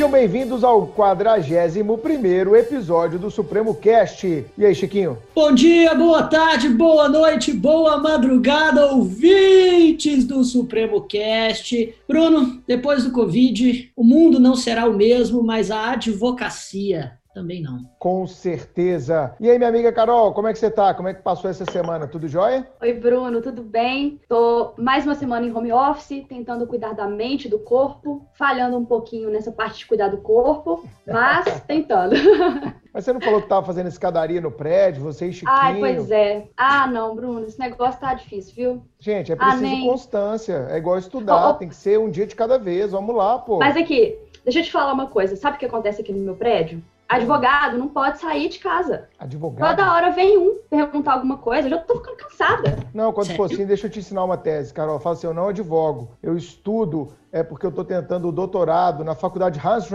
Sejam bem-vindos ao 41 episódio do Supremo Cast. E aí, Chiquinho? Bom dia, boa tarde, boa noite, boa madrugada, ouvintes do Supremo Cast. Bruno, depois do Covid, o mundo não será o mesmo, mas a advocacia também não. Com certeza. E aí, minha amiga Carol, como é que você tá? Como é que passou essa semana? Tudo jóia? Oi, Bruno, tudo bem? Tô mais uma semana em home office, tentando cuidar da mente, do corpo, falhando um pouquinho nessa parte de cuidar do corpo, mas tentando. Mas você não falou que tava fazendo escadaria no prédio, você e Chiquinho? Ai, pois é. Ah, não, Bruno, esse negócio tá difícil, viu? Gente, é preciso ah, nem... constância. É igual estudar, oh, oh. tem que ser um dia de cada vez. Vamos lá, pô. Mas aqui, deixa eu te falar uma coisa. Sabe o que acontece aqui no meu prédio? Advogado não pode sair de casa. Advogado? Toda hora vem um perguntar alguma coisa, eu já tô ficando cansada. Não, quando for assim, deixa eu te ensinar uma tese, Carol. Fala assim, eu não advogo, eu estudo, é porque eu tô tentando o doutorado na faculdade Hans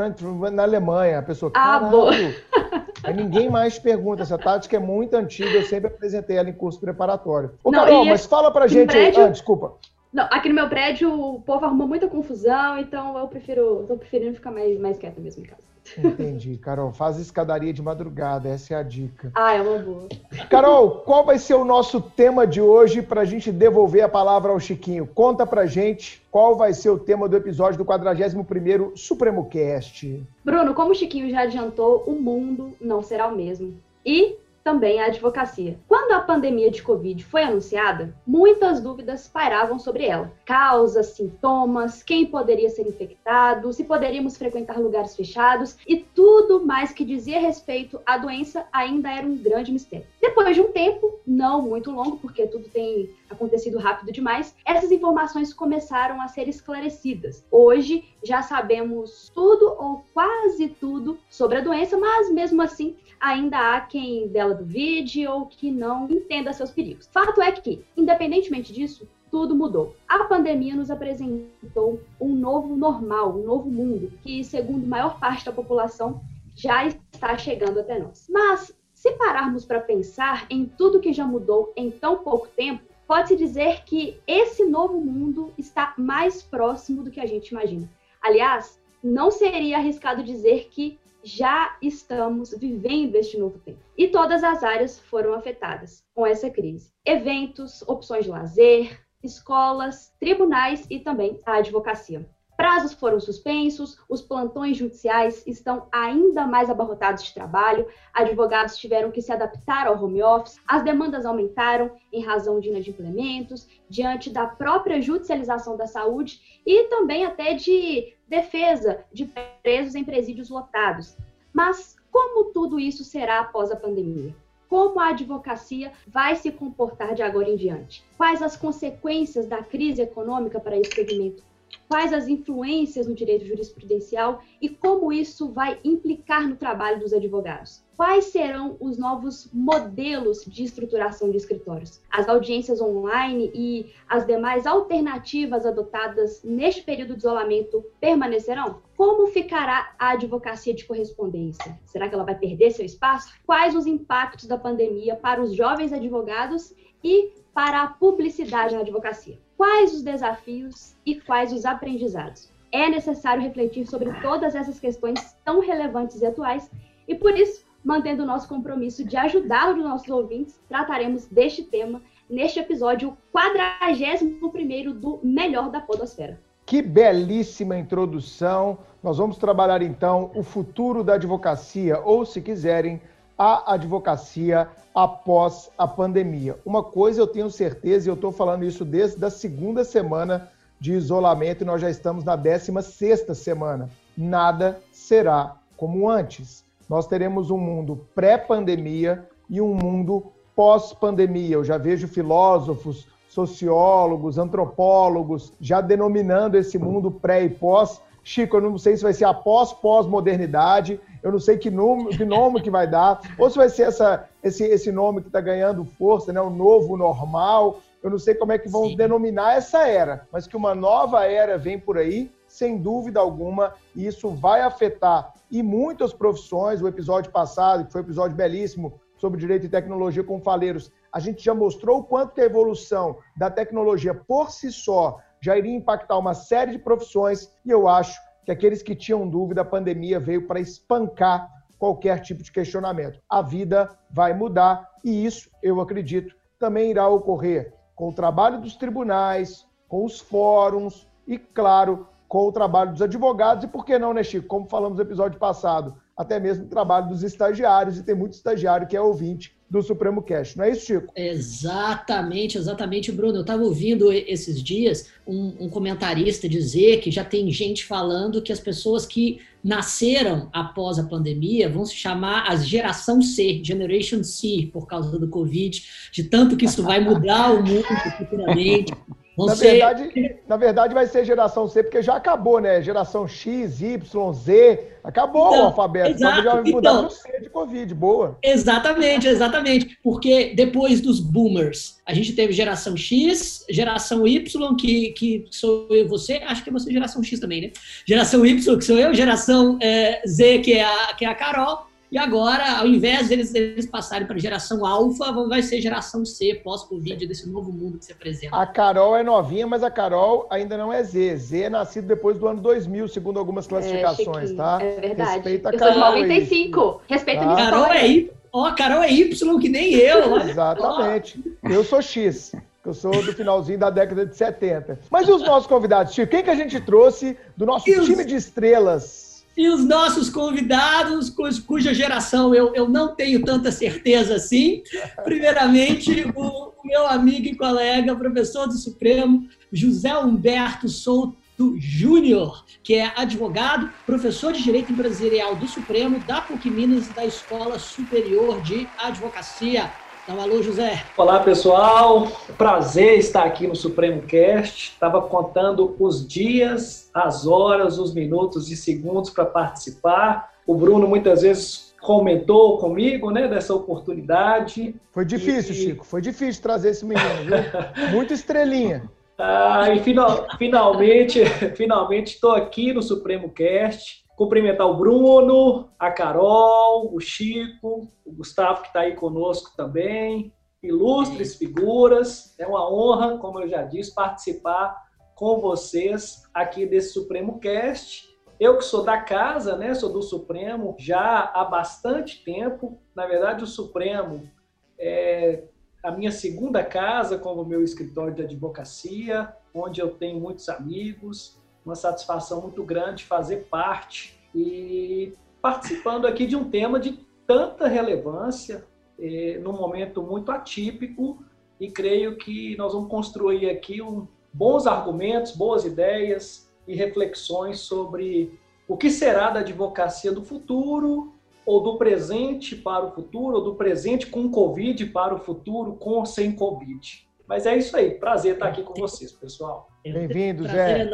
na Alemanha. A pessoa, ah, boa. Aí ninguém mais pergunta. Essa tática é muito antiga, eu sempre apresentei ela em curso preparatório. Ô, não, Carol, mas fala pra gente prédio... aí. Ah, desculpa. Não, aqui no meu prédio o povo arrumou muita confusão, então eu prefiro, tô preferindo ficar mais, mais quieta mesmo em casa. Entendi, Carol. Faz escadaria de madrugada, essa é a dica. Ah, é uma boa. Carol, qual vai ser o nosso tema de hoje para a gente devolver a palavra ao Chiquinho? Conta pra gente qual vai ser o tema do episódio do 41º Supremo Cast. Bruno, como o Chiquinho já adiantou, o mundo não será o mesmo. E também a advocacia. Quando a pandemia de Covid foi anunciada, muitas dúvidas pairavam sobre ela. Causas, sintomas, quem poderia ser infectado, se poderíamos frequentar lugares fechados e tudo mais que dizia respeito à doença ainda era um grande mistério. Depois de um tempo, não muito longo, porque tudo tem acontecido rápido demais, essas informações começaram a ser esclarecidas. Hoje já sabemos tudo ou quase tudo sobre a doença, mas mesmo assim ainda há quem dela duvide ou que não entenda seus perigos. Fato é que, independentemente disso, tudo mudou. A pandemia nos apresentou um novo normal, um novo mundo, que, segundo a maior parte da população, já está chegando até nós. Mas, se pararmos para pensar em tudo que já mudou em tão pouco tempo, pode-se dizer que esse novo mundo está mais próximo do que a gente imagina. Aliás, não seria arriscado dizer que já estamos vivendo este novo tempo. E todas as áreas foram afetadas com essa crise. Eventos, opções de lazer, escolas, tribunais e também a advocacia. Prazos foram suspensos, os plantões judiciais estão ainda mais abarrotados de trabalho, advogados tiveram que se adaptar ao home office, as demandas aumentaram em razão de inadimplementos, diante da própria judicialização da saúde e também até de defesa de presos em presídios lotados. Mas como tudo isso será após a pandemia? Como a advocacia vai se comportar de agora em diante? Quais as consequências da crise econômica para esse segmento? Quais as influências no direito jurisprudencial e como isso vai implicar no trabalho dos advogados. Quais serão os novos modelos de estruturação de escritórios? As audiências online e as demais alternativas adotadas neste período de isolamento permanecerão? Como ficará a advocacia de correspondência? Será que ela vai perder seu espaço? Quais os impactos da pandemia para os jovens advogados e para a publicidade na advocacia? Quais os desafios e quais os aprendizados? É necessário refletir sobre todas essas questões tão relevantes e atuais e, por isso, mantendo o nosso compromisso de ajudar os nossos ouvintes, trataremos deste tema neste episódio 41 do Melhor da Podosfera. Que belíssima introdução! Nós vamos trabalhar então o futuro da advocacia, ou se quiserem, a advocacia após a pandemia. Uma coisa eu tenho certeza, e eu estou falando isso desde a segunda semana de isolamento e nós já estamos na 16 semana. Nada será como antes. Nós teremos um mundo pré-pandemia e um mundo pós-pandemia. Eu já vejo filósofos, sociólogos, antropólogos já denominando esse mundo pré e pós. Chico, eu não sei se vai ser após pós-modernidade eu não sei que nome, que nome que vai dar, ou se vai ser essa, esse, esse nome que está ganhando força, né? o novo normal. Eu não sei como é que vão Sim. denominar essa era, mas que uma nova era vem por aí, sem dúvida alguma, e isso vai afetar e muitas profissões. O episódio passado, que foi um episódio belíssimo sobre direito e tecnologia com faleiros, a gente já mostrou o quanto que a evolução da tecnologia por si só já iria impactar uma série de profissões, e eu acho que aqueles que tinham dúvida, a pandemia veio para espancar qualquer tipo de questionamento. A vida vai mudar e isso, eu acredito, também irá ocorrer com o trabalho dos tribunais, com os fóruns e, claro, com o trabalho dos advogados e, por que não, né, Chico? Como falamos no episódio passado, até mesmo o trabalho dos estagiários, e tem muito estagiário que é ouvinte do Supremo Cash. Não é isso, Chico? Exatamente, exatamente, Bruno. Eu estava ouvindo esses dias um, um, comentarista dizer que já tem gente falando que as pessoas que nasceram após a pandemia vão se chamar as geração C, Generation C, por causa do Covid, de tanto que isso vai mudar o mundo futuramente. Na verdade, na verdade, vai ser geração C, porque já acabou, né? Geração X, Y, Z. Acabou então, o alfabeto. Exato. Então já mudar então, C de Covid. Boa. Exatamente, exatamente. Porque depois dos boomers, a gente teve geração X, geração Y, que, que sou eu e você. Acho que é você geração X também, né? Geração Y, que sou eu. Geração é, Z, que é, a, que é a Carol. E agora, ao invés deles, deles passarem para geração alfa, vai ser geração C, pós-Covid, desse novo mundo que se apresenta. A Carol é novinha, mas a Carol ainda não é Z. Z é nascido depois do ano 2000, segundo algumas classificações, é, tá? É verdade. Respeita a Carol. Eu sou de 95. Aí. Respeita tá? a minha Carol é Y. Ó, oh, Carol é Y, que nem eu. Exatamente. Eu sou X. Eu sou do finalzinho da década de 70. Mas e os nossos convidados, Chico? Quem que a gente trouxe do nosso time de estrelas? E os nossos convidados, cuja geração eu, eu não tenho tanta certeza assim. Primeiramente, o, meu amigo e colega, professor do Supremo, José Humberto Souto Júnior, que é advogado, professor de Direito Empresarial do Supremo, da PUC Minas e da Escola Superior de Advocacia. Então, alô, José. Olá, pessoal. Prazer estar aqui no Supremo Cast. Estava contando os dias, as horas, os minutos e segundos para participar. O Bruno muitas vezes comentou comigo, né, dessa oportunidade. Foi difícil, e... Chico. Foi difícil trazer esse menino, viu? Muito estrelinha. Ah, e final, finalmente, finalmente estou aqui no Supremo Cast Cumprimentar o Bruno, a Carol, o Chico, o Gustavo que está aí conosco também, ilustres figuras. É uma honra, como eu já disse, participar com vocês aqui desse Supremo Cast. Eu que sou da casa, né, sou do Supremo já há bastante tempo. Na verdade, o Supremo é a minha segunda casa como meu escritório de advocacia, onde eu tenho muitos amigos, uma satisfação muito grande fazer parte e participando aqui de um tema de tanta relevância, eh, num momento muito atípico, e creio que nós vamos construir aqui um, bons argumentos, boas ideias e reflexões sobre o que será da advocacia do futuro, ou do presente para o futuro, ou do presente com Covid para o futuro com ou sem Covid. Mas é isso aí, prazer estar aqui com vocês, pessoal. Bem-vindo, Zé.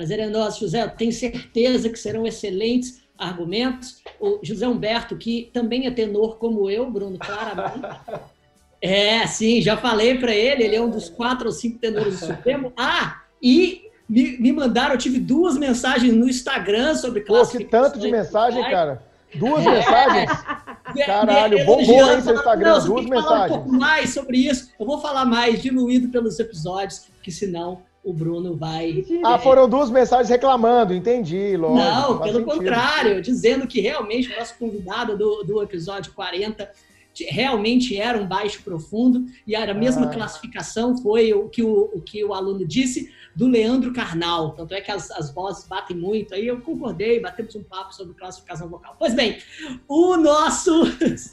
É Prazer é nosso, José. tenho certeza que serão excelentes argumentos. O José Humberto, que também é tenor como eu, Bruno, claramente. É, sim, já falei para ele, ele é um dos quatro ou cinco tenores do Supremo. Ah, e me, me mandaram, eu tive duas mensagens no Instagram sobre classificações. Pô, que tanto de mensagem, cara. Duas é. mensagens? Caralho, bombou, hein, seu Instagram, não, duas mensagens. Falar um pouco mais sobre isso. Eu vou falar mais, diluído pelos episódios, que senão o Bruno vai. Ah, foram duas mensagens reclamando, entendi, lógico. Não, pelo sentido. contrário, dizendo que realmente o nosso convidado do, do episódio 40 realmente era um baixo profundo e era a mesma ah. classificação foi o que o, o, que o aluno disse do Leandro Carnal. Tanto é que as, as vozes batem muito. Aí eu concordei, batemos um papo sobre classificação vocal. Pois bem, o nosso,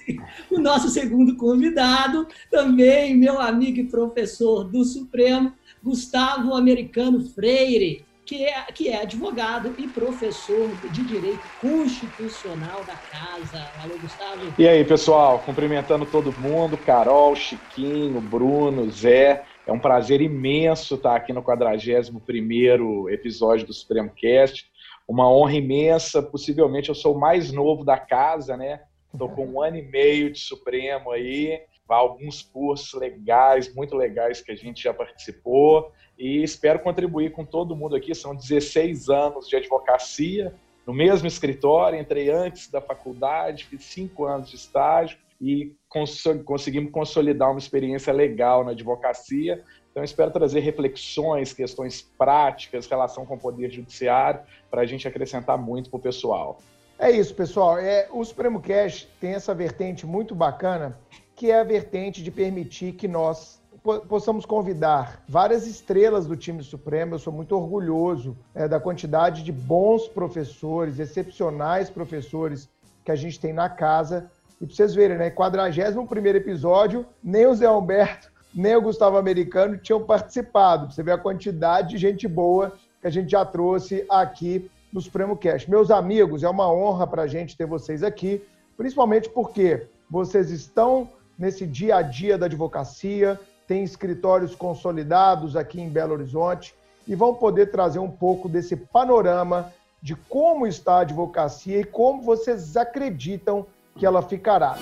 o nosso segundo convidado, também meu amigo e professor do Supremo, Gustavo Americano Freire, que é, que é advogado e professor de Direito Constitucional da Casa. Alô, Gustavo. E aí, pessoal, cumprimentando todo mundo, Carol, Chiquinho, Bruno, Zé. É um prazer imenso estar aqui no 41º episódio do Supremo Cast. Uma honra imensa, possivelmente eu sou o mais novo da casa, né? Estou com um ano e meio de Supremo aí alguns cursos legais, muito legais que a gente já participou e espero contribuir com todo mundo aqui. São 16 anos de advocacia no mesmo escritório, entrei antes da faculdade, fiz cinco anos de estágio e cons conseguimos consolidar uma experiência legal na advocacia. Então, espero trazer reflexões, questões práticas, relação com o Poder Judiciário, para a gente acrescentar muito para o pessoal. É isso, pessoal. É, o Supremo Cash tem essa vertente muito bacana, que é a vertente de permitir que nós possamos convidar várias estrelas do time Supremo. Eu sou muito orgulhoso é, da quantidade de bons professores, excepcionais professores que a gente tem na casa. E para vocês verem, né? 41 episódio, nem o Zé Humberto, nem o Gustavo Americano tinham participado. você ver a quantidade de gente boa que a gente já trouxe aqui no Supremo Cast. Meus amigos, é uma honra para a gente ter vocês aqui, principalmente porque vocês estão nesse dia a dia da advocacia, têm escritórios consolidados aqui em Belo Horizonte e vão poder trazer um pouco desse panorama de como está a advocacia e como vocês acreditam que ela ficará.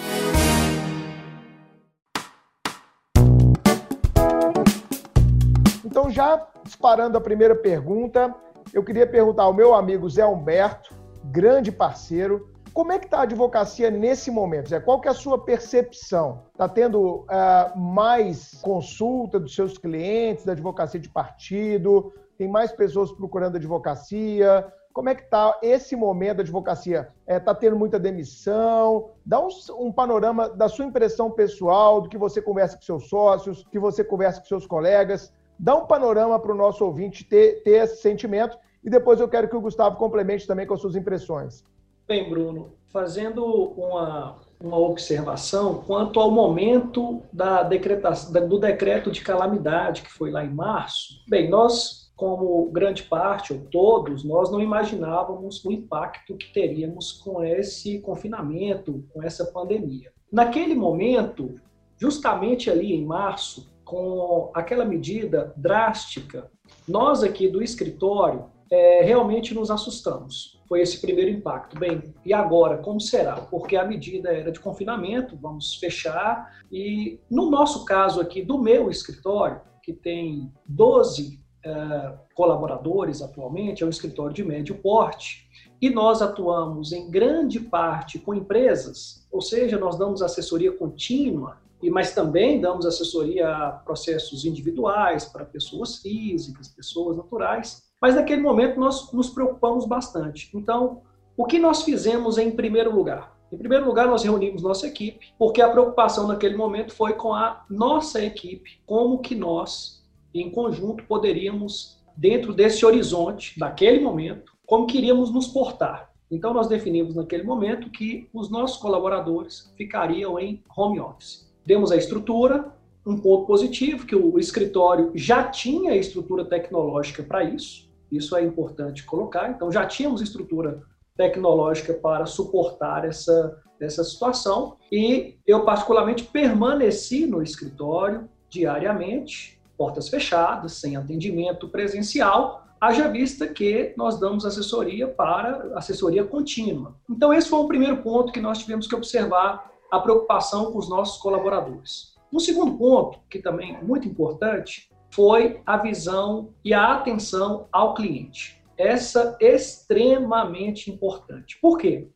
Então, já disparando a primeira pergunta, eu queria perguntar ao meu amigo Zé Humberto, grande parceiro, como é que está a advocacia nesse momento? Zé? Qual que é a sua percepção? Está tendo uh, mais consulta dos seus clientes da advocacia de partido? Tem mais pessoas procurando advocacia? Como é que está esse momento da advocacia? Está é, tá tendo muita demissão? Dá um, um, panorama da sua impressão pessoal, do que você conversa com seus sócios, que você conversa com seus colegas. Dá um panorama para o nosso ouvinte ter, ter esse sentimento e depois eu quero que o Gustavo complemente também com as suas impressões. Bem, Bruno, fazendo uma, uma observação quanto ao momento da decretação, do decreto de calamidade que foi lá em março. Bem, nós, como grande parte, ou todos, nós não imaginávamos o impacto que teríamos com esse confinamento, com essa pandemia. Naquele momento, justamente ali em março, com aquela medida drástica, nós aqui do escritório é, realmente nos assustamos. Foi esse primeiro impacto. Bem, e agora, como será? Porque a medida era de confinamento, vamos fechar. E no nosso caso aqui, do meu escritório, que tem 12 é, colaboradores atualmente, é um escritório de médio porte, e nós atuamos em grande parte com empresas, ou seja, nós damos assessoria contínua, mas também damos assessoria a processos individuais para pessoas físicas, pessoas naturais. Mas naquele momento nós nos preocupamos bastante. Então, o que nós fizemos em primeiro lugar? Em primeiro lugar, nós reunimos nossa equipe, porque a preocupação naquele momento foi com a nossa equipe, como que nós, em conjunto, poderíamos, dentro desse horizonte, daquele momento, como queríamos nos portar. Então, nós definimos naquele momento que os nossos colaboradores ficariam em home office. Demos a estrutura, um ponto positivo, que o escritório já tinha estrutura tecnológica para isso, isso é importante colocar. Então, já tínhamos estrutura tecnológica para suportar essa, essa situação e eu, particularmente, permaneci no escritório diariamente, portas fechadas, sem atendimento presencial, haja vista que nós damos assessoria para assessoria contínua. Então, esse foi o primeiro ponto que nós tivemos que observar a preocupação com os nossos colaboradores. Um segundo ponto, que também é muito importante, foi a visão e a atenção ao cliente. Essa é extremamente importante. Por quê?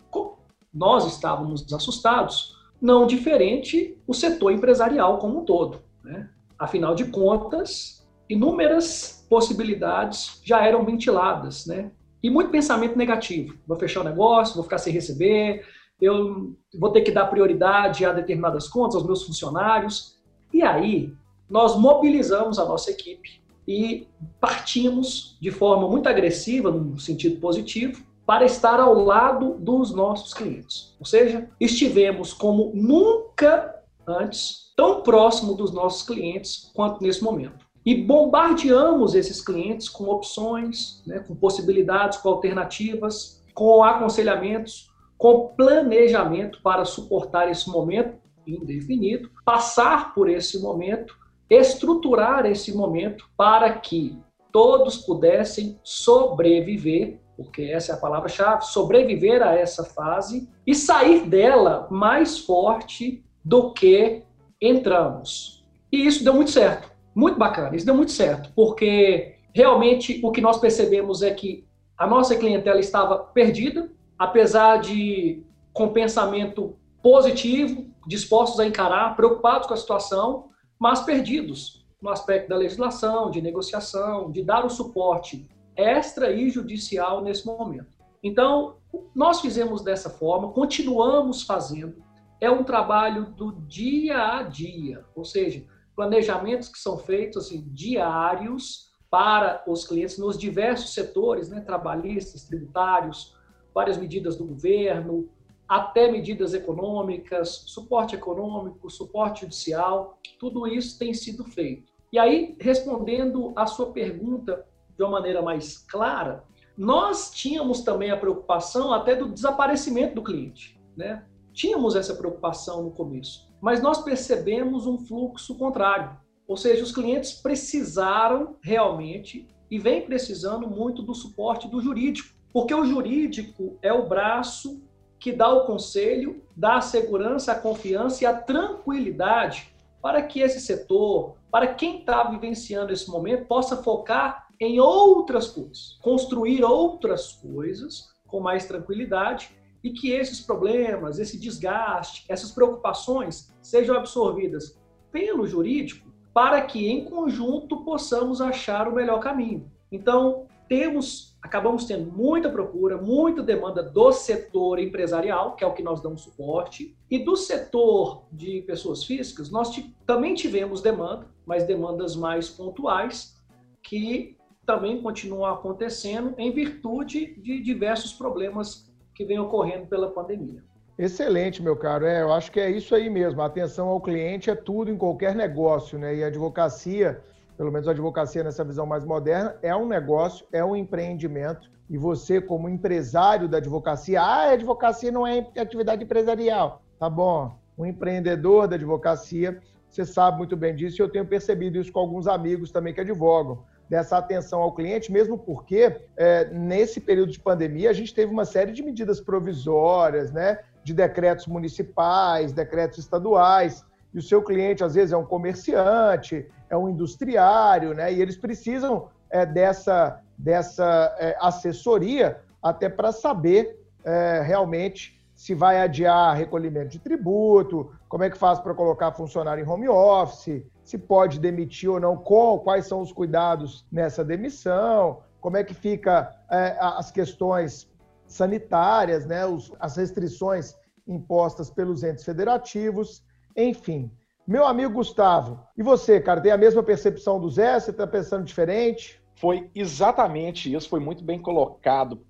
Nós estávamos assustados, não diferente o setor empresarial como um todo. Né? Afinal de contas, inúmeras possibilidades já eram ventiladas, né? E muito pensamento negativo. Vou fechar o negócio, vou ficar sem receber, eu vou ter que dar prioridade a determinadas contas, aos meus funcionários. E aí, nós mobilizamos a nossa equipe e partimos de forma muito agressiva, no sentido positivo, para estar ao lado dos nossos clientes. Ou seja, estivemos como nunca antes tão próximo dos nossos clientes quanto nesse momento. E bombardeamos esses clientes com opções, né, com possibilidades, com alternativas, com aconselhamentos, com planejamento para suportar esse momento indefinido, passar por esse momento estruturar esse momento para que todos pudessem sobreviver, porque essa é a palavra-chave, sobreviver a essa fase e sair dela mais forte do que entramos. E isso deu muito certo, muito bacana, isso deu muito certo, porque realmente o que nós percebemos é que a nossa clientela estava perdida, apesar de com pensamento positivo, dispostos a encarar, preocupados com a situação, mas perdidos. no aspecto da legislação, de negociação, de dar o suporte extra e judicial nesse momento. Então, nós fizemos dessa forma, continuamos fazendo. É um trabalho do dia a dia, ou seja, planejamentos que são feitos assim, diários para os clientes nos diversos setores, né, trabalhistas, tributários, várias medidas do governo, até medidas econômicas, suporte econômico, suporte judicial, tudo isso tem sido feito. E aí, respondendo a sua pergunta de uma maneira mais clara, nós tínhamos também a preocupação até do desaparecimento do cliente, né? Tínhamos essa preocupação no começo, mas nós percebemos um fluxo contrário, ou seja, os clientes precisaram realmente e vem precisando muito do suporte do jurídico, porque o jurídico é o braço que dá o conselho, dá a segurança, a confiança e a tranquilidade para que esse setor, para quem está vivenciando esse momento, possa focar em outras coisas, construir outras coisas com mais tranquilidade e que esses problemas, esse desgaste, essas preocupações sejam absorvidas pelo jurídico para que em conjunto possamos achar o melhor caminho. Então, temos, acabamos tendo muita procura, muita demanda do setor empresarial, que é o que nós damos suporte, e do setor de pessoas físicas, nós também tivemos demanda, mas demandas mais pontuais, que também continuam acontecendo em virtude de diversos problemas que vêm ocorrendo pela pandemia. Excelente, meu caro. É, eu acho que é isso aí mesmo. A atenção ao cliente é tudo em qualquer negócio, né? E a advocacia pelo menos a advocacia nessa visão mais moderna, é um negócio, é um empreendimento. E você, como empresário da advocacia, ah, a advocacia não é atividade empresarial. Tá bom. Um empreendedor da advocacia, você sabe muito bem disso, e eu tenho percebido isso com alguns amigos também que advogam dessa atenção ao cliente, mesmo porque é, nesse período de pandemia a gente teve uma série de medidas provisórias, né, de decretos municipais, decretos estaduais, e o seu cliente às vezes é um comerciante, é um industriário, né? E eles precisam é, dessa, dessa é, assessoria até para saber é, realmente se vai adiar recolhimento de tributo, como é que faz para colocar funcionário em home office, se pode demitir ou não, qual, quais são os cuidados nessa demissão, como é que fica é, as questões sanitárias, né, os, as restrições impostas pelos entes federativos, enfim. Meu amigo Gustavo, e você, cara, tem a mesma percepção do Zé? Você está pensando diferente? Foi exatamente isso, foi muito bem colocado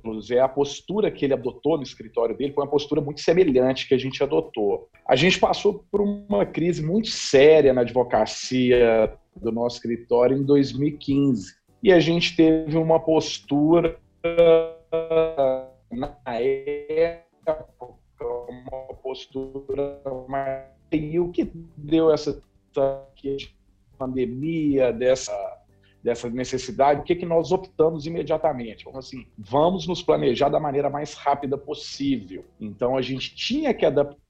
pelo Zé. A postura que ele adotou no escritório dele foi uma postura muito semelhante que a gente adotou. A gente passou por uma crise muito séria na advocacia do nosso escritório em 2015. E a gente teve uma postura na época, uma postura mais e o que deu essa pandemia, dessa, dessa necessidade, o que, que nós optamos imediatamente? Vamos assim, vamos nos planejar da maneira mais rápida possível. Então, a gente tinha que adaptar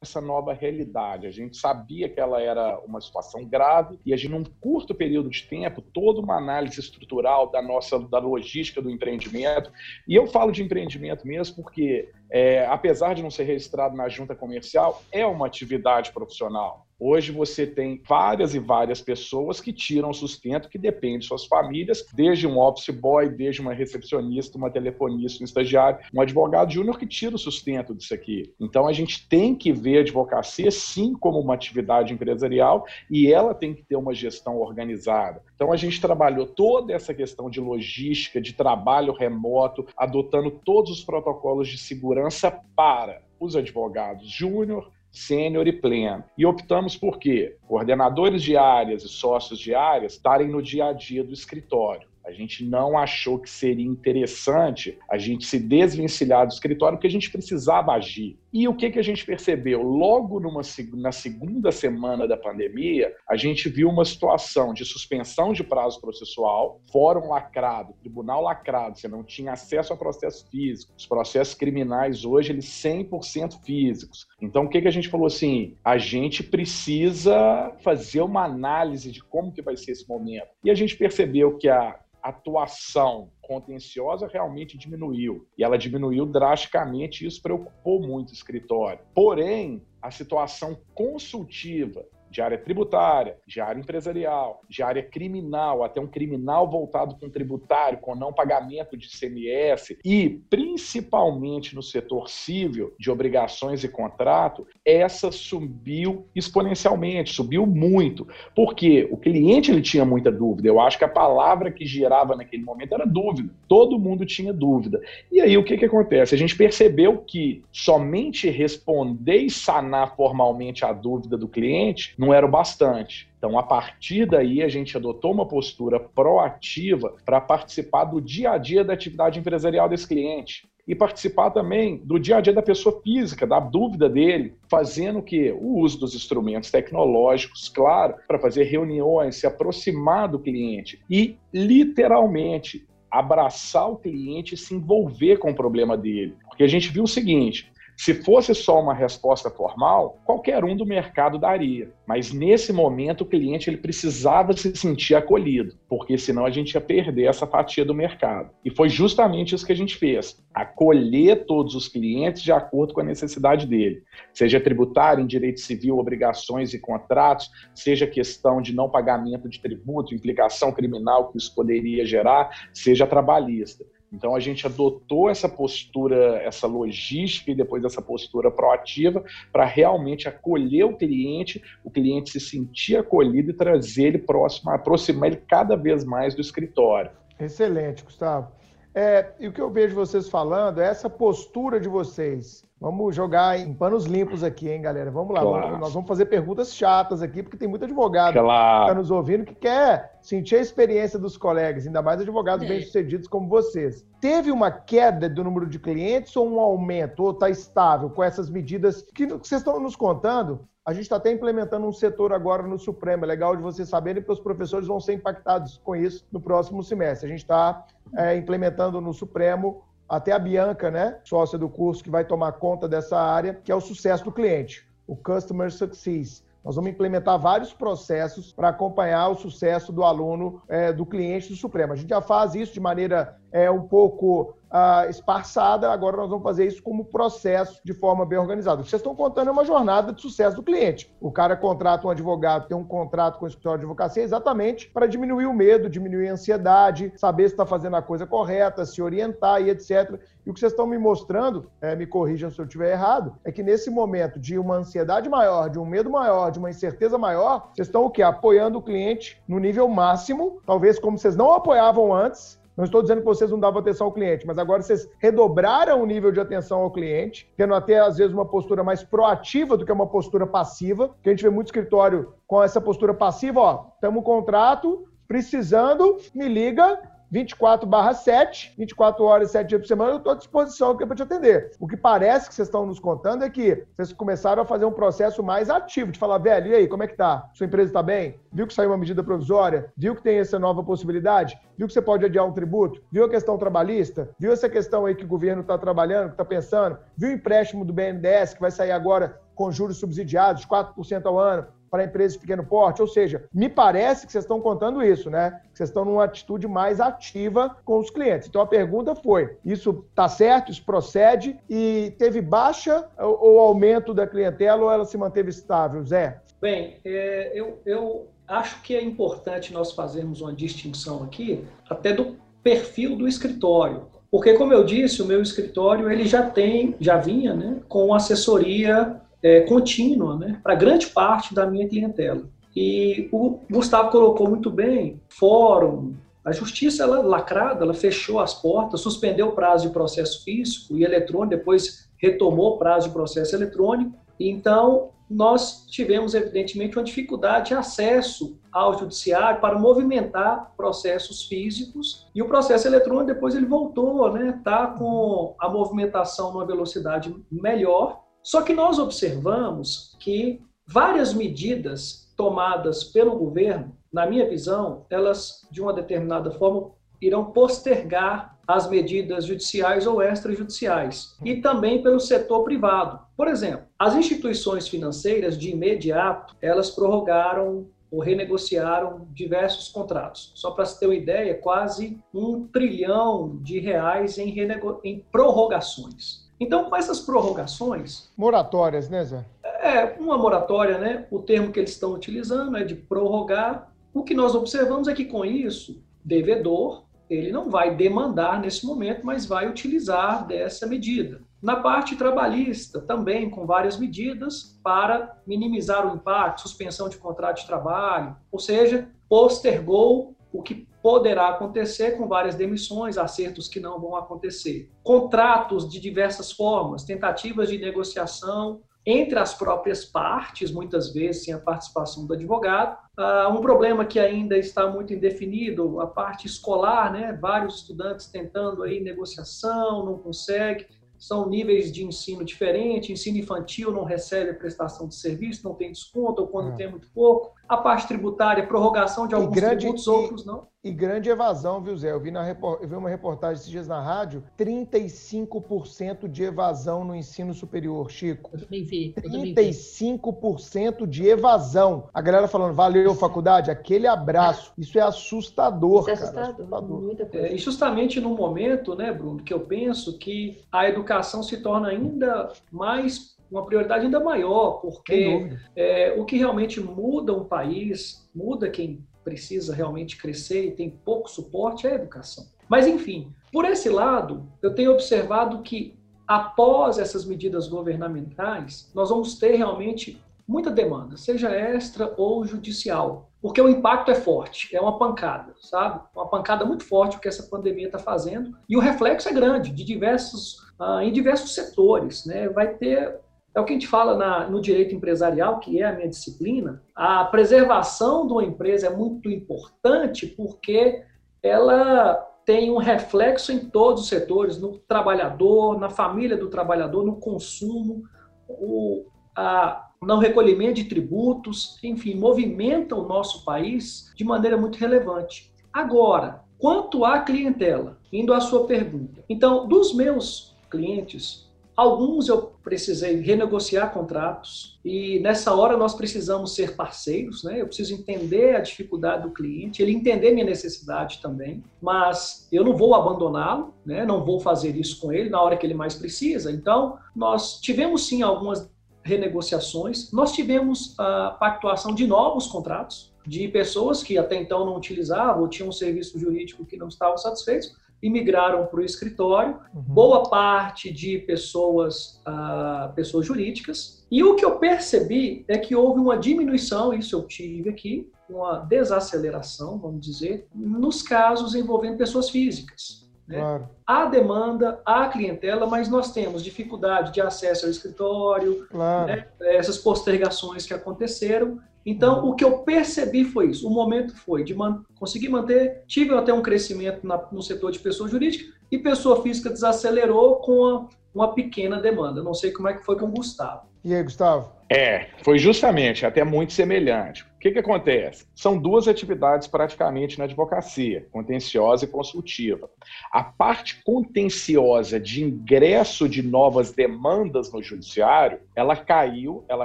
essa nova realidade. A gente sabia que ela era uma situação grave e a gente, num curto período de tempo, toda uma análise estrutural da nossa da logística do empreendimento. E eu falo de empreendimento mesmo porque, é, apesar de não ser registrado na junta comercial, é uma atividade profissional. Hoje você tem várias e várias pessoas que tiram sustento que depende de suas famílias, desde um office boy, desde uma recepcionista, uma telefonista, um estagiário, um advogado júnior que tira o sustento disso aqui. Então a gente tem que ver a advocacia sim como uma atividade empresarial e ela tem que ter uma gestão organizada. Então a gente trabalhou toda essa questão de logística, de trabalho remoto, adotando todos os protocolos de segurança para os advogados júnior, sênior e pleno. E optamos por quê? Coordenadores de áreas e sócios de áreas estarem no dia a dia do escritório. A gente não achou que seria interessante a gente se desvencilhar do escritório porque a gente precisava agir. E o que, que a gente percebeu? Logo numa, na segunda semana da pandemia, a gente viu uma situação de suspensão de prazo processual, fórum lacrado, tribunal lacrado, você não tinha acesso a processo físico. Os processos criminais hoje, eles 100% físicos. Então, o que, que a gente falou assim? A gente precisa fazer uma análise de como que vai ser esse momento. E a gente percebeu que a atuação contenciosa realmente diminuiu. E ela diminuiu drasticamente, e isso preocupou muito o escritório. Porém, a situação consultiva de área tributária, de área empresarial, de área criminal, até um criminal voltado com tributário, com não pagamento de CMS e principalmente no setor civil, de obrigações e contrato, essa subiu exponencialmente, subiu muito, porque o cliente ele tinha muita dúvida. Eu acho que a palavra que girava naquele momento era dúvida. Todo mundo tinha dúvida. E aí o que, que acontece? A gente percebeu que somente responder e sanar formalmente a dúvida do cliente não era o bastante. Então, a partir daí, a gente adotou uma postura proativa para participar do dia a dia da atividade empresarial desse cliente e participar também do dia a dia da pessoa física, da dúvida dele, fazendo que o uso dos instrumentos tecnológicos, claro, para fazer reuniões, se aproximar do cliente e literalmente abraçar o cliente e se envolver com o problema dele. Porque a gente viu o seguinte: se fosse só uma resposta formal, qualquer um do mercado daria. Mas nesse momento o cliente ele precisava se sentir acolhido, porque senão a gente ia perder essa fatia do mercado. E foi justamente isso que a gente fez: acolher todos os clientes de acordo com a necessidade dele, seja tributário, em direito civil, obrigações e contratos, seja questão de não pagamento de tributo, implicação criminal que isso poderia gerar, seja trabalhista. Então a gente adotou essa postura, essa logística e depois essa postura proativa para realmente acolher o cliente, o cliente se sentir acolhido e trazer ele próximo, aproximar ele cada vez mais do escritório. Excelente, Gustavo. É, e o que eu vejo vocês falando é essa postura de vocês Vamos jogar em panos limpos aqui, hein, galera? Vamos lá. Claro. Vamos, nós vamos fazer perguntas chatas aqui, porque tem muito advogado claro. que está nos ouvindo que quer sentir a experiência dos colegas, ainda mais advogados é. bem-sucedidos como vocês. Teve uma queda do número de clientes ou um aumento? Ou está estável com essas medidas que vocês estão nos contando? A gente está até implementando um setor agora no Supremo. É legal de vocês saberem, porque os professores vão ser impactados com isso no próximo semestre. A gente está é, implementando no Supremo até a Bianca, né, sócia do curso, que vai tomar conta dessa área, que é o sucesso do cliente, o Customer Success. Nós vamos implementar vários processos para acompanhar o sucesso do aluno, é, do cliente do Supremo. A gente já faz isso de maneira é, um pouco uh, esparçada, agora nós vamos fazer isso como processo de forma bem organizada. O que vocês estão contando é uma jornada de sucesso do cliente. O cara contrata um advogado, tem um contrato com o escritório de advocacia exatamente para diminuir o medo, diminuir a ansiedade, saber se está fazendo a coisa correta, se orientar e etc. E o que vocês estão me mostrando, é, me corrijam se eu estiver errado, é que nesse momento de uma ansiedade maior, de um medo maior, de uma incerteza maior, vocês estão o quê? Apoiando o cliente no nível máximo, talvez como vocês não apoiavam antes, não estou dizendo que vocês não davam atenção ao cliente, mas agora vocês redobraram o nível de atenção ao cliente, tendo até às vezes uma postura mais proativa do que uma postura passiva, que a gente vê muito escritório com essa postura passiva, ó, estamos um contrato, precisando, me liga, 24 barra 7, 24 horas e 7 dias por semana, eu estou à disposição aqui para te atender. O que parece que vocês estão nos contando é que vocês começaram a fazer um processo mais ativo, de falar, velho, e aí, como é que tá? Sua empresa está bem? Viu que saiu uma medida provisória? Viu que tem essa nova possibilidade? Viu que você pode adiar um tributo? Viu a questão trabalhista? Viu essa questão aí que o governo está trabalhando, que está pensando? Viu o empréstimo do BNDES que vai sair agora com juros subsidiados, 4% ao ano? Para empresas de pequeno porte. Ou seja, me parece que vocês estão contando isso, né? Que vocês estão numa atitude mais ativa com os clientes. Então a pergunta foi: isso está certo? Isso procede? E teve baixa ou aumento da clientela ou ela se manteve estável, Zé? Bem, é, eu, eu acho que é importante nós fazermos uma distinção aqui, até do perfil do escritório. Porque, como eu disse, o meu escritório ele já tem, já vinha né, com assessoria é, contínua né, para grande parte da minha clientela. E o Gustavo colocou muito bem, fórum, a justiça ela lacrada, ela fechou as portas, suspendeu o prazo de processo físico e eletrônico, depois retomou o prazo de processo eletrônico. Então, nós tivemos, evidentemente, uma dificuldade de acesso ao judiciário para movimentar processos físicos e o processo eletrônico depois ele voltou, né? Tá com a movimentação numa velocidade melhor só que nós observamos que várias medidas tomadas pelo governo, na minha visão, elas, de uma determinada forma, irão postergar as medidas judiciais ou extrajudiciais e também pelo setor privado. Por exemplo, as instituições financeiras de imediato, elas prorrogaram ou renegociaram diversos contratos. Só para se ter uma ideia, quase um trilhão de reais em, em prorrogações. Então, com essas prorrogações. Moratórias, né, Zé? É, uma moratória, né? O termo que eles estão utilizando é de prorrogar. O que nós observamos é que com isso, devedor, ele não vai demandar nesse momento, mas vai utilizar dessa medida. Na parte trabalhista, também com várias medidas para minimizar o impacto, suspensão de contrato de trabalho, ou seja, postergou o que poderá acontecer com várias demissões, acertos que não vão acontecer. Contratos de diversas formas, tentativas de negociação entre as próprias partes, muitas vezes sem a participação do advogado. Uh, um problema que ainda está muito indefinido, a parte escolar, né? vários estudantes tentando aí negociação, não consegue são níveis de ensino diferentes. Ensino infantil não recebe prestação de serviço, não tem desconto, ou quando tem muito pouco. A parte tributária, prorrogação de alguns grande, tributos, e, outros não. E grande evasão, viu, Zé? Eu vi, na, eu vi uma reportagem esses dias na rádio: 35% de evasão no ensino superior, Chico. Eu também vi. Eu 35% de evasão. A galera falando, valeu, faculdade, aquele abraço. Isso é assustador, Isso é assustador. assustador. Muita coisa. É, e justamente no momento, né, Bruno, que eu penso que a educação se torna ainda mais uma prioridade ainda maior, porque é, o que realmente muda um país, muda quem precisa realmente crescer e tem pouco suporte é a educação. Mas, enfim, por esse lado, eu tenho observado que após essas medidas governamentais, nós vamos ter realmente muita demanda, seja extra ou judicial, porque o impacto é forte, é uma pancada, sabe? Uma pancada muito forte o que essa pandemia está fazendo e o reflexo é grande, de diversos, uh, em diversos setores, né? Vai ter é o que a gente fala na, no direito empresarial, que é a minha disciplina. A preservação de uma empresa é muito importante porque ela tem um reflexo em todos os setores, no trabalhador, na família do trabalhador, no consumo, o a, não recolhimento de tributos, enfim, movimenta o nosso país de maneira muito relevante. Agora, quanto à clientela, indo à sua pergunta. Então, dos meus clientes, Alguns eu precisei renegociar contratos e nessa hora nós precisamos ser parceiros, né? Eu preciso entender a dificuldade do cliente, ele entender minha necessidade também, mas eu não vou abandoná-lo, né? Não vou fazer isso com ele na hora que ele mais precisa. Então, nós tivemos sim algumas renegociações, nós tivemos a pactuação de novos contratos de pessoas que até então não utilizavam ou tinham um serviço jurídico que não estavam satisfeitos e migraram para o escritório, uhum. boa parte de pessoas, uh, pessoas jurídicas. E o que eu percebi é que houve uma diminuição, isso eu tive aqui, uma desaceleração, vamos dizer, nos casos envolvendo pessoas físicas. Né? Claro. Há demanda, há clientela, mas nós temos dificuldade de acesso ao escritório, claro. né? essas postergações que aconteceram, então, o que eu percebi foi isso. O momento foi de man conseguir manter, tive até um crescimento na, no setor de pessoa jurídica e pessoa física desacelerou com a, uma pequena demanda. Não sei como é que foi com o Gustavo. E aí, Gustavo? É, foi justamente, até muito semelhante. Que, que acontece? São duas atividades praticamente na advocacia, contenciosa e consultiva. A parte contenciosa de ingresso de novas demandas no judiciário, ela caiu, ela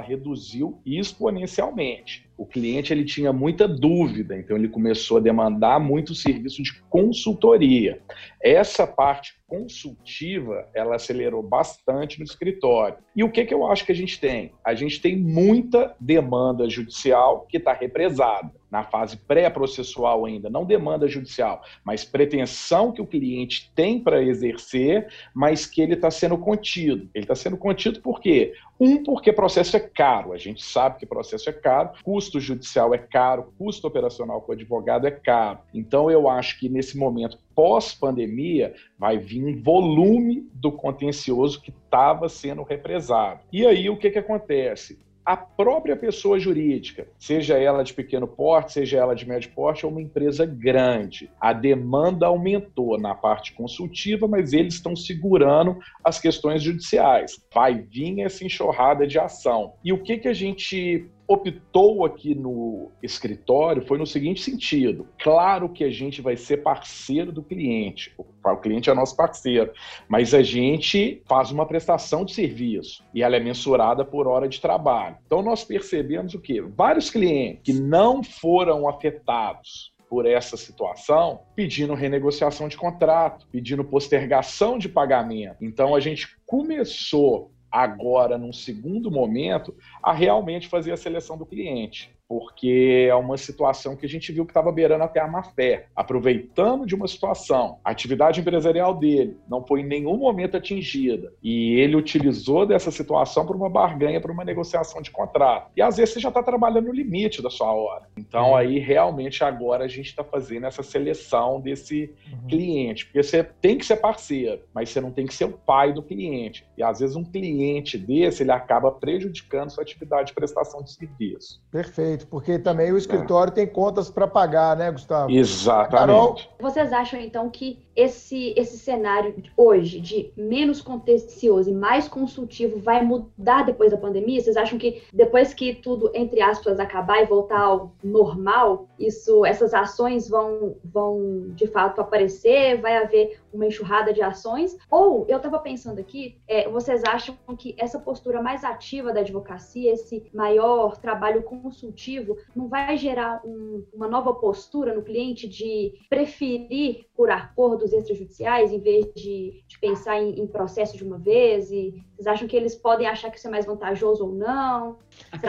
reduziu exponencialmente. O cliente ele tinha muita dúvida, então ele começou a demandar muito serviço de consultoria. Essa parte consultiva, ela acelerou bastante no escritório. E o que, que eu acho que a gente tem? A gente tem muita demanda judicial que está represada na fase pré-processual ainda, não demanda judicial, mas pretensão que o cliente tem para exercer, mas que ele está sendo contido. Ele está sendo contido por quê? Um, porque processo é caro, a gente sabe que processo é caro, custo judicial é caro, custo operacional com advogado é caro. Então, eu acho que nesse momento pós-pandemia vai vir um volume do contencioso que estava sendo represado. E aí, o que, que acontece? A própria pessoa jurídica, seja ela de pequeno porte, seja ela de médio porte, ou uma empresa grande. A demanda aumentou na parte consultiva, mas eles estão segurando as questões judiciais. Vai vir essa enxurrada de ação. E o que, que a gente optou aqui no escritório foi no seguinte sentido: claro que a gente vai ser parceiro do cliente, o cliente é nosso parceiro, mas a gente faz uma prestação de serviço e ela é mensurada por hora de trabalho. Então nós percebemos o quê? Vários clientes que não foram afetados por essa situação, pedindo renegociação de contrato, pedindo postergação de pagamento. Então a gente começou agora, num segundo momento, a realmente fazer a seleção do cliente porque é uma situação que a gente viu que estava beirando até a má fé, aproveitando de uma situação, a atividade empresarial dele não foi em nenhum momento atingida e ele utilizou dessa situação para uma barganha, para uma negociação de contrato. E às vezes você já está trabalhando no limite da sua hora. Então aí realmente agora a gente está fazendo essa seleção desse uhum. cliente, porque você tem que ser parceiro, mas você não tem que ser o pai do cliente. E às vezes um cliente desse ele acaba prejudicando sua atividade de prestação de serviço. Perfeito. Perfeito, porque também o escritório é. tem contas para pagar, né, Gustavo? Exatamente. Carol... Vocês acham então que esse, esse cenário hoje de menos contencioso e mais consultivo vai mudar depois da pandemia? Vocês acham que depois que tudo, entre aspas, acabar e voltar ao normal, isso, essas ações vão, vão de fato aparecer? Vai haver uma enxurrada de ações? Ou eu estava pensando aqui, é, vocês acham que essa postura mais ativa da advocacia, esse maior trabalho consultivo, não vai gerar um, uma nova postura no cliente de preferir por acordos extrajudiciais em vez de, de pensar em, em processo de uma vez? E vocês acham que eles podem achar que isso é mais vantajoso ou não?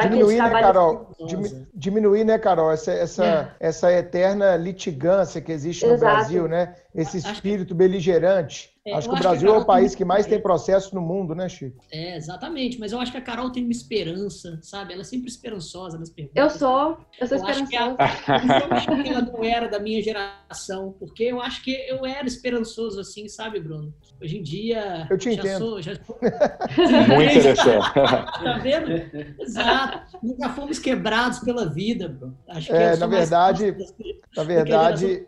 Diminuir, né, Carol? Diminuir, né, Carol, essa, essa, é. essa eterna litigância que existe no Exato. Brasil, né? Esse espírito beligerante. É, acho que o Brasil que é o país que mais tem processo no mundo, né, Chico? É, exatamente. Mas eu acho que a Carol tem uma esperança, sabe? Ela é sempre esperançosa nas perguntas. Eu sou, eu sou eu esperançosa. eu acho que ela não era da minha geração, porque eu acho que eu era esperançoso assim, sabe, Bruno? Hoje em dia. Eu te já entendo. Sou, já... Muito interessante. tá vendo? Exato. Nunca fomos quebrados pela vida, Bruno. Acho que é, na verdade, na verdade,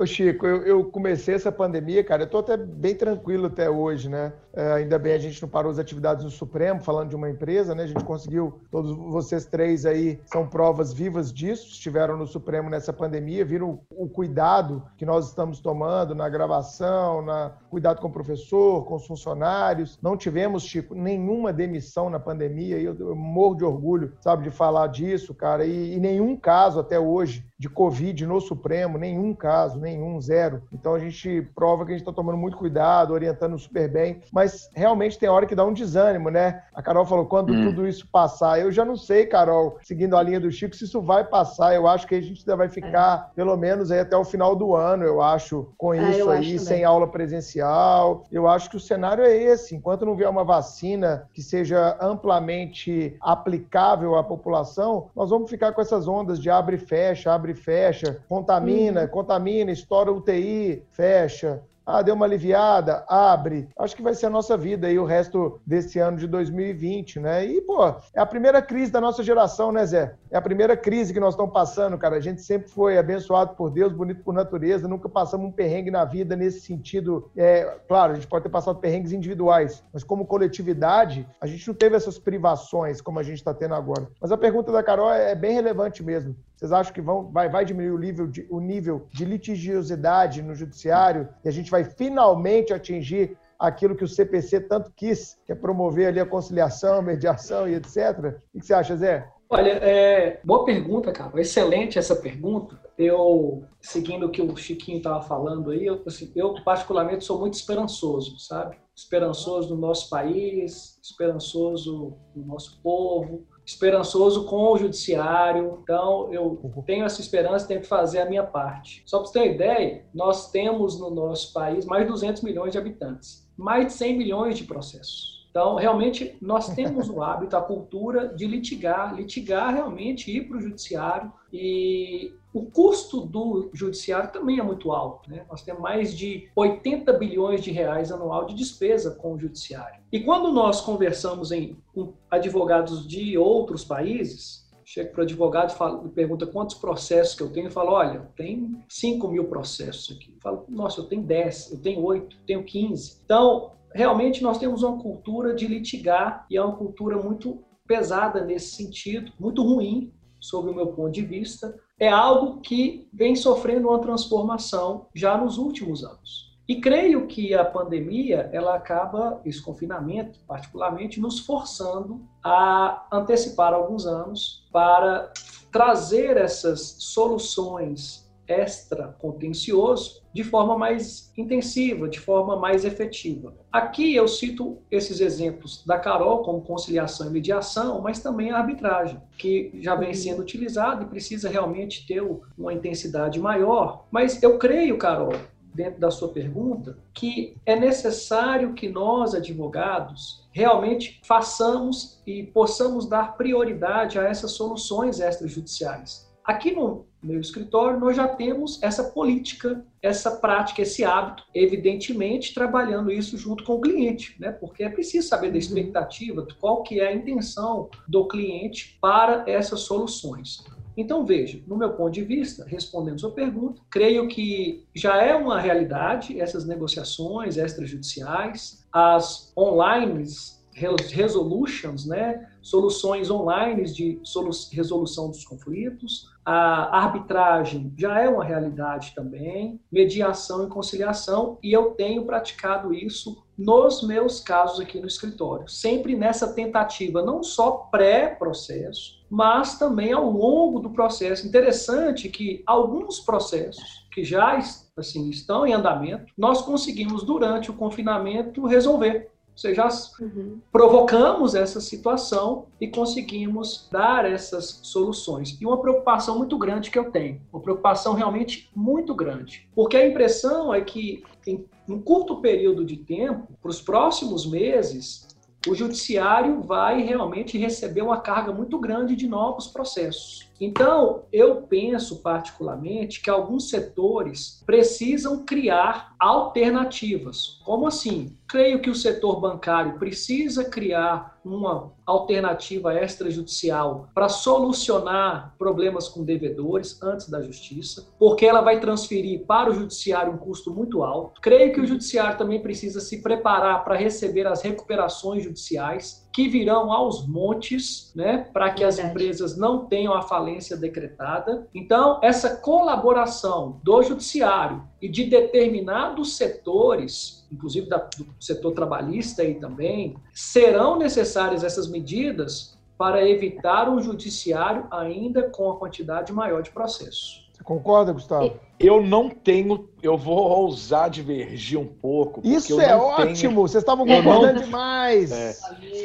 Ô Chico, eu, eu, comecei essa pandemia, cara, eu tô até bem tranquilo até hoje, né? É, ainda bem a gente não parou as atividades no Supremo, falando de uma empresa, né? A gente conseguiu, todos vocês três aí são provas vivas disso, estiveram no Supremo nessa pandemia, viram o, o cuidado que nós estamos tomando na gravação, na cuidado com o professor, com os funcionários. Não tivemos, Chico, nenhuma demissão na pandemia, e eu, eu morro de orgulho, sabe, de falar disso, cara, e, e nenhum caso até hoje de Covid no Supremo, nenhum caso, nenhum, zero. Então a gente prova que a gente está tomando muito cuidado, orientando super bem, mas realmente tem hora que dá um desânimo, né? A Carol falou, quando hum. tudo isso passar, eu já não sei, Carol, seguindo a linha do Chico, se isso vai passar. Eu acho que a gente ainda vai ficar, é. pelo menos, aí até o final do ano, eu acho, com é, isso aí, sem aula presencial. Eu acho que o cenário é esse. Enquanto não vier uma vacina que seja amplamente aplicável à população, nós vamos ficar com essas ondas de abre e fecha, abre abre, fecha, contamina, uhum. contamina, estoura UTI, fecha. Ah, deu uma aliviada, abre. Acho que vai ser a nossa vida aí o resto desse ano de 2020, né? E, pô, é a primeira crise da nossa geração, né, Zé? É a primeira crise que nós estamos passando, cara. A gente sempre foi abençoado por Deus, bonito por natureza, nunca passamos um perrengue na vida nesse sentido. É, claro, a gente pode ter passado perrengues individuais, mas como coletividade, a gente não teve essas privações como a gente está tendo agora. Mas a pergunta da Carol é bem relevante mesmo. Vocês acham que vão, vai, vai diminuir o nível, de, o nível de litigiosidade no judiciário e a gente vai finalmente atingir aquilo que o CPC tanto quis, que é promover ali a conciliação, mediação e etc. O que você acha, Zé? Olha, é, boa pergunta, cara. Excelente essa pergunta. Eu, seguindo o que o Chiquinho estava falando aí, eu, assim, eu particularmente sou muito esperançoso, sabe? Esperançoso no nosso país, esperançoso no nosso povo, esperançoso com o judiciário. Então, eu uhum. tenho essa esperança, tenho que fazer a minha parte. Só para você ter uma ideia, nós temos no nosso país mais de 200 milhões de habitantes, mais de 100 milhões de processos. Então, realmente, nós temos o hábito, a cultura de litigar, litigar realmente, ir para o judiciário e o custo do judiciário também é muito alto. Né? Nós temos mais de 80 bilhões de reais anual de despesa com o judiciário. E quando nós conversamos em, com advogados de outros países, chega para o advogado e, pergunta quantos processos que eu tenho, e fala, olha, tem 5 mil processos aqui. Eu falo, nossa, eu tenho 10, eu tenho 8, eu tenho 15. Então, realmente nós temos uma cultura de litigar e é uma cultura muito pesada nesse sentido, muito ruim, sob o meu ponto de vista, é algo que vem sofrendo uma transformação já nos últimos anos. E creio que a pandemia, ela acaba, esse confinamento particularmente, nos forçando a antecipar alguns anos para trazer essas soluções extra-contencioso de forma mais intensiva, de forma mais efetiva. Aqui eu cito esses exemplos da Carol como conciliação e mediação, mas também a arbitragem, que já vem sendo utilizada e precisa realmente ter uma intensidade maior. Mas eu creio, Carol, dentro da sua pergunta, que é necessário que nós, advogados, realmente façamos e possamos dar prioridade a essas soluções extrajudiciais. Aqui no meu escritório, nós já temos essa política, essa prática, esse hábito, evidentemente trabalhando isso junto com o cliente, né? Porque é preciso saber da uhum. expectativa, qual que é a intenção do cliente para essas soluções. Então, veja, no meu ponto de vista, respondendo sua pergunta, creio que já é uma realidade essas negociações extrajudiciais, as online resolutions, né, soluções online de resolução dos conflitos, a arbitragem já é uma realidade também, mediação e conciliação, e eu tenho praticado isso nos meus casos aqui no escritório, sempre nessa tentativa não só pré-processo, mas também ao longo do processo. Interessante que alguns processos que já assim, estão em andamento, nós conseguimos durante o confinamento resolver seja, uhum. provocamos essa situação e conseguimos dar essas soluções. E uma preocupação muito grande que eu tenho, uma preocupação realmente muito grande, porque a impressão é que em um curto período de tempo, para os próximos meses, o judiciário vai realmente receber uma carga muito grande de novos processos. Então, eu penso particularmente que alguns setores precisam criar alternativas. Como assim? Creio que o setor bancário precisa criar uma alternativa extrajudicial para solucionar problemas com devedores antes da justiça, porque ela vai transferir para o judiciário um custo muito alto. Creio que o judiciário também precisa se preparar para receber as recuperações judiciais que virão aos montes, né, para que as empresas não tenham a falência decretada. Então, essa colaboração do judiciário e de determinados setores, inclusive da, do setor trabalhista aí também, serão necessárias essas medidas para evitar um judiciário ainda com a quantidade maior de processos. Você concorda, Gustavo? Eu não tenho eu vou ousar divergir um pouco. Isso é ótimo, tenho... vocês estavam concordando não... demais. É.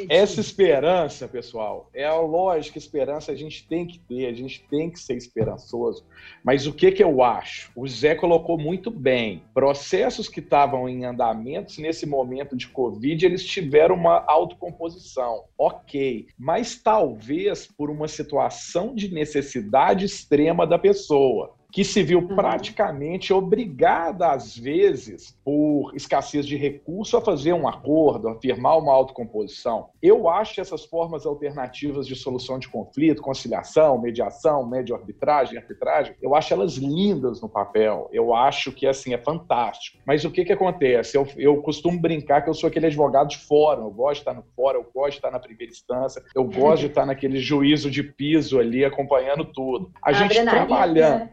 Essa esperança, pessoal, é a lógica, esperança a gente tem que ter, a gente tem que ser esperançoso. Mas o que, que eu acho? O Zé colocou muito bem. Processos que estavam em andamentos nesse momento de Covid, eles tiveram uma autocomposição. Ok. Mas talvez por uma situação de necessidade extrema da pessoa que se viu uhum. praticamente obrigada, às vezes, por escassez de recurso, a fazer um acordo, a firmar uma autocomposição. Eu acho essas formas alternativas de solução de conflito, conciliação, mediação, médio arbitragem, arbitragem, eu acho elas lindas no papel. Eu acho que, assim, é fantástico. Mas o que que acontece? Eu, eu costumo brincar que eu sou aquele advogado de fórum. Eu gosto de estar no fórum, eu gosto de estar na primeira instância, eu gosto de estar naquele juízo de piso ali, acompanhando tudo. A, a gente trabalhando... Né?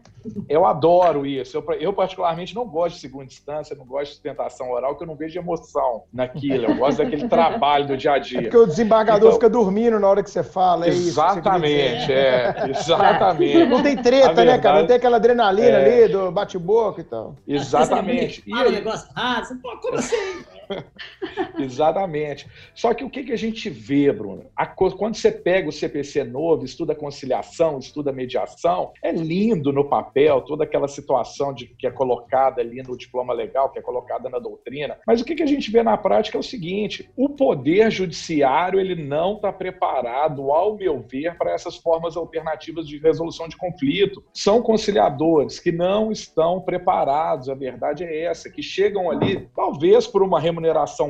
Eu adoro isso. Eu, eu, particularmente, não gosto de segunda instância, não gosto de tentação oral, porque eu não vejo emoção naquilo. Eu gosto daquele trabalho do dia a dia. É porque o desembargador então, fica dormindo na hora que você fala. É exatamente, isso é. Exatamente. Não tem treta, verdade, né, cara? Não tem aquela adrenalina é... ali do bate-boca e tal. Exatamente. Fala um negócio raso. Pô, como assim? Exatamente. Só que o que, que a gente vê, Bruno? A, quando você pega o CPC novo, estuda conciliação, estuda mediação, é lindo no papel toda aquela situação de, que é colocada ali no diploma legal, que é colocada na doutrina. Mas o que, que a gente vê na prática é o seguinte: o poder judiciário ele não está preparado, ao meu ver, para essas formas alternativas de resolução de conflito. São conciliadores que não estão preparados, a verdade é essa, que chegam ali, talvez por uma remuneração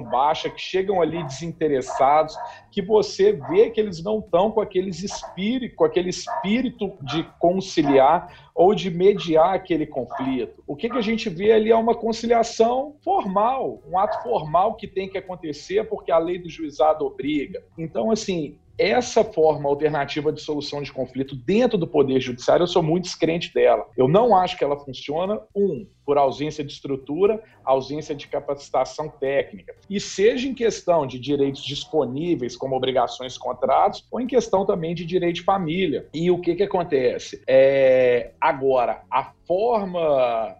baixa, que chegam ali desinteressados, que você vê que eles não estão com aqueles espírito, com aquele espírito de conciliar ou de mediar aquele conflito. O que, que a gente vê ali é uma conciliação formal, um ato formal que tem que acontecer porque a lei do juizado obriga. Então, assim, essa forma alternativa de solução de conflito dentro do Poder Judiciário, eu sou muito descrente dela. Eu não acho que ela funciona, um, por ausência de estrutura, ausência de capacitação técnica. E seja em questão de direitos disponíveis, como obrigações contratos, ou em questão também de direito de família. E o que, que acontece? É, agora, a forma,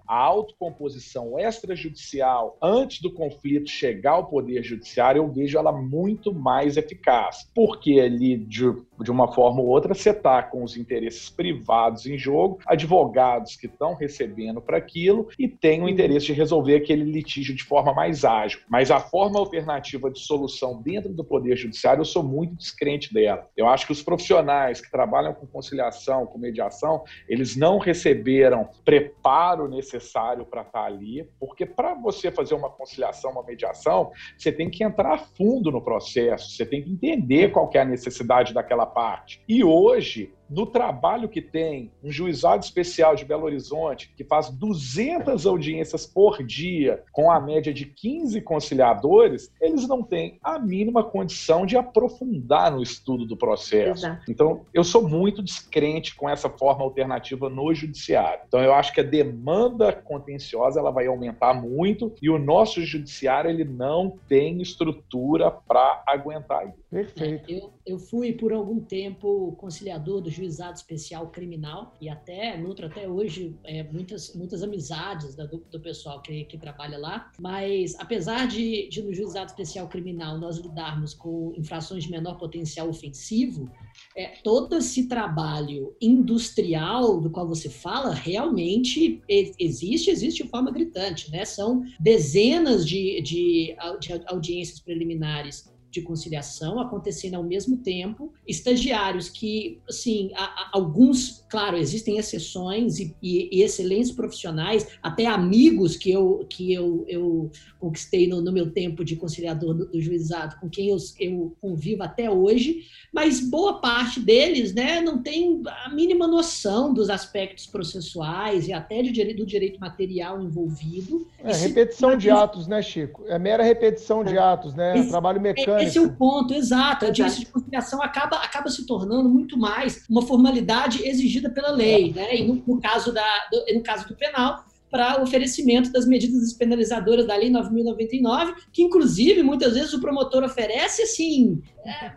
a autocomposição extrajudicial antes do conflito chegar ao Poder Judiciário, eu vejo ela muito mais eficaz. Porque ali, de, de uma forma ou outra, você está com os interesses privados em jogo, advogados que estão recebendo para aquilo e tem o interesse de resolver aquele litígio de forma mais ágil. Mas a forma alternativa de solução dentro do Poder Judiciário, eu sou muito descrente dela. Eu acho que os profissionais que trabalham com conciliação, com mediação, eles não receberam preparo necessário para estar tá ali, porque para você fazer uma conciliação, uma mediação, você tem que entrar a fundo no processo, você tem que entender qual é a necessidade daquela parte. E hoje, no trabalho que tem um juizado especial de Belo Horizonte, que faz 200 audiências por dia, com a média de 15 conciliadores, eles não têm a mínima condição de aprofundar no estudo do processo. Exato. Então, eu sou muito descrente com essa forma alternativa no judiciário. Então, eu acho que a demanda contenciosa ela vai aumentar muito e o nosso judiciário ele não tem estrutura para aguentar isso. Perfeito. É, eu, eu fui por algum tempo conciliador do juizado especial criminal e até nutro até hoje é, muitas muitas amizades do, do pessoal que, que trabalha lá. Mas apesar de, de no juizado especial criminal nós lidarmos com infrações de menor potencial ofensivo, é, todo esse trabalho industrial do qual você fala realmente existe, existe de forma gritante, né? São dezenas de, de, de audiências preliminares de conciliação acontecendo ao mesmo tempo, estagiários que, assim, alguns, claro, existem exceções e, e, e, excelentes profissionais, até amigos que eu, que eu, eu conquistei no, no meu tempo de conciliador do, do juizado, com quem eu, eu convivo até hoje, mas boa parte deles, né, não tem a mínima noção dos aspectos processuais e até de, do direito material envolvido. É, repetição de atos, né, Chico? É mera repetição de atos, né? Esse, Trabalho mecânico. Esse é o ponto, exato. A audiência de conciliação acaba, acaba se tornando muito mais uma formalidade exigida pela lei, né? E no, no caso, da, do, no caso do penal, para oferecimento das medidas despenalizadoras da Lei 9.099, que inclusive muitas vezes o promotor oferece assim, é,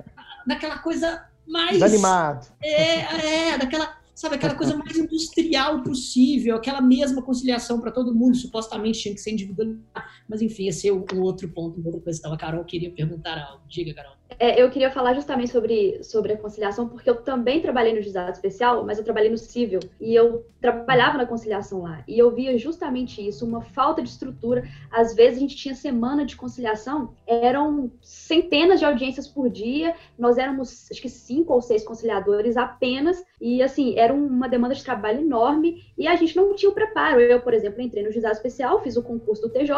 daquela coisa mais. Desanimado. É, é, daquela sabe, aquela coisa mais industrial possível, aquela mesma conciliação para todo mundo, supostamente tinha que ser individualizada, mas enfim, esse é o, o outro ponto, outra coisa que a Carol queria perguntar algo. Diga, Carol. É, eu queria falar justamente sobre, sobre a conciliação, porque eu também trabalhei no juizado especial, mas eu trabalhei no civil, e eu trabalhava na conciliação lá, e eu via justamente isso, uma falta de estrutura. Às vezes a gente tinha semana de conciliação, eram centenas de audiências por dia, nós éramos, acho que cinco ou seis conciliadores apenas, e assim, era uma demanda de trabalho enorme, e a gente não tinha o preparo. Eu, por exemplo, entrei no juizado especial, fiz o concurso do TJ,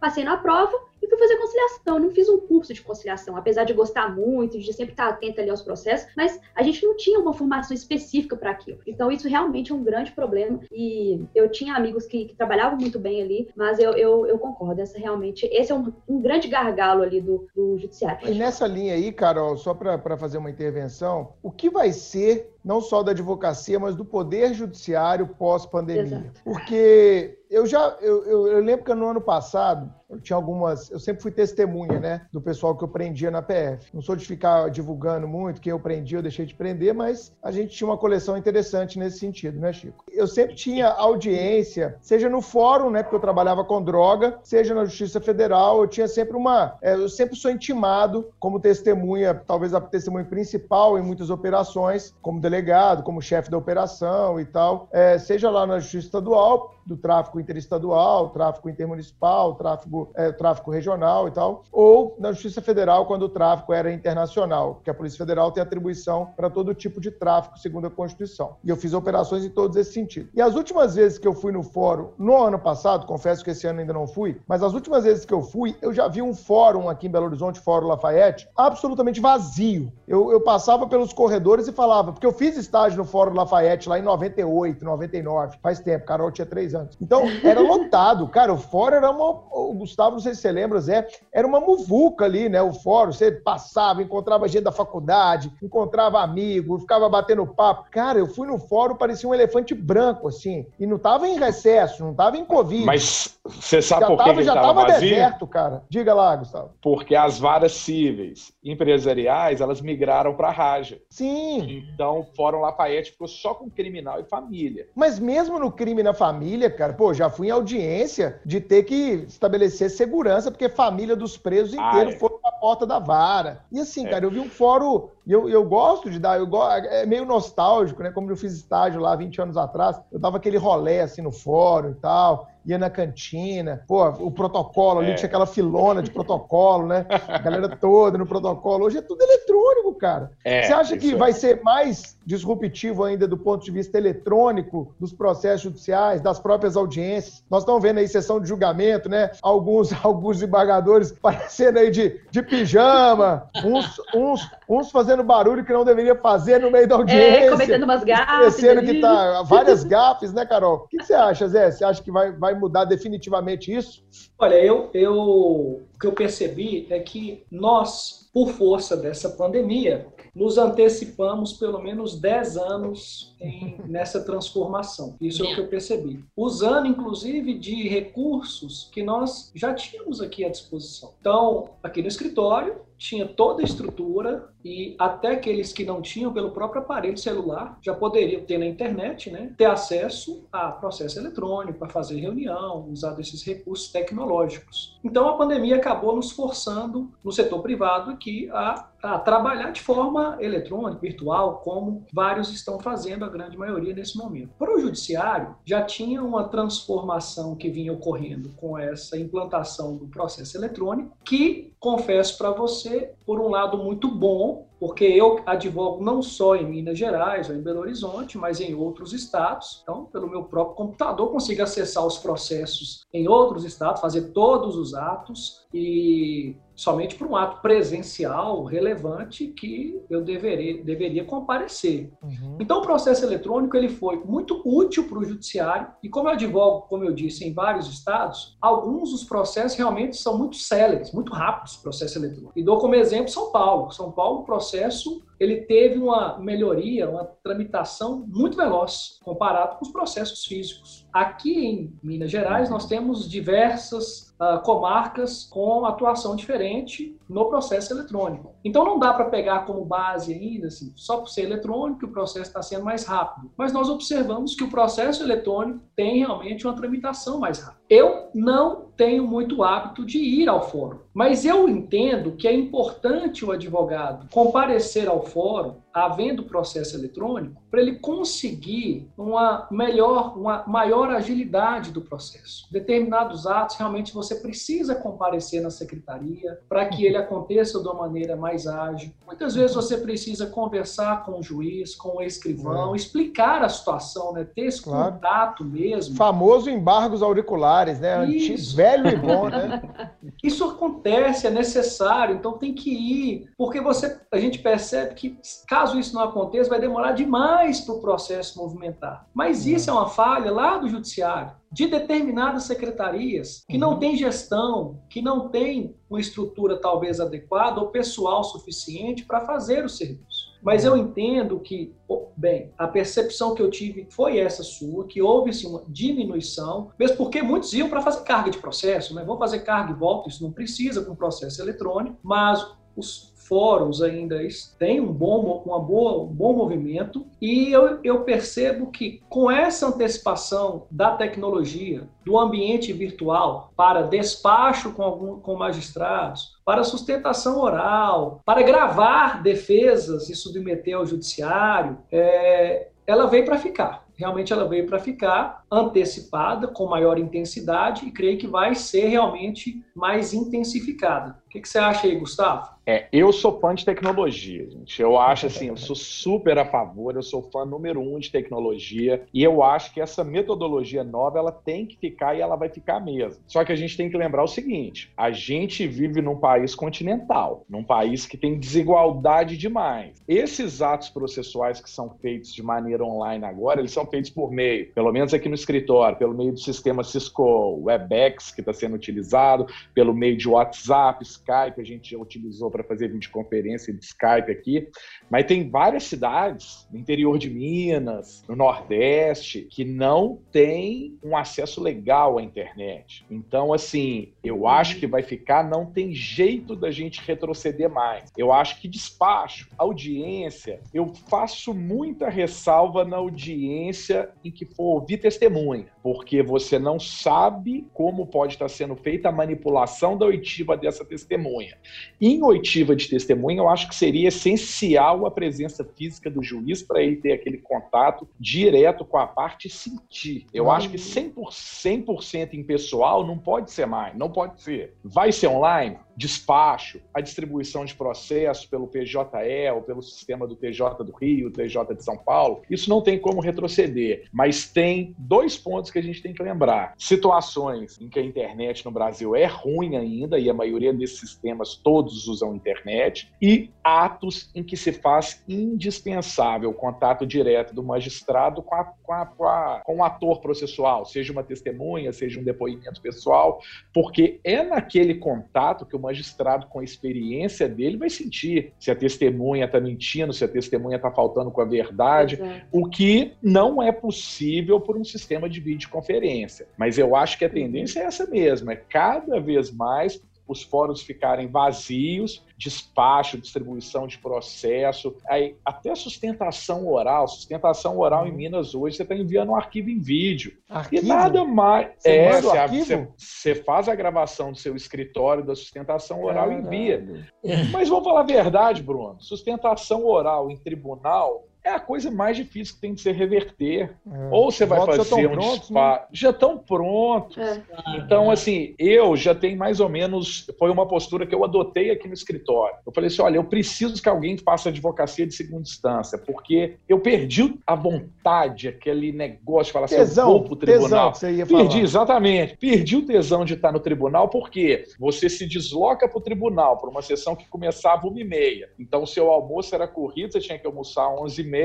passei na prova, e fui fazer conciliação. Não fiz um curso de conciliação, apesar de gostar muito, de sempre estar atenta ali aos processos, mas a gente não tinha uma formação específica para aquilo. Então, isso realmente é um grande problema. E eu tinha amigos que, que trabalhavam muito bem ali, mas eu, eu, eu concordo. Essa realmente, esse é um, um grande gargalo ali do, do judiciário. E nessa linha aí, Carol, só para fazer uma intervenção, o que vai ser não só da advocacia, mas do poder judiciário pós-pandemia? Porque eu já eu, eu, eu, lembro que no ano passado eu tinha algumas eu sempre fui testemunha né do pessoal que eu prendia na PF não sou de ficar divulgando muito quem eu prendi eu deixei de prender mas a gente tinha uma coleção interessante nesse sentido né Chico? Eu sempre tinha audiência seja no fórum né porque eu trabalhava com droga seja na Justiça Federal eu tinha sempre uma é, eu sempre sou intimado como testemunha talvez a testemunha principal em muitas operações como delegado como chefe da operação e tal é, seja lá na Justiça Estadual do tráfico interestadual, tráfico intermunicipal, tráfico, é, tráfico regional e tal, ou na Justiça Federal, quando o tráfico era internacional, porque a Polícia Federal tem atribuição para todo tipo de tráfico, segundo a Constituição. E eu fiz operações em todos esses sentidos. E as últimas vezes que eu fui no fórum, no ano passado, confesso que esse ano ainda não fui, mas as últimas vezes que eu fui, eu já vi um fórum aqui em Belo Horizonte, Fórum Lafayette, absolutamente vazio. Eu, eu passava pelos corredores e falava, porque eu fiz estágio no Fórum Lafayette lá em 98, 99, faz tempo, Carol tinha três anos. Então, era lotado, cara, o fórum era uma, o Gustavo, não sei se você lembra, Zé, era uma muvuca ali, né, o fórum, você passava, encontrava gente da faculdade, encontrava amigo, ficava batendo papo. Cara, eu fui no fórum, parecia um elefante branco, assim, e não tava em recesso, não tava em Covid. Mas você sabe já por tava, que já tava vazio? deserto, cara. Diga lá, Gustavo. Porque as varas cíveis empresariais, elas migraram para a Raja. Sim. Então, o Fórum Lafayette ficou só com criminal e família. Mas mesmo no crime na família, cara, pô, já fui em audiência de ter que estabelecer segurança, porque família dos presos Ah, inteiros é. foram pra porta da vara. E assim, É. cara, eu vi um fórum, e eu, eu gosto de dar, eu go, é meio nostálgico, né? Como eu fiz estágio lá 20 anos atrás, eu dava aquele rolê assim no fórum e tal. Ia na cantina, pô, o protocolo ali, É. tinha aquela filona de protocolo, né? A galera toda no protocolo. Hoje é tudo eletrônico, cara. É, Você acha que é. vai ser mais disruptivo ainda do ponto de vista eletrônico dos processos judiciais, das próprias audiências? Nós estamos vendo aí sessão de julgamento, né? Alguns, alguns desembargadores parecendo aí de, de pijama, uns, uns, uns fazendo barulho que não deveria fazer no meio da audiência. É, cometendo umas gafes. Que tá várias gafes, né, Carol? O que, que você acha, Zé? Você acha que vai, vai mudar definitivamente isso? Olha, eu, eu, o que eu percebi é que nós, por força dessa pandemia, nos antecipamos pelo menos 10 anos em- nessa transformação. Isso é o que eu percebi. Usando, inclusive, de recursos que nós já tínhamos aqui à disposição. Então, aqui no escritório, tinha toda a estrutura e até aqueles que não tinham pelo próprio aparelho celular já poderiam ter na internet, né, ter acesso a processo eletrônico, para fazer reunião, usar desses recursos tecnológicos. Então a pandemia acabou nos forçando no setor privado aqui a, a trabalhar de forma eletrônica, virtual, como vários estão fazendo, a grande maioria nesse momento. Para o judiciário, já tinha uma transformação que vinha ocorrendo com essa implantação do processo eletrônico, que confesso para você, por um lado muito bom, porque eu advogo não só em Minas Gerais ou em Belo Horizonte, mas em outros estados. Então, pelo meu próprio computador, consigo acessar os processos em outros estados, fazer todos os atos e somente por um ato presencial relevante que eu deveria, deveria comparecer. Então, o processo eletrônico ele foi muito útil para o judiciário e, como eu advogo, como eu disse, em vários estados, alguns dos processos realmente são muito céleres, muito rápidos, o processo eletrônico. E dou como exemplo São Paulo. São Paulo, o processo ele teve uma melhoria, uma tramitação muito veloz comparado com os processos físicos. Aqui em Minas Gerais, nós temos diversas ah, comarcas com atuação diferente no processo eletrônico. Então não dá para pegar como base ainda, assim, só por ser eletrônico, o processo está sendo mais rápido. Mas nós observamos que o processo eletrônico tem realmente uma tramitação mais rápida. Eu não tenho muito hábito de ir ao fórum, mas eu entendo que é importante o advogado comparecer ao fórum, havendo processo eletrônico, para ele conseguir uma melhor, uma maior agilidade do processo. Determinados atos, realmente você precisa comparecer na secretaria para que ele aconteça de uma maneira mais ágil. Muitas vezes você precisa conversar com o juiz, com o escrivão, explicar a situação, né? ter esse Claro. contato mesmo. Famoso embargos auriculares, né? Antigo, Isso. velho e bom, né? Isso acontece, é necessário, então tem que ir, porque você, a gente percebe que caso isso não aconteça, vai demorar demais para o processo movimentar. Mas isso é uma falha lá do judiciário, de determinadas secretarias que não Uhum. tem gestão, que não tem uma estrutura talvez adequada ou pessoal suficiente para fazer o serviço. Mas eu entendo que, bem, a percepção que eu tive foi essa sua, que houve sim, uma diminuição, mesmo porque muitos iam para fazer carga de processo, né? Vão fazer carga e volta, isso não precisa com processo eletrônico, mas os fóruns ainda têm um bom, uma boa, um bom movimento e eu, eu percebo que com essa antecipação da tecnologia, do ambiente virtual para despacho com, algum, com magistrados, para sustentação oral, para gravar defesas e submeter ao judiciário, é, ela veio para ficar. Realmente ela veio para ficar antecipada, com maior intensidade, e creio que vai ser realmente mais intensificada. O que, que você acha aí, Gustavo? É, eu sou fã de tecnologia, gente. Eu acho assim, eu sou super a favor, eu sou fã número um de tecnologia e eu acho que essa metodologia nova ela tem que ficar e ela vai ficar mesmo. Só que a gente tem que lembrar o seguinte: a gente vive num país continental, num país que tem desigualdade demais. Esses atos processuais que são feitos de maneira online agora, eles são feitos por meio, pelo menos aqui no escritório, pelo meio do sistema Cisco WebEx que está sendo utilizado, pelo meio de WhatsApp, Skype, a gente já utilizou para fazer videoconferência de Skype aqui, mas tem várias cidades no interior de Minas, no Nordeste, que não tem um acesso legal à internet. Então, assim, eu acho que vai ficar, não tem jeito da gente retroceder mais. Eu acho que despacho, audiência, eu faço muita ressalva na audiência em que for ouvir testemunha, porque você não sabe como pode estar sendo feita a manipulação da oitiva dessa testemunha. Em oitiva de testemunha, eu acho que seria essencial a presença física do juiz para ele ter aquele contato direto com a parte e sentir. Eu uhum. acho que 100%, 100 em pessoal não pode ser mais, não pode ser. Vai ser online? despacho, a distribuição de processo pelo PJE ou pelo sistema do TJ do Rio, TJ de São Paulo, isso não tem como retroceder. Mas tem dois pontos que a gente tem que lembrar. Situações em que a internet no Brasil é ruim ainda, e a maioria desses sistemas todos usam internet, e atos em que se faz indispensável o contato direto do magistrado com, a, com, a, com, a, com o ator processual, seja uma testemunha, seja um depoimento pessoal, porque é naquele contato que o magistrado, com a experiência dele, vai sentir se a testemunha está mentindo, se a testemunha está faltando com a verdade, Exato. o que não é possível por um sistema de videoconferência. Mas eu acho que a tendência é essa mesma, é cada vez mais os fóruns ficarem vazios, despacho, distribuição de processo, aí, até sustentação oral. Sustentação oral em uhum. Minas hoje, você está enviando um arquivo em vídeo. Arquivo? E nada mais. Você é, você, você, faz a gravação do seu escritório da sustentação oral e envia. Mas vamos falar a verdade, Bruno. Sustentação oral em tribunal é a coisa mais difícil que tem que ser reverter. É. Ou você vai fazer um prontos, né? Já estão prontos. É. Então, assim, eu já tenho mais ou menos. Foi uma postura que eu adotei aqui no escritório. Eu falei assim: olha, eu preciso que alguém faça advocacia de segunda instância, porque eu perdi a vontade, aquele negócio de falar assim: tesão, eu vou pro tribunal. Tesão, perdi, falar. exatamente. Perdi o tesão de estar no tribunal, porque você se desloca para o tribunal, para uma sessão que começava uma e meia. Então, o seu almoço era corrido, você tinha que almoçar às 11 e meia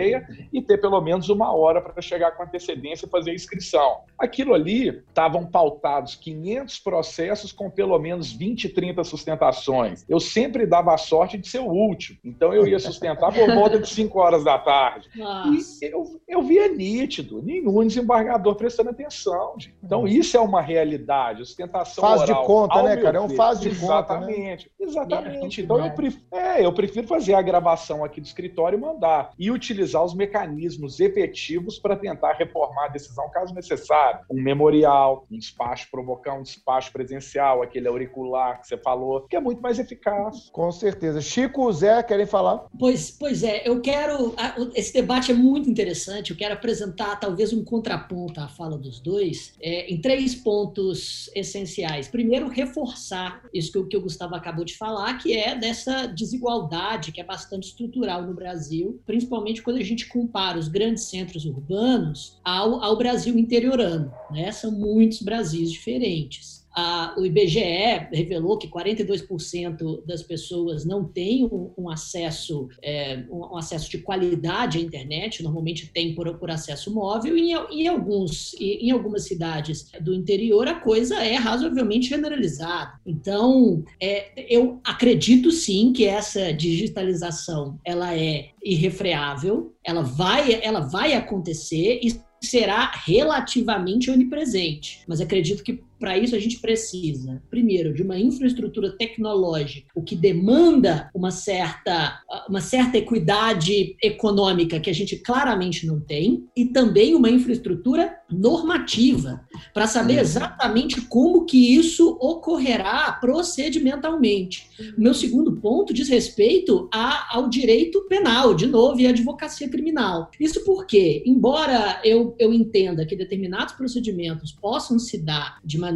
e ter pelo menos uma hora para chegar com antecedência e fazer a inscrição. Aquilo ali estavam pautados 500 processos com pelo menos 20, 30 sustentações. Eu sempre dava a sorte de ser o último. Então eu ia sustentar por volta de 5 horas da tarde. Nossa. E eu, eu via nítido, nenhum desembargador prestando atenção. Gente. Então uhum. isso é uma realidade. A sustentação faz oral, de conta, né, cara? É um faz de exatamente, conta. Né? Exatamente. Então eu prefiro, é, eu prefiro fazer a gravação aqui do escritório e mandar. E utilizar utilizar os mecanismos efetivos para tentar reformar a decisão caso necessário. Um memorial, um despacho, provocar um despacho presencial, aquele auricular que você falou, que é muito mais eficaz. Com certeza. Chico, Zé, querem falar? Pois, pois é, eu quero. Esse debate é muito interessante. Eu quero apresentar talvez um contraponto à fala dos dois é, em três pontos essenciais. Primeiro, reforçar isso que o, que o Gustavo acabou de falar, que é dessa desigualdade que é bastante estrutural no Brasil, principalmente quando a gente compara os grandes centros urbanos ao, ao Brasil interiorano. Né? São muitos Brasis diferentes a, o IBGE revelou que 42% das pessoas não têm um, um acesso é, um, acesso de qualidade à internet, normalmente tem por, por acesso móvel, e em, em alguns, em algumas cidades do interior a coisa é razoavelmente generalizada. Então, é, eu acredito sim que essa digitalização ela é irrefreável, ela vai, ela vai acontecer e será relativamente onipresente. Mas acredito que para isso a gente precisa, primeiro, de uma infraestrutura tecnológica, o que demanda uma certa, uma certa equidade econômica que a gente claramente não tem, e também uma infraestrutura normativa, para saber exatamente como que isso ocorrerá procedimentalmente. O meu segundo ponto diz respeito a, ao direito penal, de novo, e à advocacia criminal. Isso porque, embora eu, eu entenda que determinados procedimentos possam se dar de maneira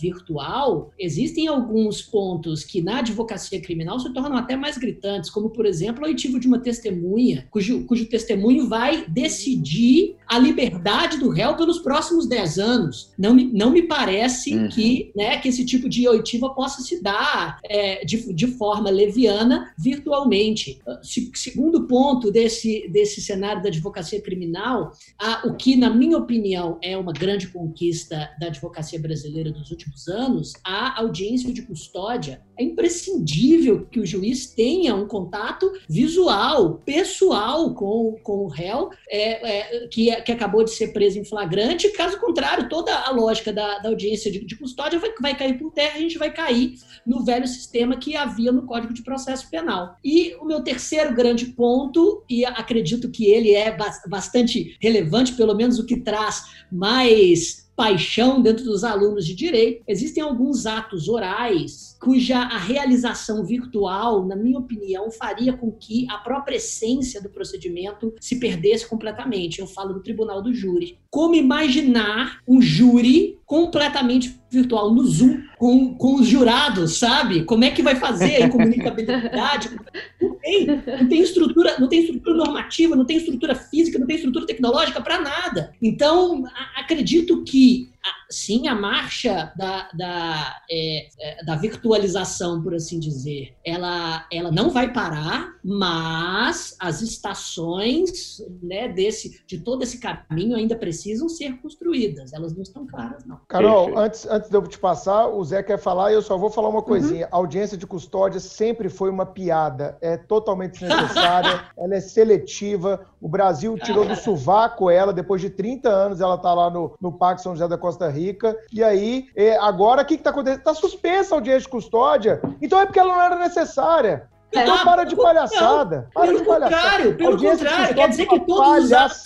virtual, existem alguns pontos que na advocacia criminal se tornam até mais gritantes, como, por exemplo, o oitivo de uma testemunha, cujo, cujo testemunho vai decidir a liberdade do réu pelos próximos 10 anos. Não me, não me parece uhum. que, né, que esse tipo de oitiva possa se dar é, de, de forma leviana virtualmente. Se, segundo ponto desse, desse cenário da advocacia criminal, a, o que, na minha opinião, é uma grande conquista da advocacia brasileira dos últimos anos, a audiência de custódia. É imprescindível que o juiz tenha um contato visual, pessoal com, com o réu, é, é, que, que acabou de ser preso em flagrante. Caso contrário, toda a lógica da, da audiência de, de custódia vai, vai cair por terra, a gente vai cair no velho sistema que havia no Código de Processo Penal. E o meu terceiro grande ponto, e acredito que ele é bastante relevante, pelo menos o que traz mais paixão dentro dos alunos de direito. Existem alguns atos orais cuja a realização virtual, na minha opinião, faria com que a própria essência do procedimento se perdesse completamente. Eu falo do tribunal do júri. Como imaginar um júri completamente virtual no Zoom com, com os jurados, sabe? Como é que vai fazer a comunicabilidade? Não tem, não tem estrutura, não tem estrutura normativa, não tem estrutura física, não tem estrutura tecnológica para nada. Então, acredito que sim, a marcha da, da, é, é, da virtualização, por assim dizer, ela, ela não vai parar, mas as estações né, desse, de todo esse caminho ainda precisam ser construídas. Elas não estão claras, não. Carol, antes, antes de eu te passar, o Zé quer falar e eu só vou falar uma coisinha. Uhum. A audiência de custódia sempre foi uma piada. É totalmente desnecessária, ela é seletiva. O Brasil tirou do sovaco ela, depois de 30 anos, ela está lá no, no Parque São José da Costa Costa Rica. E aí, é, agora o que está acontecendo? Está suspensa a audiência de custódia. Então é porque ela não era necessária. Então é. para de palhaçada. Não, para pelo de palhaçada. contrário, pelo contrário. Quer dizer, que todos os atos,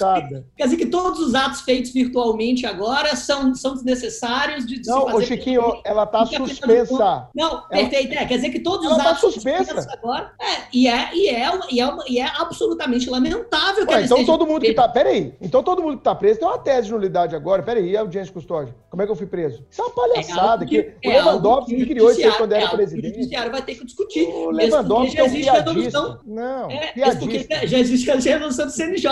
quer dizer que todos os atos feitos virtualmente agora são, são desnecessários de, de Não, o Chiquinho, ela está suspensa. Não, perfeito. É, quer dizer que todos ela os tá atos suspensa agora. É, e, é, e, é, e, é e é absolutamente lamentável que Ué, Então todo mundo que está. Peraí. Então todo mundo que está preso tem uma tese de nulidade agora. Peraí, e a audiência custódia? Como é que eu fui preso? Isso é uma palhaçada. É que, que, o Lewandowski que criou isso quando era presidente. O judiciário vai ter que discutir. O Lewandowski é um piadista revolução. Não, é, porque já existe a revolução do CNJ.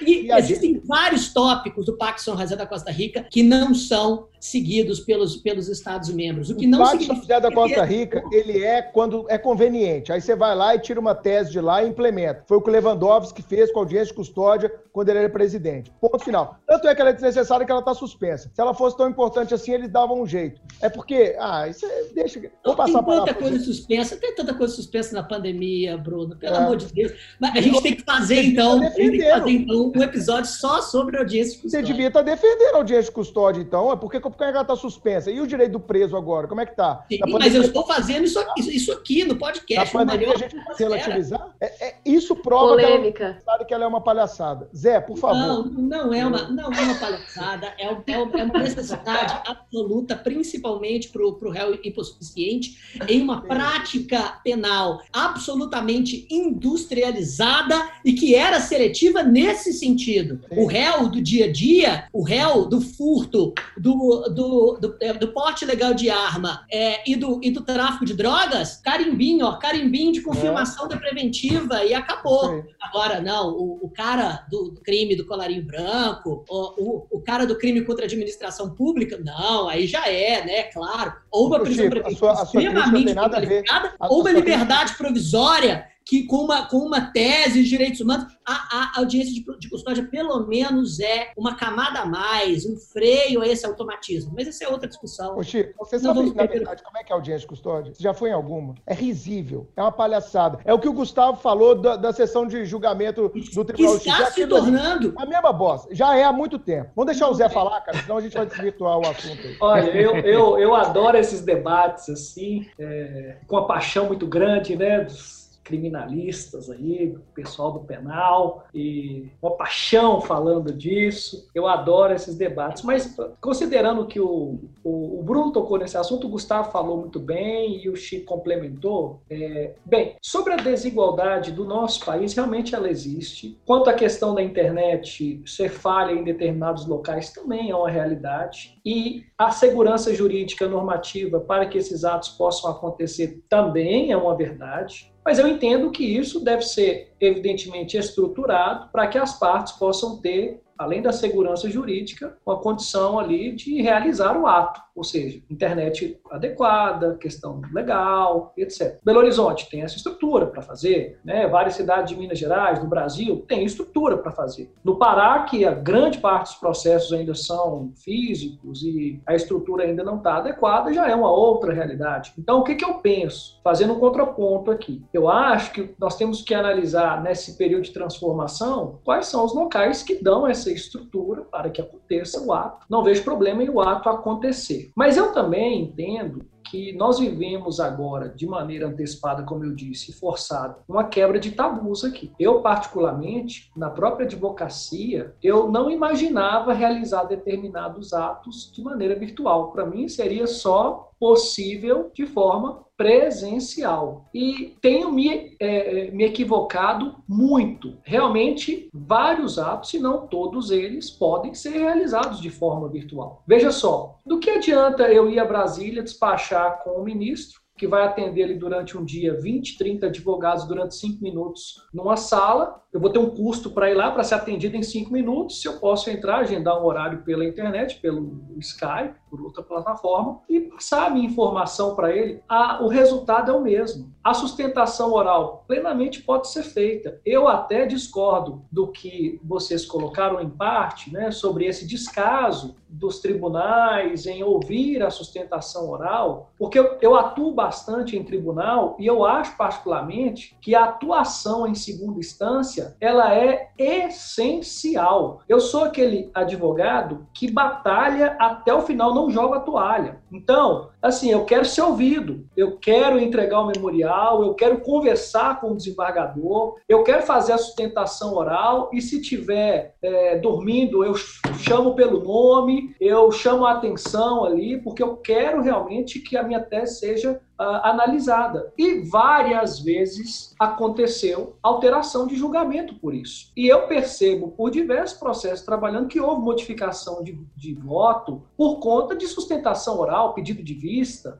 E piadista. existem vários tópicos do Pacto São José da Costa Rica que não são seguidos pelos, pelos Estados-membros. O que o não Pacto São José da Costa Rica, ele é quando é conveniente. Aí você vai lá e tira uma tese de lá e implementa. Foi o que o Lewandowski fez com a audiência de custódia quando ele era presidente. Ponto final. Tanto é que ela é desnecessária que ela está suspensa. Se ela fosse tão importante assim, eles davam um jeito. É porque, ah, isso é, deixa. Vou passar tem tanta coisa suspensa, tem tanta coisa suspensa na pandemia, Bruno, pelo é. amor de Deus. Mas a gente tem que fazer, então, tá tem que fazer, então, um episódio só sobre audiência de custódia. Você devia estar tá defendendo a audiência de custódia, então. É porque, porque ela está suspensa. E o direito do preso agora? Como é que está? Sim, mas eu estou fazendo isso aqui, isso aqui no podcast. Na pandemia, a gente relativizar? É, é, isso prova que ela, sabe que ela é uma palhaçada. Zé, por favor. Não, não é uma, não é uma palhaçada. É, é, é uma necessidade absoluta, principalmente para o réu hipossuficiente, em uma prática penal absolutamente industrializada e que era seletiva nesse sentido. O réu do dia a dia, o réu do furto, do, do, do, do porte legal de arma é, e, do, e do tráfico de drogas, carimbinho, ó, carimbinho de confirmação é. da preventiva e acabou. Agora, não, o, o cara do, do, crime do colarinho branco, o, o, o, cara do crime contra a administração pública, não, aí já é, né, claro. Ou uma prisão preventiva extremamente qualificada, ou uma liberdade provisória que com uma, com uma tese de direitos humanos, a, a audiência de, de, custódia pelo menos é uma camada a mais, um freio a esse automatismo. Mas essa é outra discussão. Ô, Chico, você Não sabe, na verdade, como é que é a audiência de custódia? Você já foi em alguma? É risível, é uma palhaçada. É o que o Gustavo falou da, da sessão de julgamento do Tribunal de Justiça. Está se tornando... A mesma bosta. Já é há muito tempo. Vamos deixar o Zé falar, cara, senão a gente vai desvirtuar o assunto aí. Olha, eu, eu, eu adoro esses debates, assim, é, com uma paixão muito grande, né, dos criminalistas aí, pessoal do penal, e uma paixão falando disso. Eu adoro esses debates, mas considerando que o, o, o Bruno tocou nesse assunto, o Gustavo falou muito bem e o Chico complementou. É, bem, sobre a desigualdade do nosso país, realmente ela existe. Quanto à questão da internet ser falha em determinados locais, também é uma realidade. E a segurança jurídica normativa para que esses atos possam acontecer também é uma verdade. Mas eu entendo que isso deve ser, evidentemente, estruturado para que as partes possam ter além da segurança jurídica, uma condição ali de realizar o ato, ou seja, internet adequada, questão legal, etc. Belo Horizonte tem essa estrutura para fazer, né? várias cidades de Minas Gerais, do Brasil, tem estrutura para fazer. No Pará, que a grande parte dos processos ainda são físicos e a estrutura ainda não está adequada, já é uma outra realidade. Então, o que, que eu penso? Fazendo um contraponto aqui. Eu acho que nós temos que analisar nesse período de transformação quais são os locais que dão essa estrutura para que aconteça o ato. Não vejo problema em o ato acontecer. Mas eu também entendo que nós vivemos agora de maneira antecipada, como eu disse, forçada, uma quebra de tabus aqui. Eu, particularmente, na própria advocacia, eu não imaginava realizar determinados atos de maneira virtual. Para mim, seria só possível de forma presencial. E tenho me, é, é, me equivocado muito. Realmente, vários atos, se não todos eles, podem ser realizados de forma virtual. Veja só, do que adianta eu ir a Brasília despachar com o ministro, que vai atender ele durante um dia 20, 30 advogados durante 5 minutos numa sala, eu vou ter um custo para ir lá para ser atendido em cinco minutos. Se eu posso entrar, agendar um horário pela internet, pelo Skype, por outra plataforma, e passar a minha informação para ele, a, o resultado é o mesmo. A sustentação oral plenamente pode ser feita. Eu até discordo do que vocês colocaram em parte, né, sobre esse descaso dos tribunais em ouvir a sustentação oral, porque eu, eu atuo bastante em tribunal e eu acho particularmente que a atuação em segunda instância ela é essencial. Eu sou aquele advogado que batalha até o final, não joga a toalha. Então, assim, eu quero ser ouvido, eu quero entregar o memorial, eu quero conversar com o desembargador, eu quero fazer a sustentação oral e se tiver é, dormindo, eu chamo pelo nome, eu chamo a atenção ali, porque eu quero realmente que a minha tese seja uh, analisada. E várias vezes aconteceu alteração de julgamento por isso. E eu percebo por diversos processos trabalhando que houve modificação de, de voto por conta de sustentação oral, pedido de vista.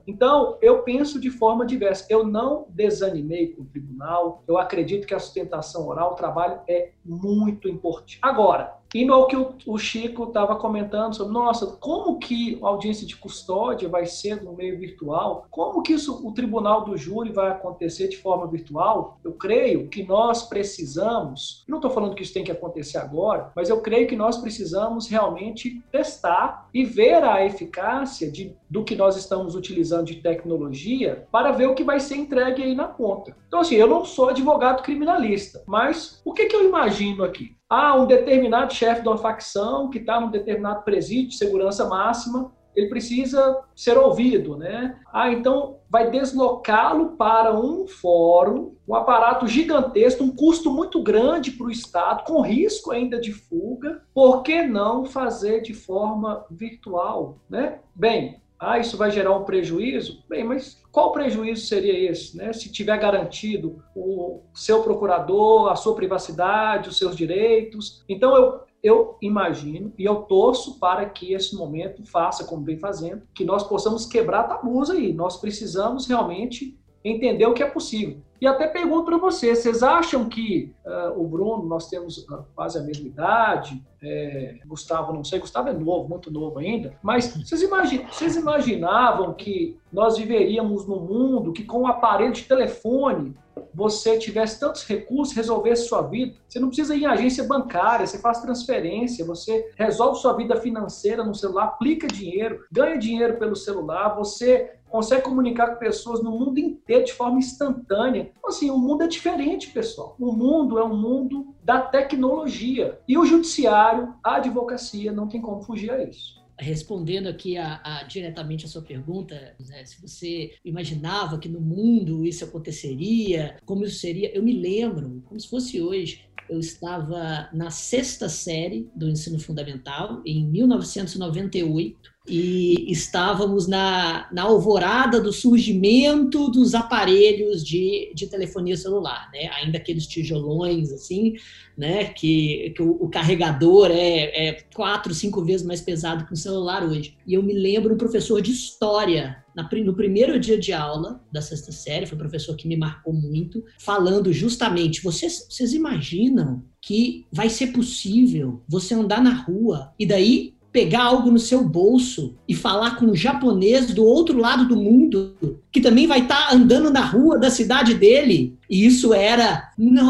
Então, eu penso de forma diversa. Eu não desanimei com o tribunal. Eu acredito que a sustentação oral, o trabalho é muito importante. Agora, Indo ao que o, Chico estava comentando sobre, nossa, como que a audiência de custódia vai ser no meio virtual? Como que isso, o tribunal do júri vai acontecer de forma virtual? Eu creio que nós precisamos, não estou falando que isso tem que acontecer agora, mas eu creio que nós precisamos realmente testar e ver a eficácia de, do que nós estamos utilizando de tecnologia para ver o que vai ser entregue aí na ponta. Então, assim, eu não sou advogado criminalista, mas o que, que eu imagino aqui? Ah, um determinado chefe de uma facção que está num determinado presídio de segurança máxima, ele precisa ser ouvido, né? Ah, então vai deslocá-lo para um fórum, um aparato gigantesco, um custo muito grande para o Estado, com risco ainda de fuga. Por que não fazer de forma virtual, né? Bem, ah, isso vai gerar um prejuízo? Bem, mas qual prejuízo seria esse? Né? Se tiver garantido o seu procurador, a sua privacidade, os seus direitos. Então, eu, eu imagino e eu torço para que esse momento faça, como vem fazendo, que nós possamos quebrar tabus aí. Nós precisamos realmente entender o que é possível. E até pergunto para vocês, vocês acham que uh, o Bruno, nós temos uh, quase a mesma idade, é, Gustavo, não sei, Gustavo é novo, muito novo ainda, mas vocês, vocês imaginavam que nós viveríamos num mundo que com o um aparelho de telefone você tivesse tantos recursos, resolvesse sua vida. Você não precisa ir em agência bancária, você faz transferência, você resolve sua vida financeira no celular, aplica dinheiro, ganha dinheiro pelo celular, você consegue comunicar com pessoas no mundo inteiro de forma instantânea. Então, assim, o mundo é diferente, pessoal. O mundo é um mundo da tecnologia. E o judiciário, a advocacia, não tem como fugir a isso. respondendo aqui a, a, diretamente a sua pergunta, né, se você imaginava que no mundo isso aconteceria, como isso seria, eu me lembro, como se fosse hoje, eu estava na sexta série do ensino fundamental, em 1998, e estávamos na, na alvorada do surgimento dos aparelhos de, de telefonia celular, né? ainda aqueles tijolões assim, né? que, que o, o carregador é, é quatro, cinco vezes mais pesado que um celular hoje. E eu me lembro um professor de história no primeiro dia de aula da sexta série, foi um professor que me marcou muito, falando justamente: vocês, vocês imaginam que vai ser possível você andar na rua e daí pegar algo no seu bolso e falar com um japonês do outro lado do mundo que também vai estar tá andando na rua da cidade dele. E isso era no,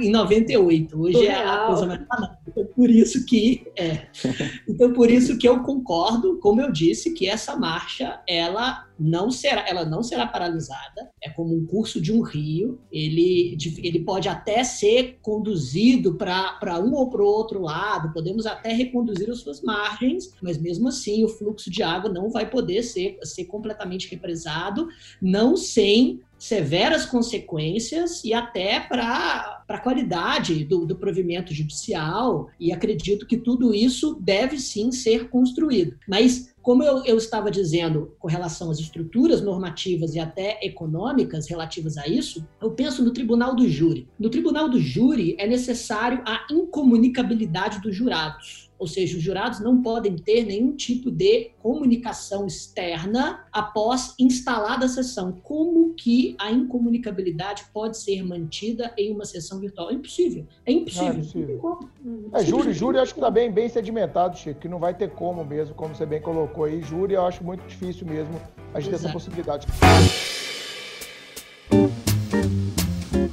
em 98. Hoje é a coisa mais Então por isso que é. Então por isso que eu concordo, como eu disse, que essa marcha ela não será, ela não será paralisada. É como um curso de um rio. Ele, ele pode até ser conduzido para um ou para o outro lado. Podemos até reconduzir as suas margens, mas mesmo assim o fluxo de água não vai poder ser, ser completamente represado, não sem severas consequências e até para a qualidade do, do provimento judicial, e acredito que tudo isso deve sim ser construído. Mas como eu, eu, estava dizendo com relação às estruturas normativas e até econômicas relativas a isso, eu penso no tribunal do júri. No tribunal do júri é necessário a incomunicabilidade dos jurados. Ou seja, os jurados não podem ter nenhum tipo de comunicação externa após instalada a sessão. Como que a incomunicabilidade pode ser mantida em uma sessão virtual? É impossível. É impossível. Não, é, impossível. é júri, júri acho que está bem, bem sedimentado, Chico, que não vai ter como mesmo, como você bem colocou aí. Júri eu acho muito difícil mesmo a gente ter essa possibilidade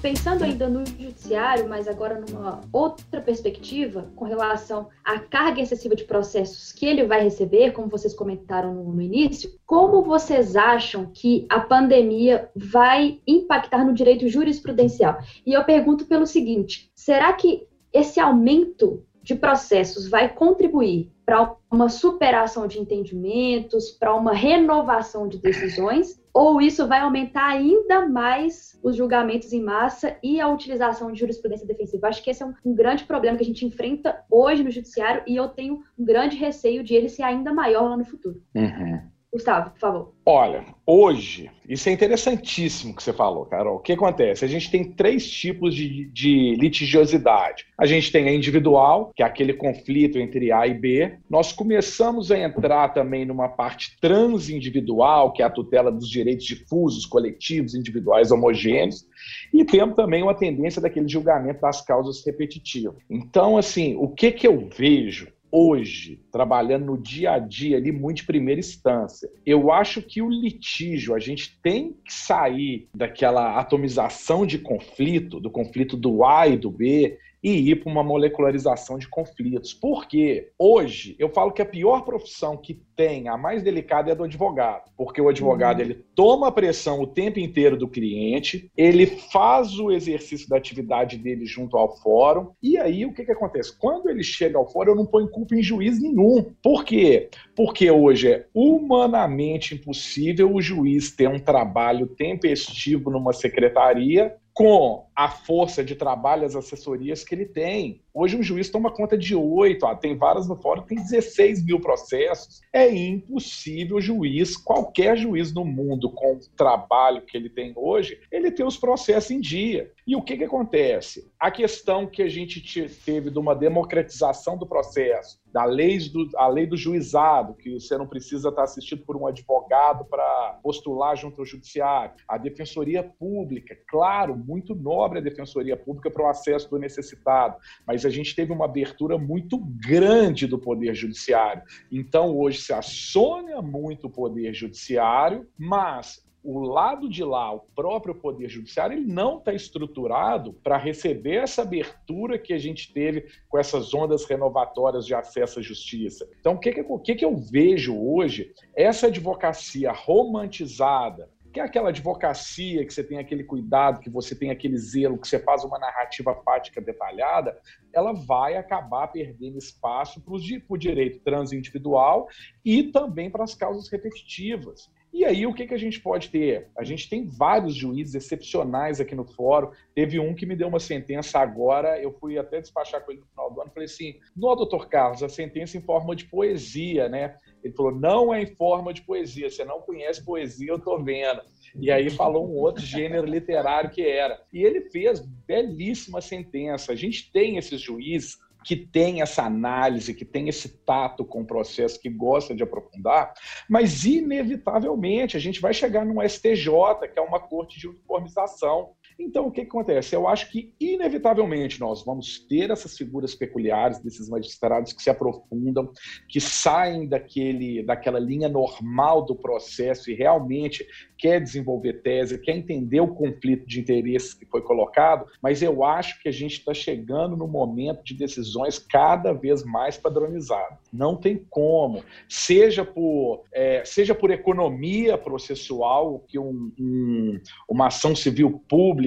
pensando ainda no judiciário, mas agora numa outra perspectiva, com relação à carga excessiva de processos que ele vai receber, como vocês comentaram no, no início, como vocês acham que a pandemia vai impactar no direito jurisprudencial? E eu pergunto pelo seguinte: será que esse aumento de processos vai contribuir para uma superação de entendimentos, para uma renovação de decisões, ou isso vai aumentar ainda mais os julgamentos em massa e a utilização de jurisprudência defensiva? Acho que esse é um, um grande problema que a gente enfrenta hoje no judiciário e eu tenho um grande receio de ele ser ainda maior lá no futuro. Uhum. Gustavo, por favor. Olha, hoje, isso é interessantíssimo que você falou, Carol. O que acontece? A gente tem três tipos de, de, litigiosidade. A gente tem a individual, que é aquele conflito entre A e B. Nós começamos a entrar também numa parte transindividual, que é a tutela dos direitos difusos, coletivos, individuais homogêneos. E temos também uma tendência daquele julgamento das causas repetitivas. Então, assim, o que, que eu vejo? Hoje, trabalhando no dia a dia ali, muito de primeira instância. Eu acho que o litígio, a gente tem que sair daquela atomização de conflito, do conflito do A e do B, e ir para uma molecularização de conflitos. Porque hoje eu falo que a pior profissão que tem, a mais delicada é a do advogado, porque o advogado uhum. ele toma a pressão o tempo inteiro do cliente, ele faz o exercício da atividade dele junto ao fórum, e aí o que, que acontece? Quando ele chega ao fórum, eu não ponho culpa em juiz nenhum. Por quê? Porque hoje é humanamente impossível o juiz ter um trabalho tempestivo numa secretaria com a força de trabalho, as assessorias que ele tem. Hoje um juiz toma conta de oito, tem várias no fórum, tem 16 mil processos. É impossível juiz, qualquer juiz no mundo, com o trabalho que ele tem hoje, ele ter os processos em dia. E o que, que acontece? A questão que a gente teve de uma democratização do processo, da lei do, a lei do juizado, que você não precisa estar assistido por um advogado para postular junto ao judiciário, a defensoria pública, claro, muito nobre a defensoria pública para o acesso do necessitado, mas a gente teve uma abertura muito grande do poder judiciário. Então, hoje se assônia muito o poder judiciário, mas o lado de lá, o próprio Poder Judiciário, ele não está estruturado para receber essa abertura que a gente teve com essas ondas renovatórias de acesso à justiça. Então, o que, que, o que, que eu vejo hoje? Essa advocacia romantizada, que é aquela advocacia, que você tem aquele cuidado, que você tem aquele zelo, que você faz uma narrativa fática detalhada, ela vai acabar perdendo espaço para o direito transindividual e também para as causas repetitivas. E aí, o que, que a gente pode ter? A gente tem vários juízes excepcionais aqui no fórum. Teve um que me deu uma sentença agora, eu fui até despachar com ele no final do ano. Falei assim: no doutor Carlos, a sentença em forma de poesia, né? Ele falou: não é em forma de poesia, você não conhece poesia, eu tô vendo. E aí falou um outro gênero literário que era. E ele fez belíssima sentença. A gente tem esses juízes que tem essa análise, que tem esse tato com o processo, que gosta de aprofundar, mas inevitavelmente a gente vai chegar no STJ, que é uma corte de uniformização. Então, o que, que acontece? Eu acho que, inevitavelmente, nós vamos ter essas figuras peculiares desses magistrados que se aprofundam, que saem daquele, daquela linha normal do processo e realmente quer desenvolver tese, quer entender o conflito de interesses que foi colocado, mas eu acho que a gente está chegando no momento de decisões cada vez mais padronizadas. Não tem como, seja por, é, seja por economia processual, que um, um, uma ação civil pública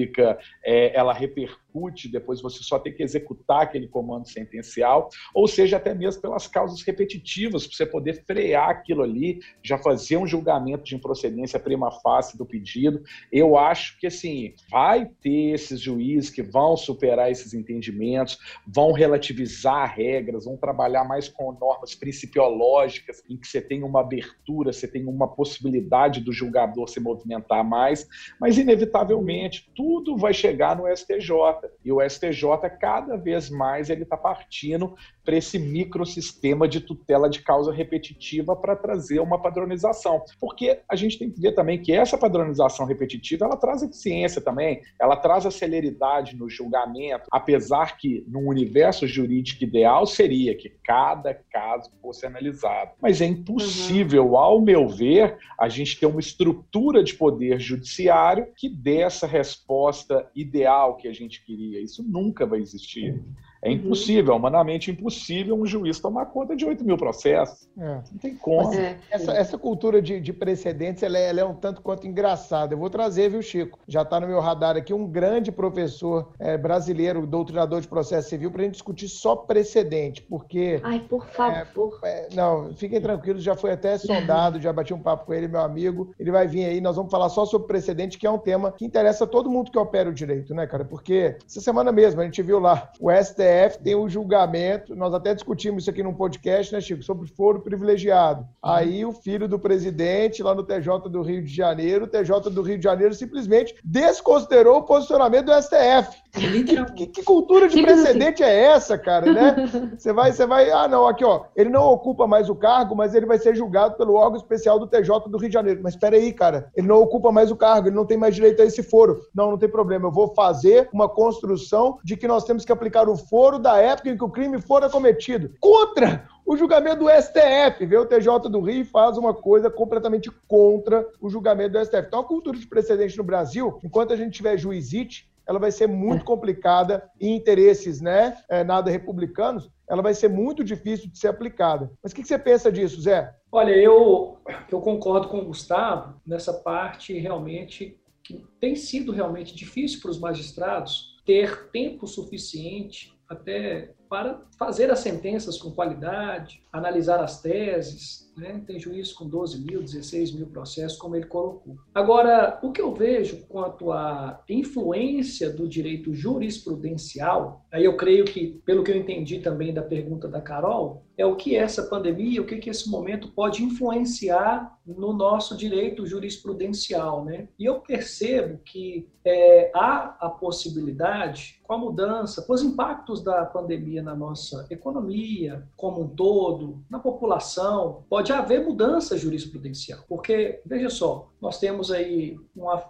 é, ela repercute depois você só tem que executar aquele comando sentencial, ou seja, até mesmo pelas causas repetitivas, para você poder frear aquilo ali, já fazer um julgamento de improcedência prima facie do pedido. Eu acho que, assim, vai ter esses juízes que vão superar esses entendimentos, vão relativizar regras, vão trabalhar mais com normas principiológicas, em que você tem uma abertura, você tem uma possibilidade do julgador se movimentar mais, mas, inevitavelmente, tudo vai chegar no STJ. E o STJ, cada vez mais, ele está partindo para esse microsistema de tutela de causa repetitiva para trazer uma padronização. Porque a gente tem que ver também que essa padronização repetitiva, ela traz eficiência também, ela traz a celeridade no julgamento, apesar que no universo jurídico ideal seria que cada caso fosse analisado. Mas é impossível, uhum. ao meu ver, a gente ter uma estrutura de poder judiciário que dê essa resposta ideal que a gente queria. Isso nunca vai existir. É uhum. impossível, é humanamente impossível um juiz tomar conta de 8 mil processos. É. Não tem como. É. Essa, essa, cultura de, de precedentes ela é, ela é, um tanto quanto engraçada. Eu vou trazer, viu, Chico? Já está no meu radar aqui um grande professor é, brasileiro, doutrinador de processo civil, para a gente discutir só precedente, porque. Ai, por favor. É, é, não, fiquem tranquilos, já foi até sondado, já bati um papo com ele, meu amigo. Ele vai vir aí, nós vamos falar só sobre precedente, que é um tema que interessa todo mundo que opera o direito, né, cara? Porque essa semana mesmo a gente viu lá o STF STF tem o julgamento, nós até discutimos isso aqui num podcast, né, Chico, sobre foro privilegiado. Aí o filho do presidente, lá no TJ do Rio de Janeiro, o TJ do Rio de Janeiro simplesmente desconsiderou o posicionamento do STF. Que, que, que, cultura de precedente é essa, cara, né? Você vai, você vai, ah, não, aqui, ó, ele não ocupa mais o cargo, mas ele vai ser julgado pelo órgão especial do TJ do Rio de Janeiro. Mas espera aí, cara, ele não ocupa mais o cargo, ele não tem mais direito a esse foro. Não, não tem problema, eu vou fazer uma construção de que nós temos que aplicar o foro da época em que o crime fora cometido. Contra o julgamento do STF. Vê o TJ do Rio faz uma coisa completamente contra o julgamento do STF. Então, a cultura de precedente no Brasil, enquanto a gente tiver juizite, ela vai ser muito complicada em interesses né, é, nada republicanos, ela vai ser muito difícil de ser aplicada. Mas o que, que você pensa disso, Zé? Olha, eu, eu concordo com o Gustavo nessa parte realmente que tem sido realmente difícil para os magistrados ter tempo suficiente até para fazer as sentenças com qualidade, analisar as teses. Né? Tem juízo com 12 mil, 16 mil processos, como ele colocou. Agora, o que eu vejo quanto à influência do direito jurisprudencial, aí eu creio que, pelo que eu entendi também da pergunta da Carol, é o que essa pandemia, o que, que esse momento pode influenciar no nosso direito jurisprudencial. Né? E eu percebo que é, há a possibilidade, com a mudança, com os impactos da pandemia na nossa economia como um todo, na população, pode haver mudança jurisprudencial. Porque, veja só, nós temos aí uma,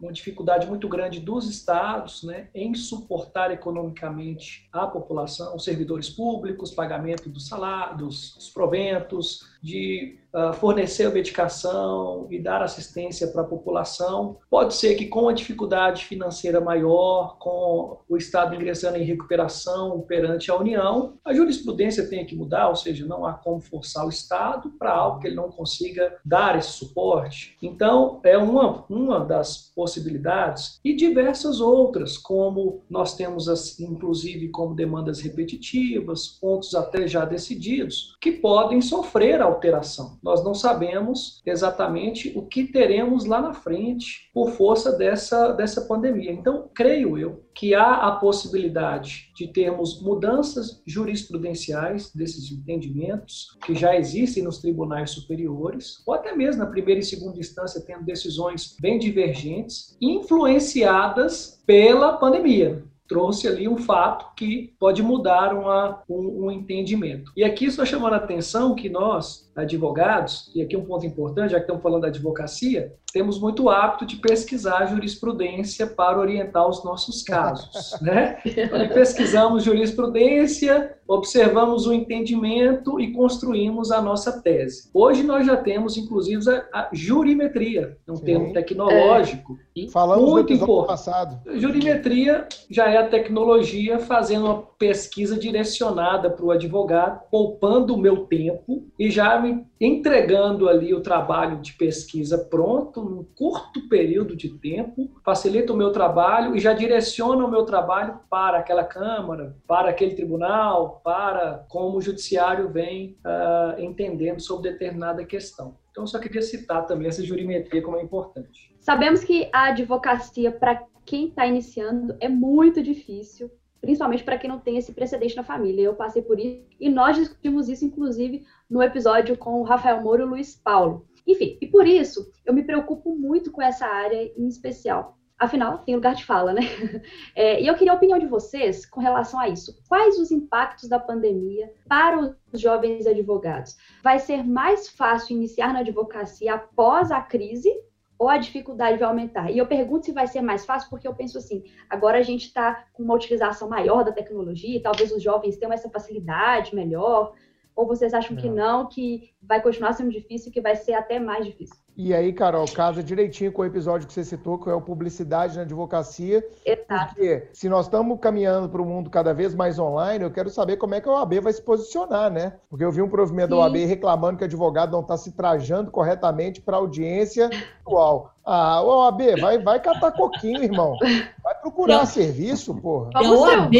uma dificuldade muito grande dos estados né, em suportar economicamente a população, os servidores públicos, pagamento dos salários, dos proventos, de uh, fornecer a medicação e dar assistência para a população. Pode ser que com a dificuldade financeira maior, com o Estado ingressando em recuperação perante a União, a jurisprudência tenha que mudar, ou seja, não há como forçar o Estado para algo que ele não consiga dar esse suporte. Então, é uma, uma das possibilidades e diversas outras, como nós temos, inclusive, como demandas repetitivas, pontos até já decididos, que podem sofrer alteração. Nós não sabemos exatamente o que teremos lá na frente por força dessa, dessa pandemia. Então, creio eu que há a possibilidade de termos mudanças jurisprudenciais desses entendimentos que já existem nos tribunais superiores, ou até mesmo na primeira e segunda instância, tendo decisões bem divergentes, influenciadas pela pandemia trouxe ali um fato que pode mudar uma, um, um entendimento. E aqui só chamando a atenção que nós, advogados, e aqui um ponto importante, já que estamos falando da advocacia, temos muito hábito de pesquisar jurisprudência para orientar os nossos casos. Né? Então, pesquisamos jurisprudência, observamos o entendimento e construímos a nossa tese. Hoje nós já temos, inclusive, a, a jurimetria, um Sim. termo tecnológico. É. Falamos muito importante. passado. Jurimetria já é a tecnologia fazendo uma pesquisa direcionada para o advogado, poupando o meu tempo e já me entregando ali o trabalho de pesquisa pronto, num curto período de tempo, facilita o meu trabalho e já direciona o meu trabalho para aquela Câmara, para aquele tribunal, para como o Judiciário vem uh, entendendo sobre determinada questão. Então, só queria citar também essa jurimetria como é importante. Sabemos que a advocacia, para quem está iniciando, é muito difícil, principalmente para quem não tem esse precedente na família. Eu passei por isso e nós discutimos isso, inclusive, no episódio com o Rafael Moro e o Luiz Paulo. Enfim, e por isso eu me preocupo muito com essa área em especial. Afinal, tem lugar de fala, né? É, e eu queria a opinião de vocês com relação a isso. Quais os impactos da pandemia para os jovens advogados? Vai ser mais fácil iniciar na advocacia após a crise ou a dificuldade vai aumentar? E eu pergunto se vai ser mais fácil, porque eu penso assim: agora a gente está com uma utilização maior da tecnologia, talvez os jovens tenham essa facilidade melhor. Ou vocês acham que não, que vai continuar sendo difícil, que vai ser até mais difícil? E aí, Carol, casa direitinho com o episódio que você citou, que é o Publicidade na Advocacia. Exato. Porque se nós estamos caminhando para um mundo cada vez mais online, eu quero saber como é que a OAB vai se posicionar, né? Porque eu vi um provimento da OAB reclamando que o advogado não está se trajando corretamente para a audiência atual. Ah, OAB, vai, vai catar coquinho, irmão. Vai procurar serviço, porra. É a OAB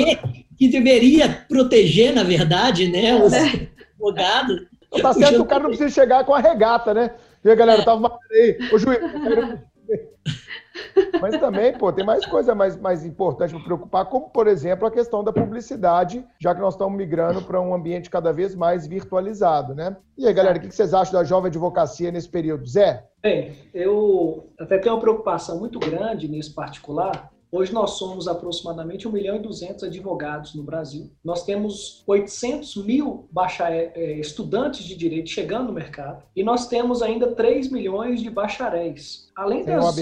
que deveria proteger, na verdade, né, os advogados. Então, tá certo, o cara não precisa chegar com a regata, né? E aí, galera, é. tava aí. Ô, juiz. Mas também, pô, tem mais coisa mais, mais importante para preocupar, como, por exemplo, a questão da publicidade, já que nós estamos migrando para um ambiente cada vez mais virtualizado, né? E aí, galera, o que vocês acham da jovem advocacia nesse período? Zé? Bem, eu até tenho uma preocupação muito grande nesse particular, Hoje nós somos aproximadamente 1 milhão e 200 advogados no Brasil. Nós temos 800 mil bacharel, é, estudantes de direito chegando no mercado e nós temos ainda 3 milhões de bacharéis. Além das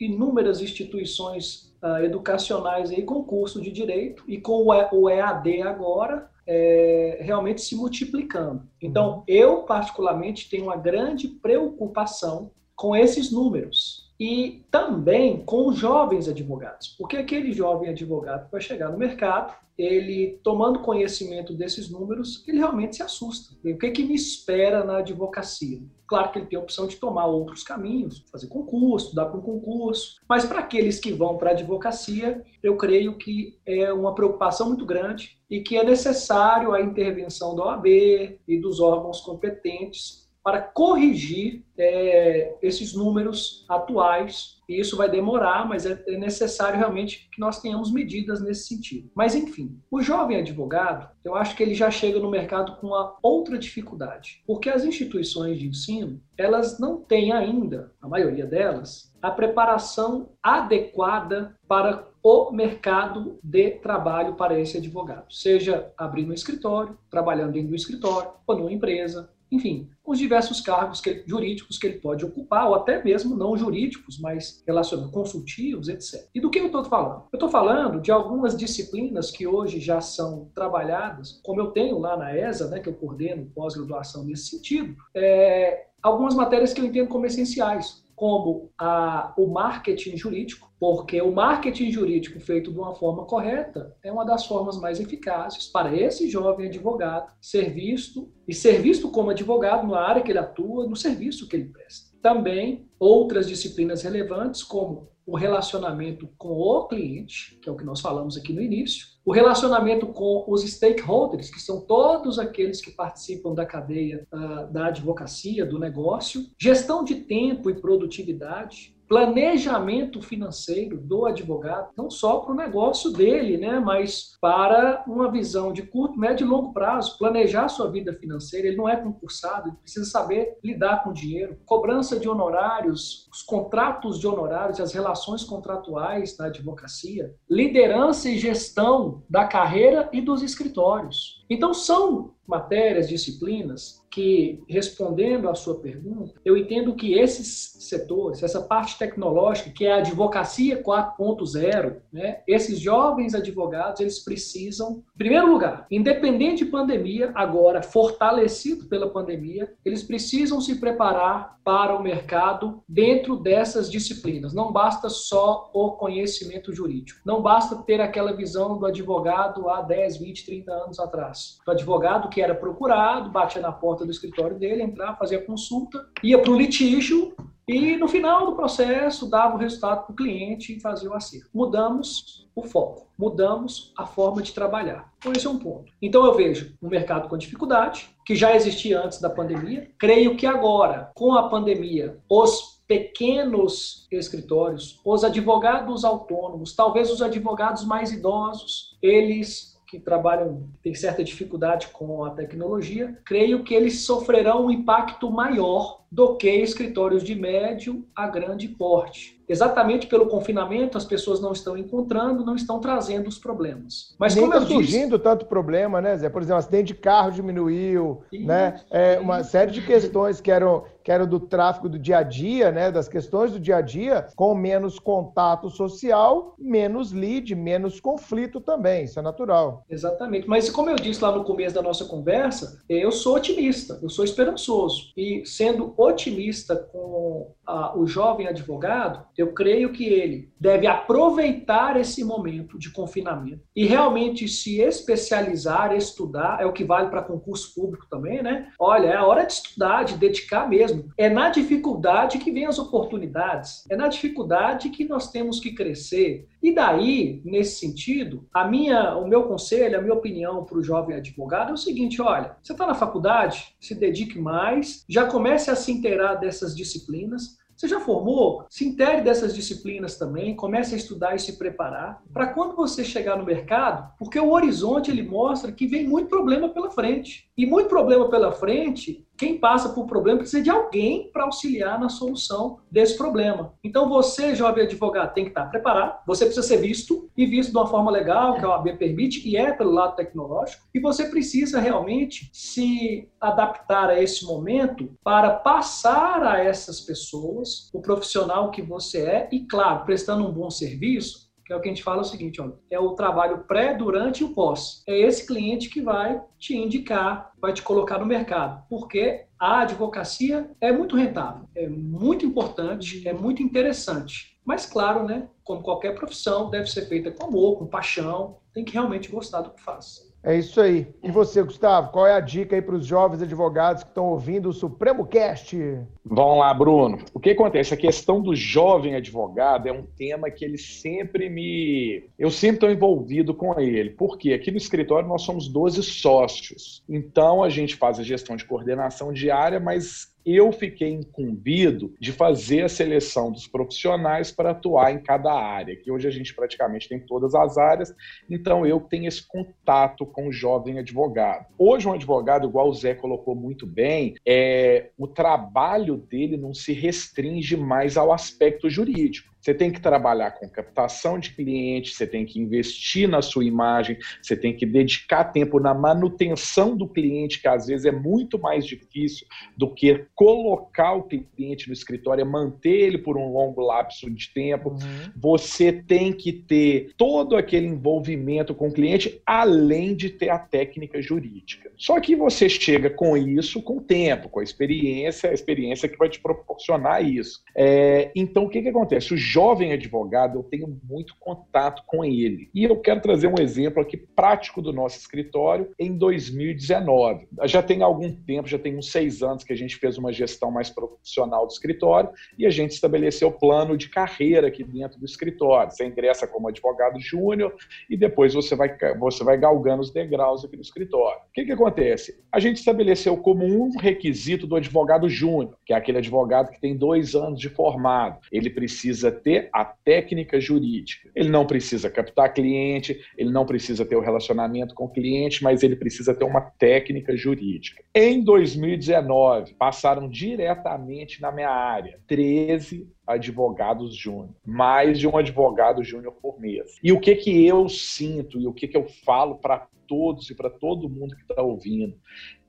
inúmeras instituições uh, educacionais aí com curso de direito e com o EAD agora, é, realmente se multiplicando. Então, uhum. eu particularmente tenho uma grande preocupação com esses números e também com jovens advogados, porque aquele jovem advogado vai chegar no mercado, ele tomando conhecimento desses números, ele realmente se assusta. O que, que me espera na advocacia? Claro que ele tem a opção de tomar outros caminhos, fazer concurso, dar para um concurso, mas para aqueles que vão para a advocacia, eu creio que é uma preocupação muito grande e que é necessário a intervenção da OAB e dos órgãos competentes para corrigir é, esses números atuais. E isso vai demorar, mas é, é necessário realmente que nós tenhamos medidas nesse sentido. Mas, enfim, o jovem advogado, eu acho que ele já chega no mercado com uma outra dificuldade, porque as instituições de ensino, elas não têm ainda, a maioria delas, a preparação adequada para o mercado de trabalho para esse advogado, seja abrindo um escritório, trabalhando dentro do escritório, ou numa empresa, enfim, os diversos cargos que, jurídicos que ele pode ocupar, ou até mesmo não jurídicos, mas relacionados, consultivos, etc. E do que eu estou falando? Eu estou falando de algumas disciplinas que hoje já são trabalhadas, como eu tenho lá na ESA, né, que eu coordeno pós-graduação nesse sentido, é, algumas matérias que eu entendo como essenciais, como a, o marketing jurídico, porque o marketing jurídico feito de uma forma correta é uma das formas mais eficazes para esse jovem advogado ser visto e ser visto como advogado na área que ele atua, no serviço que ele presta. Também outras disciplinas relevantes, como o relacionamento com o cliente, que é o que nós falamos aqui no início, o relacionamento com os stakeholders, que são todos aqueles que participam da cadeia uh, da advocacia, do negócio, gestão de tempo e produtividade, planejamento financeiro do advogado, não só para o negócio dele, né, mas para uma visão de curto, médio e longo prazo, planejar sua vida financeira. Ele não é concursado, ele precisa saber lidar com o dinheiro, cobrança de honorários, os contratos de honorários, as relações contratuais da advocacia, liderança e gestão da carreira e dos escritórios. Então são matérias, disciplinas que, respondendo à sua pergunta, eu entendo que esses setores, essa parte tecnológica, que é a advocacia 4.0, né, esses jovens advogados, eles precisam, em primeiro lugar, independente de pandemia, agora fortalecido pela pandemia, eles precisam se preparar para o mercado dentro dessas disciplinas. Não basta só o conhecimento jurídico. Não basta ter aquela visão do advogado há 10, 20, 30 anos atrás. Do advogado que era procurado, batia na porta do escritório dele, entrava, fazia consulta, ia para o litígio e no final do processo dava o resultado para o cliente e fazia o acerto. Mudamos o foco, mudamos a forma de trabalhar. Então, esse é um ponto. Então, eu vejo um mercado com dificuldade, que já existia antes da pandemia. Creio que agora, com a pandemia, os pequenos escritórios, os advogados autônomos, talvez os advogados mais idosos, eles que trabalham, têm certa dificuldade com a tecnologia, creio que eles sofrerão um impacto maior do que escritórios de médio a grande porte exatamente pelo confinamento, as pessoas não estão encontrando, não estão trazendo os problemas. Mas Nem está surgindo disse... tanto problema, né, Zé? Por exemplo, acidente de carro diminuiu, sim, né? É, uma série de questões que eram, que eram do tráfico do dia a dia, né? Das questões do dia a dia, com menos contato social, menos lead, menos conflito também. Isso é natural. Exatamente. Mas como eu disse lá no começo da nossa conversa, eu sou otimista, eu sou esperançoso. E sendo otimista com a, o jovem advogado, eu creio que ele deve aproveitar esse momento de confinamento e realmente se especializar, estudar, é o que vale para concurso público também, né? Olha, é a hora de estudar, de dedicar mesmo. É na dificuldade que vem as oportunidades, é na dificuldade que nós temos que crescer. E daí, nesse sentido, a minha, o meu conselho, a minha opinião para o jovem advogado é o seguinte: olha, você está na faculdade, se dedique mais, já comece a se inteirar dessas disciplinas, você já formou? Se intere dessas disciplinas também, comece a estudar e se preparar para quando você chegar no mercado, porque o horizonte ele mostra que vem muito problema pela frente. E muito problema pela frente quem passa por problema precisa de alguém para auxiliar na solução desse problema. Então você, jovem advogado, tem que estar preparado, você precisa ser visto e visto de uma forma legal, que a OAB permite, e é pelo lado tecnológico, e você precisa realmente se adaptar a esse momento para passar a essas pessoas o profissional que você é e, claro, prestando um bom serviço, que é o que a gente fala o seguinte, olha, é o trabalho pré, durante e o pós. É esse cliente que vai te indicar, vai te colocar no mercado, porque a advocacia é muito rentável, é muito importante, é muito interessante. Mas claro, né, como qualquer profissão, deve ser feita com amor, com paixão, tem que realmente gostar do que faz. É isso aí. E você, Gustavo, qual é a dica aí para os jovens advogados que estão ouvindo o Supremo Cast? Vamos lá, Bruno. O que acontece? A questão do jovem advogado é um tema que ele sempre me. Eu sempre estou envolvido com ele. Porque aqui no escritório nós somos 12 sócios. Então a gente faz a gestão de coordenação diária, mas eu fiquei incumbido de fazer a seleção dos profissionais para atuar em cada área, que hoje a gente praticamente tem todas as áreas, então eu tenho esse contato com o jovem advogado. Hoje um advogado, igual o Zé colocou muito bem, é, o trabalho dele não se restringe mais ao aspecto jurídico. Você tem que trabalhar com captação de clientes, você tem que investir na sua imagem, você tem que dedicar tempo na manutenção do cliente, que às vezes é muito mais difícil do que colocar o cliente no escritório, é manter ele por um longo lapso de tempo. Uhum. Você tem que ter todo aquele envolvimento com o cliente, além de ter a técnica jurídica. Só que você chega com isso com o tempo, com a experiência, a experiência que vai te proporcionar isso. É, então, o que, que acontece? O jovem advogado, eu tenho muito contato com ele. E eu quero trazer um exemplo aqui prático do nosso escritório em 2019. Já tem algum tempo, já tem uns seis anos que a gente fez uma gestão mais profissional do escritório e a gente estabeleceu o plano de carreira aqui dentro do escritório. Você ingressa como advogado júnior e depois você vai, você vai galgando os degraus aqui no escritório. O que, que acontece? A gente estabeleceu como um requisito do advogado júnior, que é aquele advogado que tem dois anos de formado. Ele precisa ter a técnica jurídica. Ele não precisa captar cliente, ele não precisa ter o relacionamento com o cliente, mas ele precisa ter uma técnica jurídica. Em 2019, passaram diretamente na minha área 13 advogados júnior, mais de um advogado júnior por mês. E o que que eu sinto e o que que eu falo para todos e para todo mundo que está ouvindo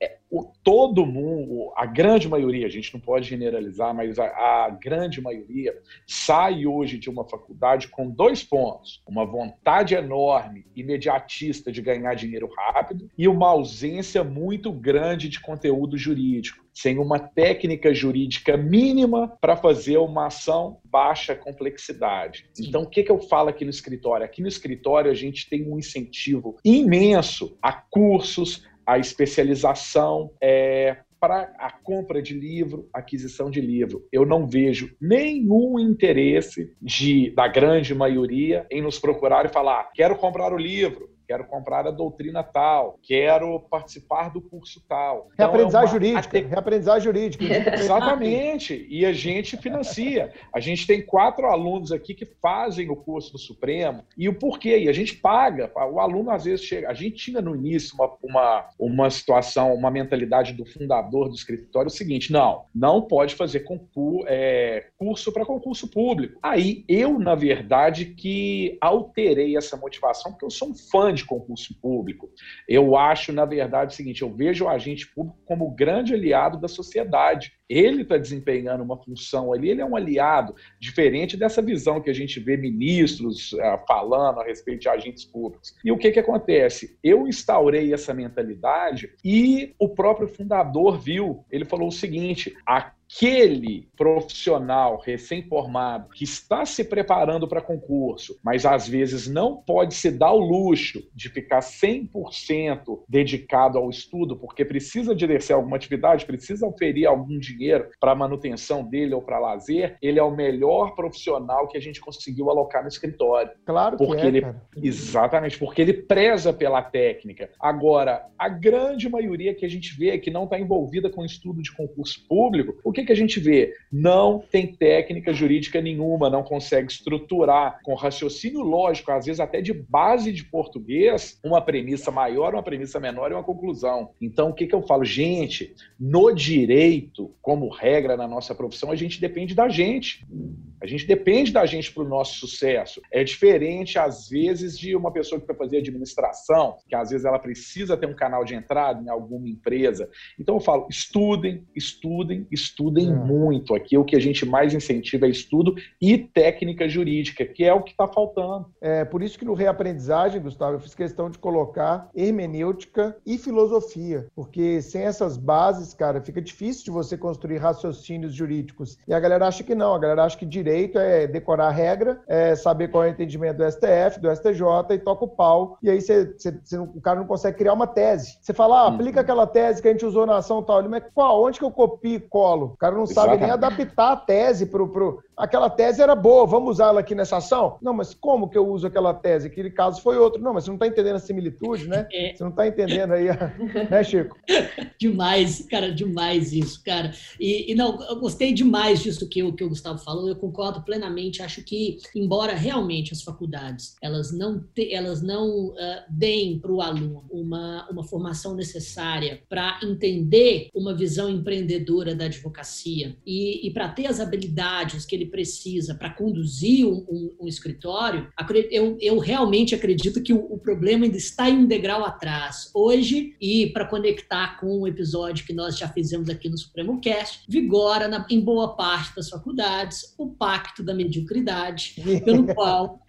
é, o, todo mundo, a grande maioria, a gente não pode generalizar, mas a, a, grande maioria sai hoje de uma faculdade com dois pontos: uma vontade enorme, imediatista de ganhar dinheiro rápido e uma ausência muito grande de conteúdo jurídico, sem uma técnica jurídica mínima para fazer uma ação baixa complexidade. Sim. Então, o que, que eu falo aqui no escritório? Aqui no escritório, a gente tem um incentivo imenso a cursos, a especialização, é, para a compra de livro, aquisição de livro. Eu não vejo nenhum interesse de, da grande maioria em nos procurar e falar: quero comprar o livro, quero comprar a doutrina tal, quero participar do curso tal. Então, reaprendizagem é uma... jurídica, reaprendizagem jurídica. Exatamente, e a gente financia. A gente tem quatro alunos aqui que fazem o curso do Supremo, e o porquê? E a gente paga, o aluno às vezes chega, a gente tinha no início uma, uma, uma situação, uma mentalidade do fundador do escritório, o seguinte, não, não pode fazer concurso, é, curso para concurso público. Aí eu, na verdade, que alterei essa motivação, porque eu sou um fã de de concurso público. Eu acho, na verdade, o seguinte: eu vejo o agente público como grande aliado da sociedade. Ele está desempenhando uma função ali, ele é um aliado, diferente dessa visão que a gente vê ministros uh, falando a respeito de agentes públicos. E o que, que acontece? Eu instaurei essa mentalidade e o próprio fundador viu. Ele falou o seguinte: a aquele profissional recém-formado que está se preparando para concurso, mas às vezes não pode se dar o luxo de ficar 100% dedicado ao estudo, porque precisa de exercer alguma atividade, precisa oferir algum dinheiro para manutenção dele ou para lazer, ele é o melhor profissional que a gente conseguiu alocar no escritório. Claro que porque é, ele cara. exatamente, porque ele preza pela técnica. Agora, a grande maioria que a gente vê que não está envolvida com estudo de concurso público, o que que, que a gente vê? Não tem técnica jurídica nenhuma, não consegue estruturar com raciocínio lógico, às vezes até de base de português, uma premissa maior, uma premissa menor e uma conclusão. Então, o que, que eu falo? Gente, no direito, como regra na nossa profissão, a gente depende da gente. A gente depende da gente para o nosso sucesso. É diferente, às vezes, de uma pessoa que vai fazer administração, que às vezes ela precisa ter um canal de entrada em alguma empresa. Então eu falo, estudem, estudem, estudem é. muito. Aqui o que a gente mais incentiva é estudo e técnica jurídica, que é o que está faltando. É por isso que no reaprendizagem, Gustavo, eu fiz questão de colocar hermenêutica e filosofia, porque sem essas bases, cara, fica difícil de você construir raciocínios jurídicos. E a galera acha que não, a galera acha que direito é decorar a regra, é saber qual é o entendimento do STF, do STJ e toca o pau. E aí você, você, você, o cara não consegue criar uma tese. Você fala, ah, aplica uhum. aquela tese que a gente usou na ação tal. Ele, mas qual? Onde que eu copio e colo? O cara não sabe Exatamente. nem adaptar a tese pro, pro. Aquela tese era boa, vamos usá-la aqui nessa ação? Não, mas como que eu uso aquela tese? Aquele caso foi outro. Não, mas você não está entendendo a similitude, né? É. Você não está entendendo aí, né, Chico? demais, cara, demais isso, cara. E, e, não, eu gostei demais disso que o, que o Gustavo falou, eu concordo concordo plenamente. Acho que, embora realmente as faculdades elas não, te, elas não uh, deem para o aluno uma, uma formação necessária para entender uma visão empreendedora da advocacia e, e para ter as habilidades que ele precisa para conduzir um, um, um, escritório, eu, eu realmente acredito que o, o, problema ainda está em um degrau atrás. Hoje, e para conectar com o episódio que nós já fizemos aqui no Supremo Cast, vigora na, em boa parte das faculdades o pacto da mediocridade, pelo qual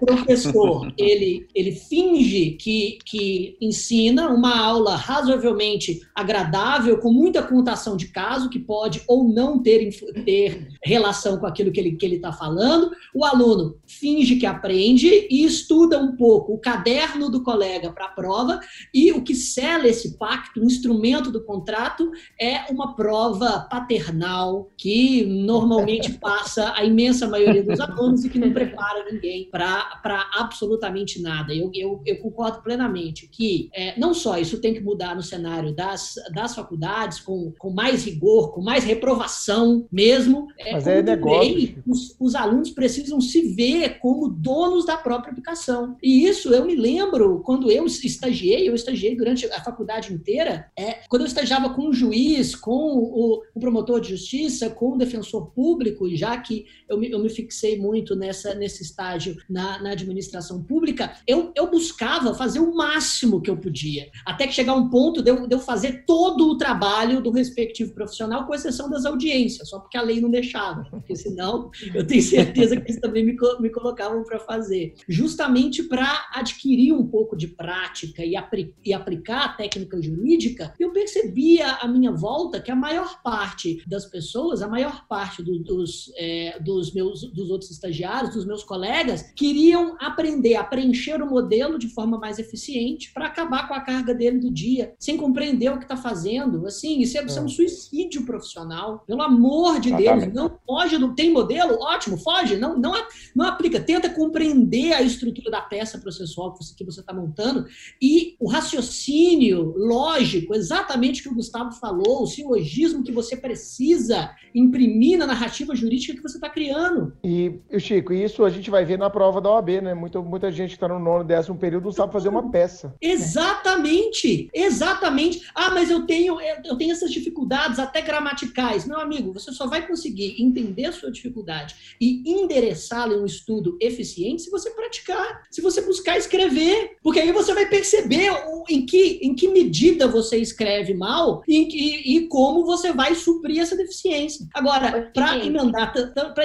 o professor ele, ele finge que, que ensina uma aula razoavelmente agradável, com muita contação de caso, que pode ou não ter, ter relação com aquilo que ele está que ele tá falando. O aluno finge que aprende e estuda um pouco o caderno do colega para a prova, e o que sela esse pacto, o instrumento do contrato, é uma prova paternal que normalmente passa a imensa maioria dos alunos e que não prepara ninguém para absolutamente nada. Eu, eu, eu, concordo plenamente que é, não só isso tem que mudar no cenário das, das faculdades, com, com mais rigor, com mais reprovação mesmo. É, Mas é negócio. Os, os alunos precisam se ver como donos da própria aplicação. E isso eu me lembro quando eu estagiei, eu estagiei durante a faculdade inteira, é, quando eu estagiava com o juiz, com o, o promotor de justiça, com o defensor público, já que eu me, eu me fixei muito nessa, nesse estágio na, na administração pública, eu, eu buscava fazer o máximo que eu podia, até que chegar um ponto de eu, de eu fazer todo o trabalho do respectivo profissional, com exceção das audiências, só porque a lei não deixava, porque senão eu tenho certeza que eles também me, me colocavam para fazer, justamente para adquirir um pouco de prática e, apri, e aplicar a técnica jurídica, eu percebia à minha volta que a maior parte das pessoas, a maior parte do, dos, é, dos meus dos outros estagiários, dos meus colegas, queriam aprender a preencher o modelo de forma mais eficiente para acabar com a carga dele do dia, sem compreender o que está fazendo. Assim, isso é, isso é, um é. suicídio profissional. Pelo amor de Deus, não foge, não tem modelo? Ótimo, foge, não, não, não aplica. Tenta compreender a estrutura da peça processual que você está montando e o raciocínio lógico, exatamente o que o Gustavo falou, o silogismo que você precisa imprimir na narrativa jurídica que você está criando. E, Chico, isso a gente vai ver na prova da OAB, né? Muita, muita gente que está no nono, décimo período não sabe fazer uma peça. Exatamente, exatamente. Ah, mas eu tenho, eu tenho essas dificuldades até gramaticais. Meu amigo, você só vai conseguir entender a sua dificuldade e endereçá-la em um estudo eficiente se você praticar, se você buscar escrever, porque aí você vai perceber em que, em que medida você escreve mal e, e, e como você vai suprir essa deficiência. Agora, para emendar,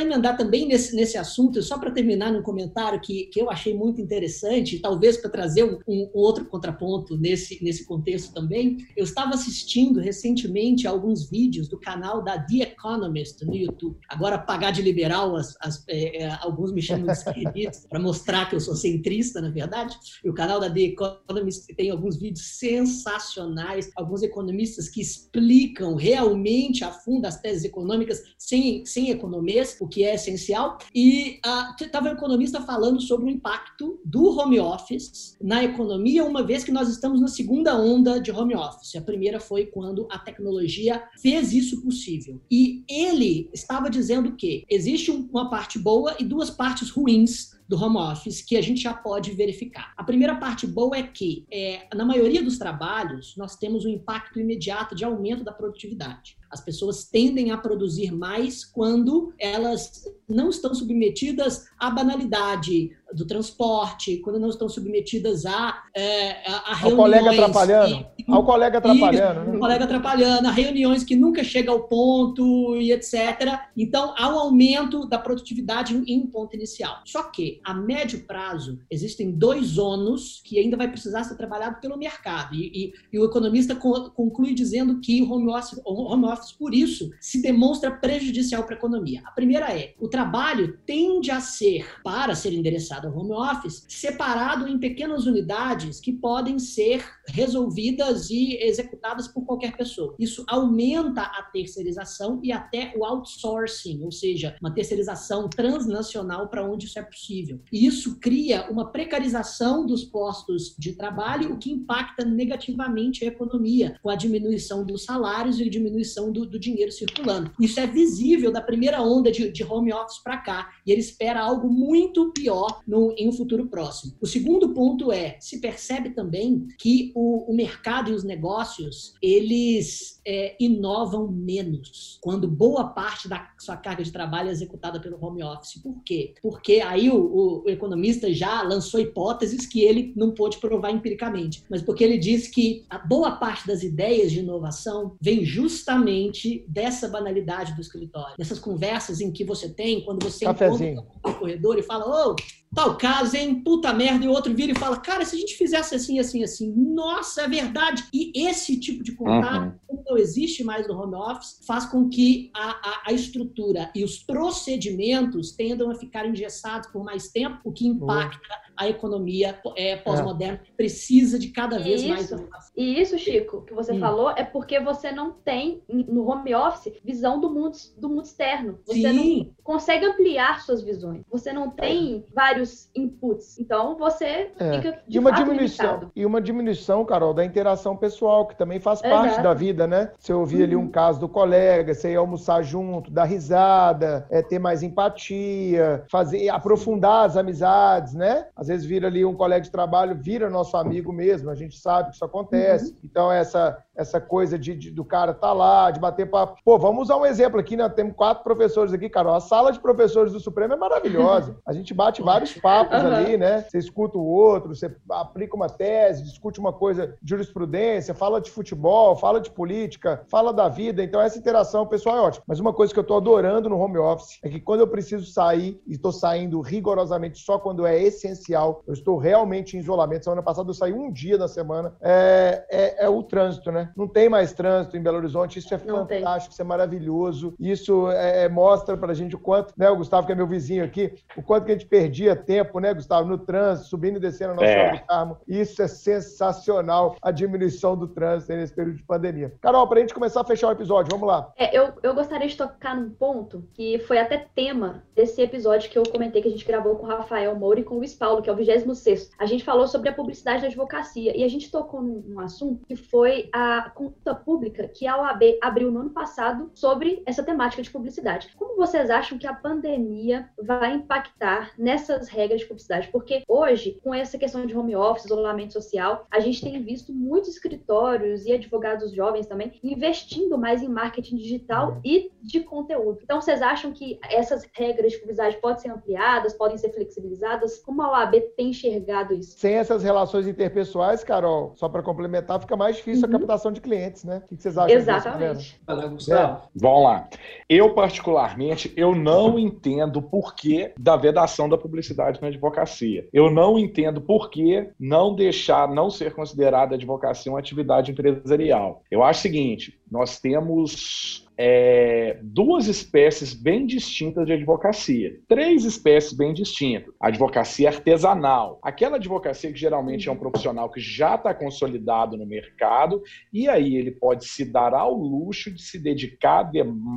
emendar também nesse, nesse assunto, só para terminar num comentário que, que eu achei muito interessante, talvez para trazer um, um, outro contraponto nesse, nesse contexto também, eu estava assistindo recentemente alguns vídeos do canal da The Economist no YouTube. Agora, pagar de liberal, as, as, é, é alguns me chamam de esquerditos, para mostrar que eu sou centrista, na verdade. E o canal da The Economist tem alguns vídeos sensacionais, alguns economistas que explicam realmente a fundo as teses econômicas sem, sem economês, o que é essencial. E estava uh, um economista falando sobre o impacto do home office na economia, uma vez que nós estamos na segunda onda de home office. A primeira foi quando a tecnologia fez isso possível. E ele estava dizendo que existe uma parte boa e duas partes ruins do home office que a gente já pode verificar. A primeira parte boa é que, é, na maioria dos trabalhos, nós temos um impacto imediato de aumento da produtividade. As pessoas tendem a produzir mais quando elas não estão submetidas à banalidade do transporte, quando não estão submetidas a, é, a, reuniões. Ao colega atrapalhando. E, ao colega atrapalhando. Isso, né? colega atrapalhando, a reuniões que nunca chegam ao ponto e etc. Então, há um aumento da produtividade em, um ponto inicial. Só que, a médio prazo, existem dois ônus que ainda vai precisar ser trabalhado pelo mercado. E, e, e o economista conclui dizendo que o home office, home office por isso, se demonstra prejudicial para a economia. A primeira é: o trabalho tende a ser, para ser endereçado ao home office, separado em pequenas unidades que podem ser resolvidas e executadas por qualquer pessoa. Isso aumenta a terceirização e até o outsourcing, ou seja, uma terceirização transnacional para onde isso é possível. E isso cria uma precarização dos postos de trabalho, o que impacta negativamente a economia, com a diminuição dos salários e diminuição do, do dinheiro circulando. Isso é visível da primeira onda de, de home office para cá e ele espera algo muito pior no, em um futuro próximo. O segundo ponto é, se percebe também que o, o mercado e os negócios, eles é, inovam menos quando boa parte da sua carga de trabalho é executada pelo home office. Por quê? Porque aí o, o, o economista já lançou hipóteses que ele não pôde provar empiricamente, mas porque ele diz que a boa parte das ideias de inovação vem justamente dessa banalidade do escritório, dessas conversas em que você tem quando você Cafézinho. encontra no corredor e fala, ô, oh, tal caso, hein? Puta merda, e o outro vira e fala, cara, se a gente fizesse assim, assim, assim, nossa, é verdade. E esse tipo de contato, uhum. como não existe mais no home office, faz com que a, a, a, estrutura e os procedimentos tendam a ficar engessados por mais tempo, o que impacta uhum a economia é, pós-moderna é. precisa de cada vez e mais. E isso, Chico, que você hum. falou, é porque você não tem no home office visão do mundo, do mundo externo. Você Sim. não consegue ampliar suas visões. Você não tem é. Vários inputs. Então você é. fica de e uma diminuição limitado. E uma diminuição, Carol, da interação pessoal, que também faz parte da vida, né? Você ouvir uhum. ali um uhum. caso do colega, você ir almoçar junto, dar risada, é, ter mais empatia, fazer, aprofundar as amizades, né? Às vezes vira ali um colega de trabalho, vira nosso amigo mesmo, a gente sabe que isso acontece. Uhum. Então, essa, essa coisa de, de, do cara tá lá, de bater papo. Pô, vamos usar um exemplo aqui, né? Temos quatro professores aqui, Carol. A sala de professores do Supremo é maravilhosa. A gente bate vários papos uhum. ali, né? Você escuta o outro, você aplica uma tese, discute uma coisa de jurisprudência, fala de futebol, fala de política, fala da vida. Então, essa interação, pessoal, é ótima. Mas uma coisa que eu tô adorando no home office é que quando eu preciso sair, e estou saindo rigorosamente só quando é essencial, eu estou realmente em isolamento. Semana passada eu saí um dia da semana. É, é, é o trânsito, né? Não tem mais trânsito em Belo Horizonte. Isso é Não fantástico, tem. isso é maravilhoso. Isso é, é, mostra pra gente o quanto, né? O Gustavo, que é meu vizinho aqui, o quanto que a gente perdia tempo, né, Gustavo, no trânsito, subindo e descendo a nossa é. do Carmo. Isso é sensacional, a diminuição do trânsito nesse período de pandemia. Carol, pra gente começar a fechar o episódio, vamos lá. É, eu, eu gostaria de tocar num ponto que foi até tema desse episódio que eu comentei que a gente gravou com o Rafael Moura e com o Luiz Paulo, que é o 26 a gente falou sobre a publicidade da advocacia e a gente tocou num, num assunto que foi a consulta pública que a OAB abriu no ano passado sobre essa temática de publicidade. Como vocês acham que a pandemia vai impactar nessas regras de publicidade? Porque hoje, com essa questão de home office, isolamento social, a gente tem visto muitos escritórios e advogados jovens também investindo mais em marketing digital uhum. e de conteúdo. Então, vocês acham que essas regras de publicidade podem ser ampliadas, podem ser flexibilizadas? Como a OAB tem enxergado isso? Sem essas relações interpessoais, Carol, só para complementar, fica mais difícil uhum. a captação de clientes, né? O que vocês acham Exatamente. disso. É. Vamos lá. Eu, particularmente, eu não entendo o porquê da vedação da publicidade na advocacia. Eu não entendo por que não deixar, não ser considerada a advocacia uma atividade empresarial. Eu acho o seguinte, nós temos é, duas espécies bem distintas de advocacia. Três espécies bem distintas. Advocacia artesanal. Aquela advocacia que geralmente é um profissional que já está consolidado no mercado e aí ele pode se dar ao luxo de se dedicar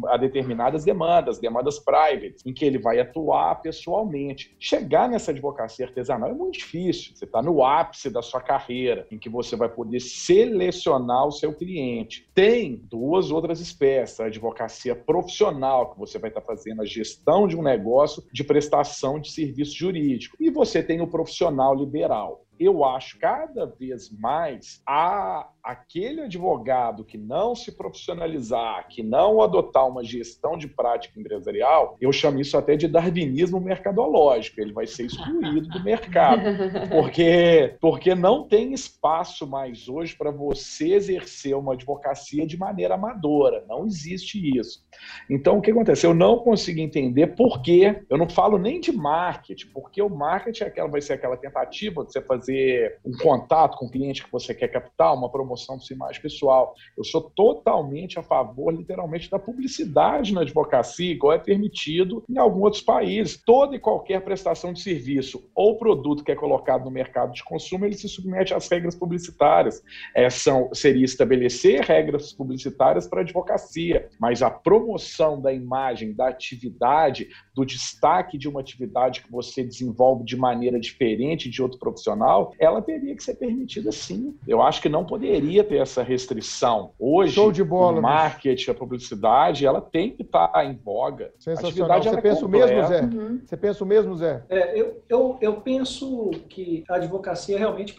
a determinadas demandas, demandas private, em que ele vai atuar pessoalmente. Chegar nessa advocacia artesanal é muito difícil. Você está no ápice da sua carreira, em que você vai poder selecionar o seu cliente. Tem duas outras espécies advocacia profissional, que você vai estar fazendo a gestão de um negócio de prestação de serviço jurídico. E você tem o profissional liberal eu acho cada vez mais a aquele advogado que não se profissionalizar, que não adotar uma gestão de prática empresarial, eu chamo isso até de darwinismo mercadológico. Ele vai ser excluído do mercado, porque porque não tem espaço mais hoje para você exercer uma advocacia de maneira amadora. Não existe isso. Então o que acontece? Eu não consigo entender por que. Eu não falo nem de marketing, porque o marketing é aquela, vai ser aquela tentativa de você fazer fazer um contato com o cliente que você quer captar, uma promoção sua imagem pessoal. Eu sou totalmente a favor, literalmente, da publicidade na advocacia, igual é permitido em alguns outros países. Toda e qualquer prestação de serviço ou produto que é colocado no mercado de consumo, ele se submete às regras publicitárias. É, são, seria estabelecer regras publicitárias para a advocacia, mas a promoção da imagem, da atividade, do destaque de uma atividade que você desenvolve de maneira diferente de outro profissional, social, ela teria que ser permitida sim. Eu acho que não poderia ter essa restrição. Hoje, Show de bola, o marketing, a publicidade, ela tem que estar tá em voga. Sensacional. Você é pensa o mesmo, Zé? Uhum. Você pensa o mesmo, Zé? É, eu, eu, eu penso que a advocacia realmente,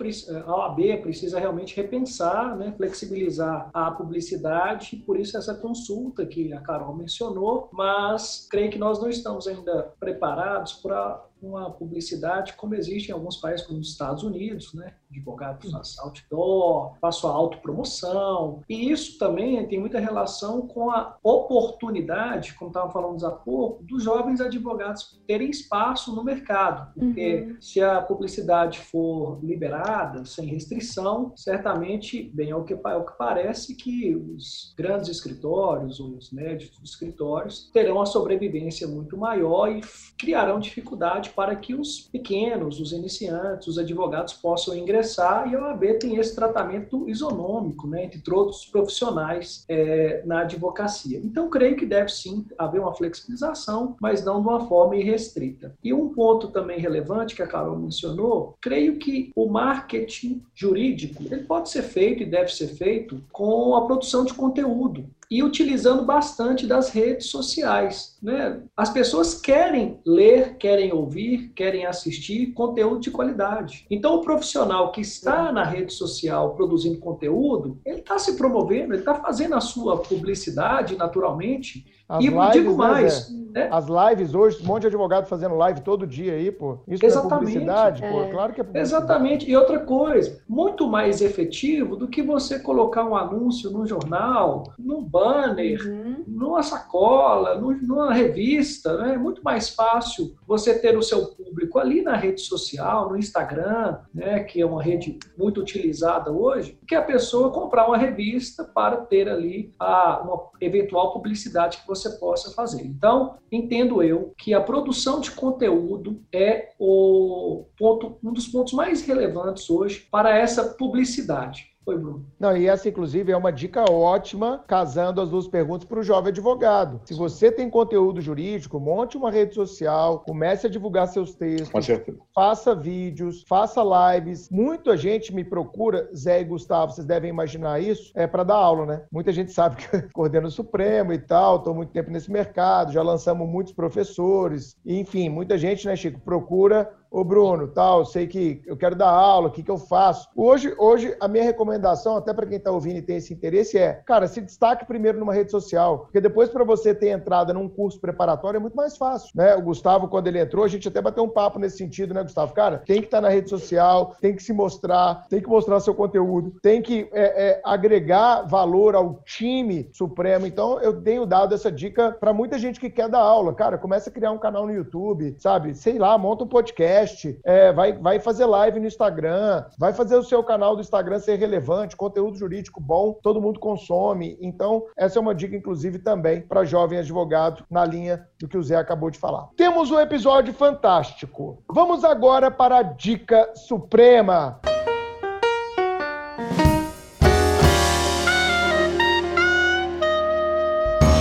a OAB precisa realmente repensar, né, flexibilizar a publicidade, por isso essa consulta que a Carol mencionou, mas creio que nós não estamos ainda preparados para uma publicidade como existe em alguns países como os Estados Unidos, né? Advogado faz outdoor, faz sua autopromoção. E isso também tem muita relação com a oportunidade, como estava falando há pouco, dos jovens advogados terem espaço no mercado. Porque uhum. se a publicidade for liberada, sem restrição, certamente, bem, é o que, é o que parece que os grandes escritórios, os médicos escritórios, terão a sobrevivência muito maior e criarão dificuldade para que os pequenos, os iniciantes, os advogados possam ingressar e a OAB tem esse tratamento isonômico, né, entre todos os profissionais é, na advocacia. Então, creio que deve sim haver uma flexibilização, mas não de uma forma irrestrita. E um ponto também relevante que a Carol mencionou, creio que o marketing jurídico ele pode ser feito e deve ser feito com a produção de conteúdo e utilizando bastante das redes sociais. Né? As pessoas querem ler, querem ouvir, querem assistir conteúdo de qualidade. Então, o profissional que está na rede social produzindo conteúdo, ele está se promovendo, ele está fazendo a sua publicidade naturalmente as e lives, digo né, mais. Né, As lives hoje, um monte de advogado fazendo live todo dia aí, pô. Isso Exatamente. é publicidade, é. pô. Claro que é publicidade. Exatamente. E outra coisa, muito mais efetivo do que você colocar um anúncio no jornal, num banner, uhum. numa sacola, numa revista. Né? É muito mais fácil você ter o seu público ali na rede social, no Instagram, né? que é uma rede muito utilizada hoje, que a pessoa comprar uma revista para ter ali a, uma eventual publicidade que você você possa fazer. Então, entendo eu que a produção de conteúdo é o ponto, um dos pontos mais relevantes hoje para essa publicidade. Oi, Bruno. Não, e essa, inclusive, é uma dica ótima, casando as duas perguntas para o jovem advogado. Se você tem conteúdo jurídico, monte uma rede social, comece a divulgar seus textos, Com certeza. faça vídeos, faça lives. Muita gente me procura, Zé e Gustavo, vocês devem imaginar isso, é para dar aula, né? Muita gente sabe que eu coordeno o Supremo e tal, estou muito tempo nesse mercado, já lançamos muitos professores, enfim, muita gente, né, Chico, procura Ô Bruno, tal, sei que eu quero dar aula, o que, que eu faço? Hoje, hoje, a minha recomendação, até para quem está ouvindo e tem esse interesse, é, cara, se destaque primeiro numa rede social, porque depois para você ter entrada num curso preparatório é muito mais fácil, né? O Gustavo, quando ele entrou, a gente até bateu um papo nesse sentido, né, Gustavo? Cara, tem que estar tá na rede social, tem que se mostrar, tem que mostrar seu conteúdo, tem que é, é, agregar valor ao time supremo. Então, eu tenho dado essa dica para muita gente que quer dar aula. Cara, começa a criar um canal no YouTube, sabe? Sei lá, monta um podcast é, vai, vai fazer live no Instagram, vai fazer o seu canal do Instagram ser relevante, conteúdo jurídico bom, todo mundo consome. Então, essa é uma dica, inclusive, também para jovem advogado, na linha do que o Zé acabou de falar. Temos um episódio fantástico. Vamos agora para a dica suprema.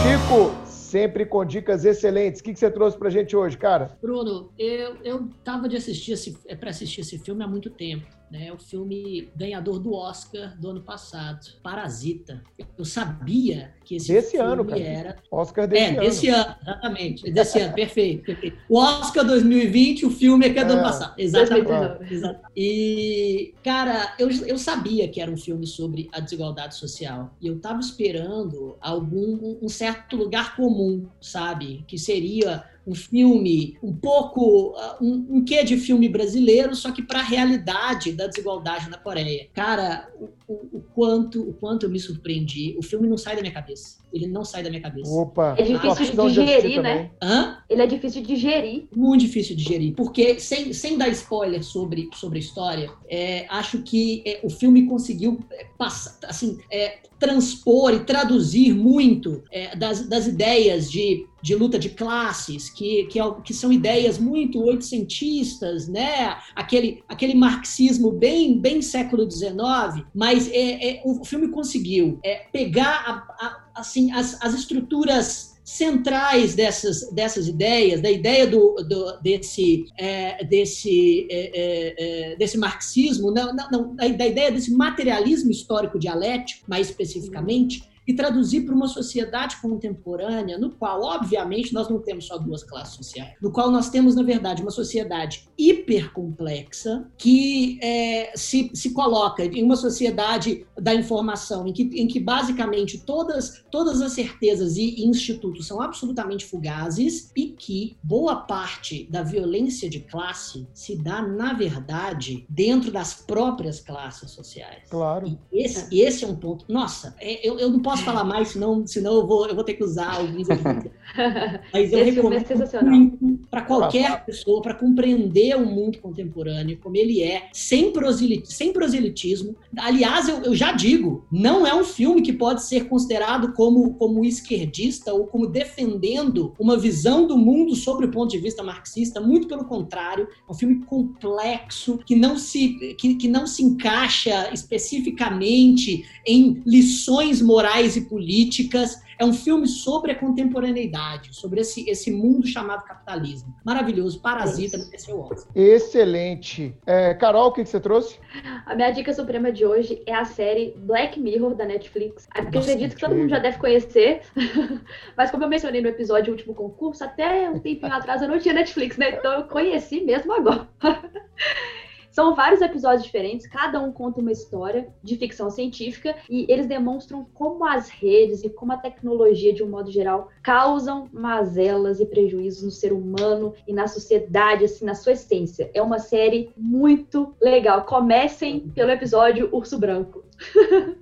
Chico, sempre com dicas excelentes. O que, que você trouxe pra gente hoje, cara? Bruno, eu, eu tava de assistir esse, é para assistir esse filme há muito tempo né? O filme ganhador do Oscar do ano passado, Parasita. Eu sabia que esse desse filme ano, cara. era Oscar desse é, ano. desse ano, exatamente. Desse ano, perfeito, perfeito. O Oscar 2020, o filme é que é do ano é. passado. Exatamente. exatamente. E, cara, eu, eu sabia que era um filme sobre a desigualdade social. E eu tava esperando algum um certo lugar comum, sabe? Que seria um filme um pouco uh, um, um quê de filme brasileiro, só que para a realidade da desigualdade na Coreia. Cara, o, o, quanto o quanto eu me surpreendi. O filme não sai da minha cabeça. Ele não sai da minha cabeça. Opa. É difícil de digerir, né? Hã? Ele é difícil de digerir. Muito difícil de digerir, porque sem, sem dar spoiler sobre, sobre a história, é, acho que é, o filme conseguiu é, passar, assim, é, transpor e traduzir muito é, das, das ideias de de luta de classes, que, que, é que são ideias muito oitocentistas, né? aquele, aquele marxismo bem, bem século XIX, mas é, é, o filme conseguiu é, pegar a, a, assim, as, as estruturas centrais dessas, dessas ideias, da ideia do, do desse, é, desse, é, é, é desse marxismo, não, não, da ideia desse materialismo histórico dialético, mais especificamente, e traduzir para uma sociedade contemporânea, no qual, obviamente, nós não temos só duas classes sociais, no qual nós temos, na verdade, uma sociedade hipercomplexa que é, se, se coloca em uma sociedade da informação, em que, em que basicamente todas, todas as certezas e institutos são absolutamente fugazes e que boa parte da violência de classe se dá, na verdade, dentro das próprias classes sociais. Claro. E esse, esse é um ponto. Nossa, é, eu, eu não posso posso falar mais, senão, senão eu, vou, eu vou ter que usar alguns. Mas eu Esse recomendo é para qualquer pessoa, para compreender o mundo contemporâneo, como ele é, sem, proselit, sem proselitismo. Aliás, eu, eu já digo, não é um filme que pode ser considerado como, como esquerdista ou como defendendo uma visão do mundo sobre o ponto de vista marxista, muito pelo contrário, é um filme complexo, que não se, que, que não se encaixa especificamente em lições morais sociais e políticas. É um filme sobre a contemporaneidade, sobre esse, esse mundo chamado capitalismo. Maravilhoso. Parasita mereceu Oscar. Excelente. É, Carol, o que, que você trouxe? A minha dica suprema de hoje é a série Black Mirror da Netflix. Acredito que todo mundo já deve conhecer, mas como eu mencionei no episódio Último Concurso, até um tempinho atrás eu não tinha Netflix, né? Então eu conheci mesmo agora. São vários episódios diferentes, cada um conta uma história de ficção científica e eles demonstram como as redes e como a tecnologia, de um modo geral, causam mazelas e prejuízos no ser humano e na sociedade, assim, na sua essência. É uma série muito legal. Comecem pelo episódio Urso Branco.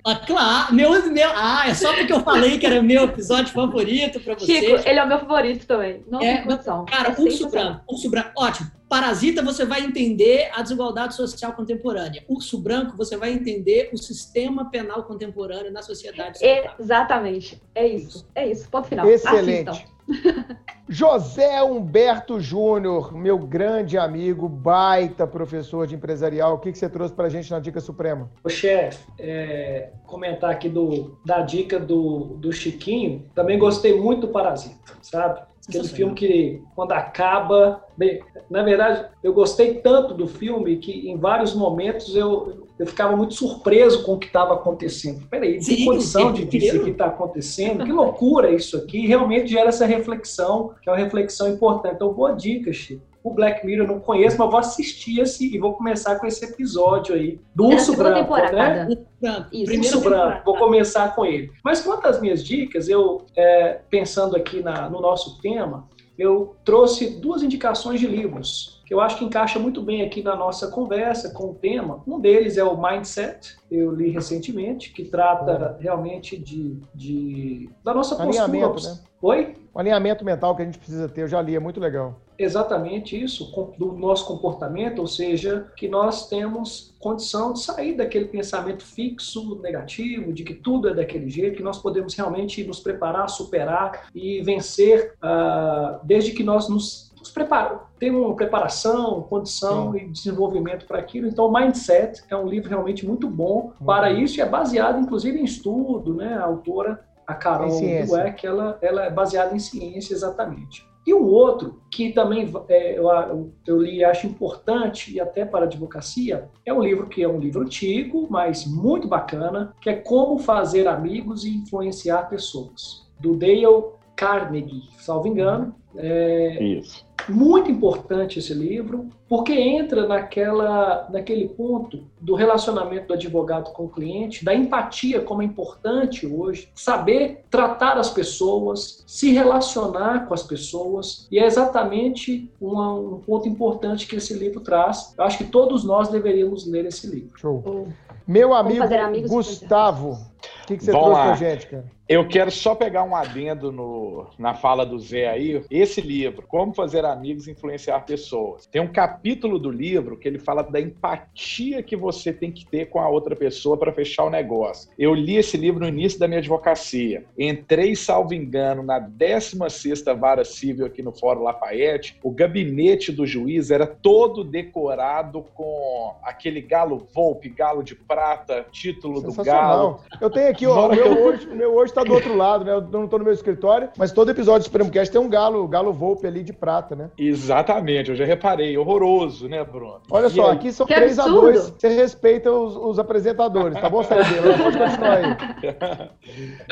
Ah, claro, meu, meu, ah, é só porque eu falei que era meu episódio favorito para você. Chico, ele é o meu favorito também. Não é, tem condição. Cara, é urso branco, urso branco, ótimo. Parasita, você vai entender a desigualdade social contemporânea. Urso Branco, você vai entender o sistema penal contemporâneo na sociedade. Exatamente. É isso. É isso. Ponto final. Excelente. Assistam. José Humberto Júnior, meu grande amigo, baita professor de empresarial, o que, que você trouxe para a gente na Dica Suprema? O chefe, é, comentar aqui do, da dica do, do Chiquinho, também gostei muito do Parasita, sabe? Aquele filme que, quando acaba. Bem, na verdade, eu gostei tanto do filme que, em vários momentos, eu, eu ficava muito surpreso com o que estava acontecendo. Peraí, tem condição de dizer o que está acontecendo? Que loucura isso aqui! Realmente gera essa reflexão, que é uma reflexão importante. Então, boa dica, Chico o Black Mirror eu não conheço, mas vou assistir esse e vou começar com esse episódio aí do Urso Branco, né? Isso, Urso Branco, vou começar com ele. Mas quanto às minhas dicas, eu é, pensando aqui na, no nosso tema, eu trouxe duas indicações de livros que eu acho que encaixa muito bem aqui na nossa conversa com o tema. Um deles é o Mindset, eu li recentemente, que trata realmente de, de da nossa postura. Né? Oi? O alinhamento mental que a gente precisa ter, eu já li, é muito legal exatamente isso, do nosso comportamento, ou seja, que nós temos condição de sair daquele pensamento fixo, negativo, de que tudo é daquele jeito, que nós podemos realmente nos preparar, superar e vencer, uh, desde que nós nos, nos preparamos, temos uma preparação, condição Sim. e desenvolvimento para aquilo. Então, Mindset é um livro realmente muito bom muito para isso e é baseado, inclusive, em estudo, né? A autora, a Carol Dweck, ela, ela é baseada em ciência exatamente. E um outro que também é, eu, eu li e acho importante, e até para a advocacia, é um livro que é um livro antigo, mas muito bacana, que é Como Fazer Amigos e Influenciar Pessoas, do Dale Carnegie, salvo engano. É, Isso. Muito importante esse livro, porque entra naquela, naquele ponto do relacionamento do advogado com o cliente, da empatia, como é importante hoje, saber tratar as pessoas, se relacionar com as pessoas, e é exatamente uma, um ponto importante que esse livro traz. Eu acho que todos nós deveríamos ler esse livro. Show. Meu amigo Gustavo, o que, que você Vamos trouxe lá. pra gente, cara? Eu quero só pegar um adendo no, na fala do Zé aí. Esse livro, Como Fazer Amigos e Influenciar Pessoas, tem um capítulo do livro que ele fala da empatia que você tem que ter com a outra pessoa para fechar o negócio. Eu li esse livro no início da minha advocacia. Entrei, salvo engano, na 16ª Vara Civil aqui no Fórum Lafayette. O gabinete do juiz era todo decorado com aquele galo Volpe, galo de prata, título do galo. Eu tenho aqui, ó, o meu hoje, meu hoje está do outro lado, né? Eu não estou no meu escritório, mas todo episódio do Supremo Cast tem um galo, galo Volpe ali de prata, né? Exatamente, eu já reparei. Horroroso, né, Bruno? Olha e só, aí? aqui são que 3 absurdo. a 2 Você respeita os, os apresentadores, tá bom, Sardinha? Pode continuar aí.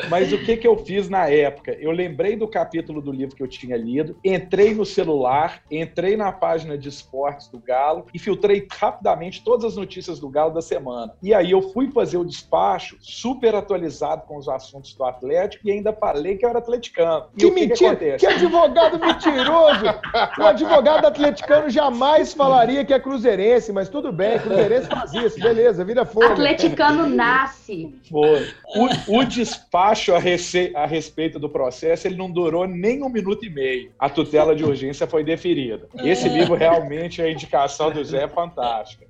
mas o que, que eu fiz na época? Eu lembrei do capítulo do livro que eu tinha lido, entrei no celular, entrei na página de esportes do Galo e filtrei rapidamente todas as notícias do Galo da semana. E aí eu fui fazer o despacho super atualizado com os assuntos do Atlético e ainda falei que eu era atleticano. E que mentira! Que, que advogado mentiroso! O advogado atleticano jamais falaria que é cruzeirense, mas tudo bem, cruzeirense faz isso, beleza, vira folha. Atleticano nasce. Foi. O, o despacho a, rece... a respeito do processo, ele não durou nem um minuto e meio. A tutela de urgência foi deferida. Esse livro realmente, a indicação do Zé é fantástica.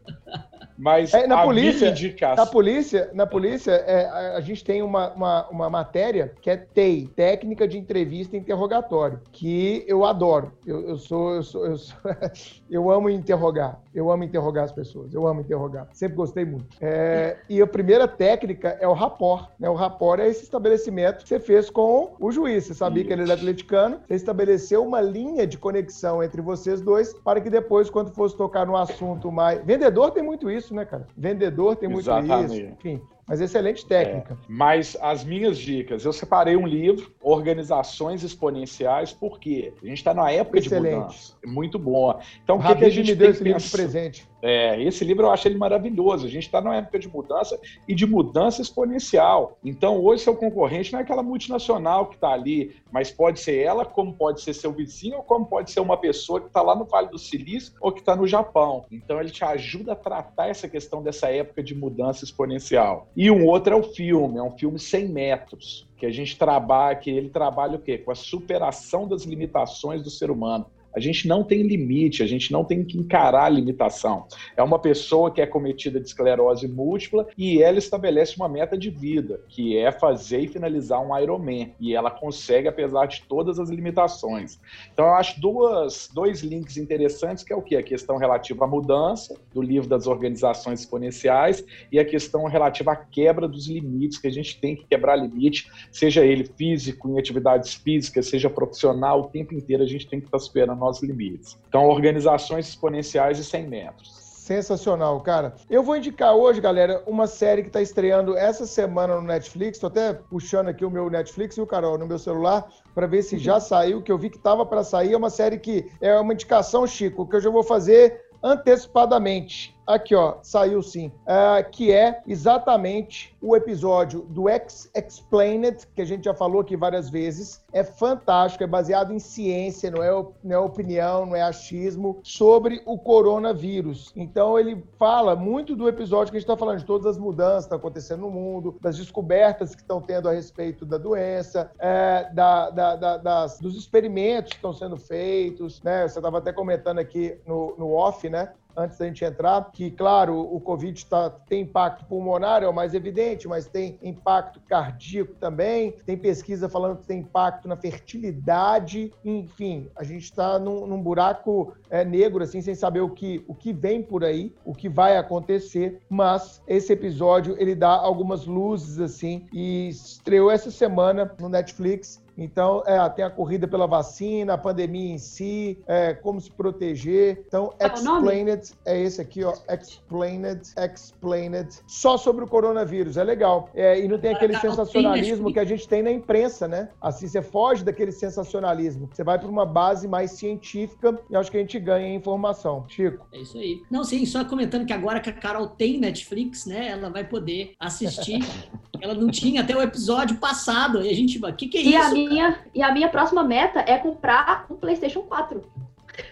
Mas é, na polícia, indicação... na polícia, na polícia é, a, a, gente tem uma, uma, uma, matéria que é TEI, técnica de entrevista e interrogatório, que eu adoro. Eu, eu sou, eu sou, eu sou, eu amo interrogar. Eu amo interrogar as pessoas. Eu amo interrogar. Sempre gostei muito. É, e a primeira técnica é o rapport. Né? O rapport é esse estabelecimento que você fez com o juiz. Você sabia que ele era atleticano. Você estabeleceu uma linha de conexão entre vocês dois para que depois, quando fosse tocar no assunto mais. Vendedor tem muito isso, né, cara? Vendedor tem muito Exatamente. isso. Enfim, mas excelente técnica. É, mas as minhas dicas, eu separei um livro, Organizações Exponenciais, porque a gente está na época excelente. de mudança. Muito bom. Então, o que, que a gente me deu esse livro de presente? É, esse livro eu acho ele maravilhoso. A gente está numa época de mudança e de mudança exponencial. Então, hoje, seu concorrente não é aquela multinacional que está ali, mas pode ser ela, como pode ser seu vizinho, ou como pode ser uma pessoa que está lá no Vale do Silício ou que está no Japão. Então, ele te ajuda a tratar essa questão dessa época de mudança exponencial. E um outro é o filme, é um filme 100 metros, que a gente trabalha, que ele trabalha o quê? Com a superação das limitações do ser humano. A gente não tem limite, a gente não tem que encarar a limitação. É uma pessoa que é cometida de esclerose múltipla e ela estabelece uma meta de vida, que é fazer e finalizar um Ironman. E ela consegue, apesar de todas as limitações. Então, eu acho duas, dois links interessantes, que é o que? A questão relativa à mudança, do livro das organizações exponenciais, e a questão relativa à quebra dos limites, que a gente tem que quebrar limite, seja ele físico, em atividades físicas, seja profissional, o tempo inteiro a gente tem que estar superando nossos limites. Então, organizações exponenciais e 100 metros. Sensacional, cara. Eu vou indicar hoje, galera, uma série que está estreando essa semana no Netflix. Estou até puxando aqui o meu Netflix e o Carol no meu celular para ver se já saiu, que eu vi que estava para sair. É uma série que é uma indicação, Chico, que eu já vou fazer antecipadamente. Aqui, ó, saiu sim. Uh, que é exatamente o episódio do Ex Explained, que a gente já falou aqui várias vezes. É fantástico, é baseado em ciência, não é, não é opinião, não é achismo, sobre o coronavírus. Então, ele fala muito do episódio que a gente está falando, de todas as mudanças que estão acontecendo no mundo, das descobertas que estão tendo a respeito da doença, é, da, da, da, das, dos experimentos que estão sendo feitos. Né? Você estava até comentando aqui no, no off, né? Antes da gente entrar, que, claro, o Covid tá, tem impacto pulmonar, é o mais evidente, mas tem impacto cardíaco também, tem pesquisa falando que tem impacto na fertilidade, enfim, a gente está num, num, buraco é, negro, assim, sem saber o que, o que vem por aí, o que vai acontecer, mas esse episódio, ele dá algumas luzes, assim, e estreou essa semana no Netflix, então, é, tem a corrida pela vacina, a pandemia em si, é, como se proteger. Então, é Explained é esse aqui, ó. Explained, Explained. Só sobre o coronavírus, é legal. É, e não tem aquele sensacionalismo que a gente tem na imprensa, né? Assim, você foge daquele sensacionalismo. Você vai para uma base mais científica e acho que a gente ganha informação. Chico. É isso aí. Não, sim, só comentando que agora que a Carol tem Netflix, né? Ela vai poder assistir. ela não tinha até o episódio passado. E a gente, o que, que é e isso? Minha, e a minha próxima meta é comprar um PlayStation 4.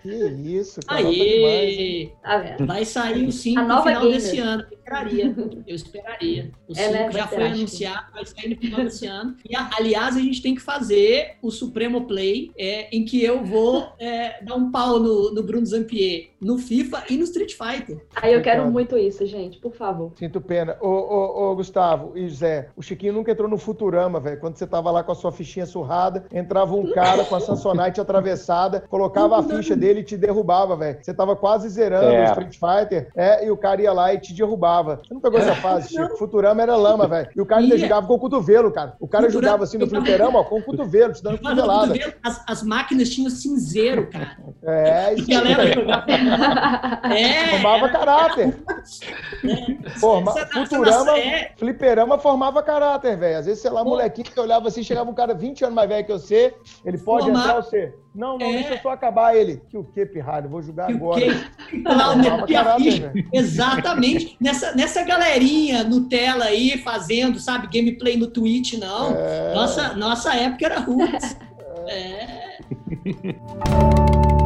Que isso, cara. Aí, tá vai sair o 5 no final gamer. desse ano. Eu esperaria. Eu esperaria. O 5 é, né? já foi anunciado, vai sair no final desse ano. E, aliás, a gente tem que fazer o Supremo Play, é, em que eu vou é, dar um pau no, no Bruno Zampier, no FIFA e no Street Fighter. Aí eu quero muito isso, gente, por favor. Sinto pena. Ô, ô, ô, Gustavo e Zé, o Chiquinho nunca entrou no Futurama, velho. Quando você tava lá com a sua fichinha surrada, entrava um cara com a Samsonite atravessada, colocava a ficha dele e te derrubava, velho. Você tava quase zerando o É. Street Fighter, é, e o cara ia lá e te derrubava. Você não pegou essa fase, Chico? Futurama era lama, velho. E o cara ainda jogava com o cotovelo, cara. O cara Futurama- jogava assim no fliperama, ó, com o cotovelo, te dando cotovelada. cotovelo, As, as máquinas tinham cinzeiro, cara. É, isso E galera jogava. É, Formava caráter. é. Forma- Essa- essa- Futurama, é, fliperama formava caráter, velho. Às vezes, sei lá, Pô. molequinho que olhava assim, chegava um cara 20 anos mais velho que você, ele pode Formava- entrar você. Não, não, É. deixa eu só acabar ele. Que o que, pirralho? Vou jogar que agora. quê? Lá, o Formava Neto e a caráter, ficha. velho. Exatamente. Nessa, nessa galerinha Nutella aí fazendo, sabe, gameplay no Twitch, não. É. Nossa, nossa época era roots. É.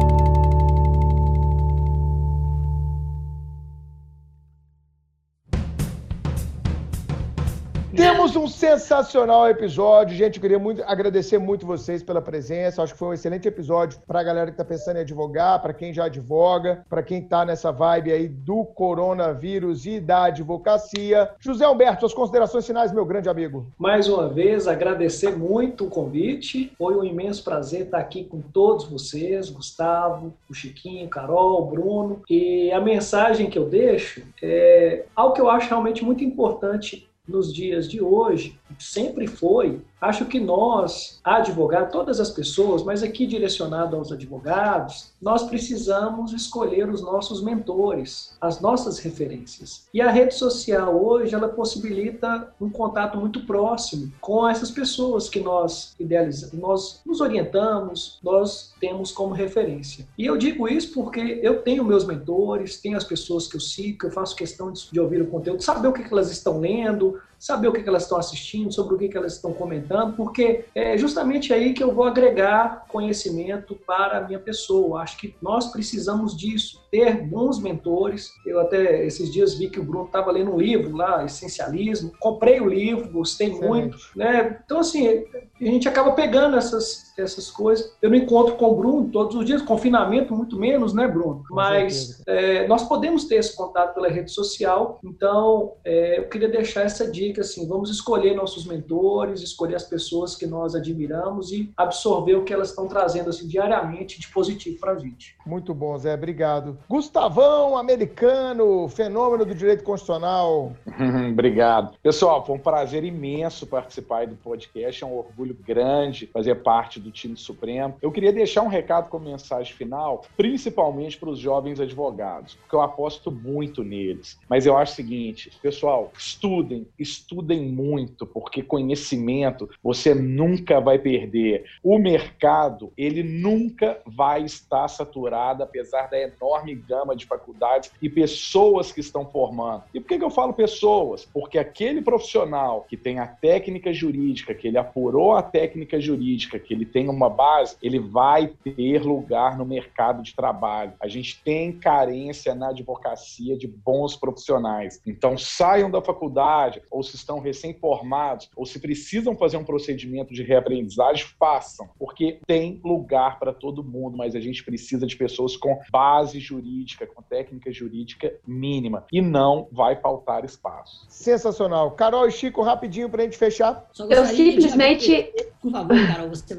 Temos um sensacional episódio, gente. Eu queria muito agradecer muito vocês pela presença. Acho que foi um excelente episódio para a galera que está pensando em advogar, para quem já advoga, para quem está nessa vibe aí do coronavírus e da advocacia. José Alberto, suas considerações finais, meu grande amigo. Mais uma vez, agradecer muito o convite. Foi um imenso prazer estar aqui com todos vocês, Gustavo, o Chiquinho, Carol, Bruno. E a mensagem que eu deixo é algo que eu acho realmente muito importante nos dias de hoje, sempre foi. Acho que nós, advogados, todas as pessoas, mas aqui direcionado aos advogados, nós precisamos escolher os nossos mentores, as nossas referências. E a rede social hoje, ela possibilita um contato muito próximo com essas pessoas que nós idealizamos, nós nos orientamos, nós temos como referência. E eu digo isso porque eu tenho meus mentores, tenho as pessoas que eu sigo, que eu faço questão de, ouvir o conteúdo, saber o que elas estão lendo, saber o que, elas estão assistindo, sobre o que, que elas estão comentando, porque é justamente aí que eu vou agregar conhecimento para a minha pessoa. Acho que nós precisamos disso, ter bons mentores. Eu até esses dias vi que o Bruno estava lendo um livro lá, Essencialismo. Comprei o livro, gostei Excelente. muito. Né? Então, assim, a gente acaba pegando essas, essas coisas. Eu não encontro com o Bruno todos os dias, confinamento muito menos, né, Bruno? Com Mas é, nós podemos ter esse contato pela rede social. Então, é, eu queria deixar essa dica, assim, vamos escolher nossos mentores, escolher as pessoas que nós admiramos e absorver o que elas estão trazendo, assim, diariamente de positivo para a gente. Muito bom, Zé. Obrigado. Gustavão, americano, fenômeno do direito constitucional. Obrigado. Pessoal, foi um prazer imenso participar aí do podcast. É um orgulho grande fazer parte do time Supremo. Eu queria deixar um recado como mensagem final, principalmente para os jovens advogados, porque eu aposto muito neles. Mas eu acho o seguinte, pessoal, estudem, estudem muito, porque conhecimento você nunca vai perder. O mercado, ele nunca vai estar saturado, apesar da enorme gama de faculdades e pessoas que estão formando. E por que eu falo pessoas? Porque aquele profissional que tem a técnica jurídica, que ele apurou a técnica jurídica, que ele tem uma base, ele vai ter lugar no mercado de trabalho. A gente tem carência na advocacia de bons profissionais. Então saiam da faculdade, ou se estão recém-formados, ou se precisam fazer um procedimento de reaprendizagem, façam, porque tem lugar para todo mundo, mas a gente precisa de pessoas com base jurídica, com técnica jurídica mínima, e não vai faltar espaço. Sensacional. Carol e Chico, rapidinho pra gente fechar. Eu simplesmente. Por favor, Carol, você.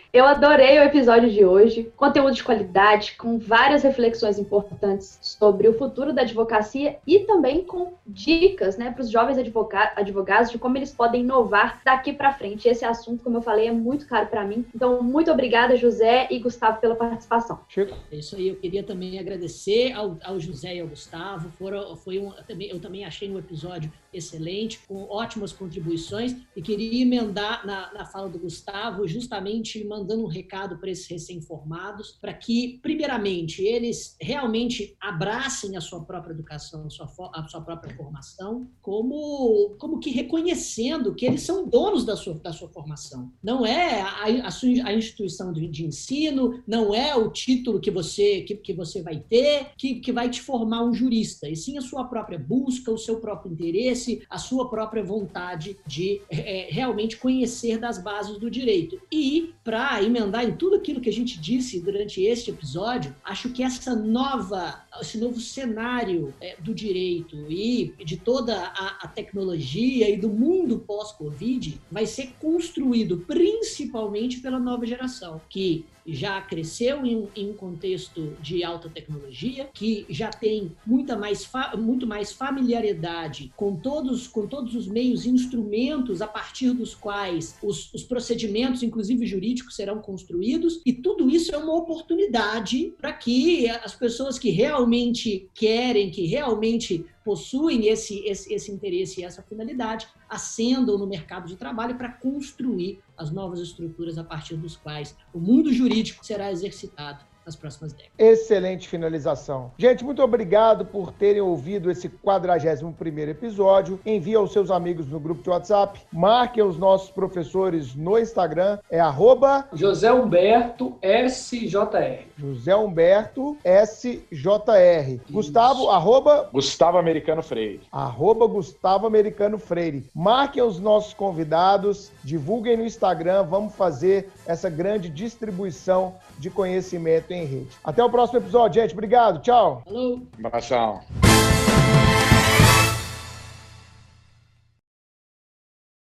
Eu adorei o episódio de hoje. Conteúdo de qualidade, com várias reflexões importantes sobre o futuro da advocacia e também com dicas né, para os jovens advoga- advogados de como eles podem inovar daqui para frente. Esse assunto, como eu falei, é muito caro para mim. Então, muito obrigada, José e Gustavo, pela participação. Chico. É isso aí, eu queria também agradecer ao, ao José e ao Gustavo. Foram, foi um, também, eu também achei um episódio excelente, com ótimas contribuições, e queria emendar na, na fala do Gustavo, justamente mandando um recado para esses recém-formados, para que, primeiramente, eles realmente abracem a sua própria educação, a sua, a sua própria formação, como, como que reconhecendo que eles são donos da sua, da sua formação. Não é a, a, sua, a instituição de, de ensino, não é o título que você, que, que você vai ter que, que vai te formar um jurista, e sim a sua própria busca, o seu próprio interesse, a sua própria vontade de é, realmente conhecer das bases do direito. E, para emendar em tudo aquilo que a gente disse durante este episódio, acho que essa nova esse novo cenário é, do direito e de toda a, a tecnologia e do mundo pós-Covid vai ser construído principalmente pela nova geração, que já cresceu em, em, um contexto de alta tecnologia, que já tem muita mais muito mais familiaridade com todos, com todos os meios e instrumentos a partir dos quais os, os procedimentos, inclusive jurídicos, serão construídos, e tudo isso é uma oportunidade para que as pessoas que realmente querem, que realmente possuem esse, esse, esse interesse e essa finalidade, ascendam no mercado de trabalho para construir as novas estruturas a partir dos quais o mundo jurídico será exercitado nas próximas décadas. Excelente finalização. Gente, muito obrigado por terem ouvido esse 41º episódio. Envie aos seus amigos no grupo de WhatsApp. Marquem os nossos professores no Instagram. É arroba... José Humberto SJR. José Humberto SJR. Isso. Gustavo, arroba... Gustavo Americano Freire. Arroba Gustavo Americano Freire. Marquem os nossos convidados, divulguem no Instagram. Vamos fazer essa grande distribuição de conhecimento em rede. Até o próximo episódio, gente. Obrigado. Tchau. Falou. Um abração.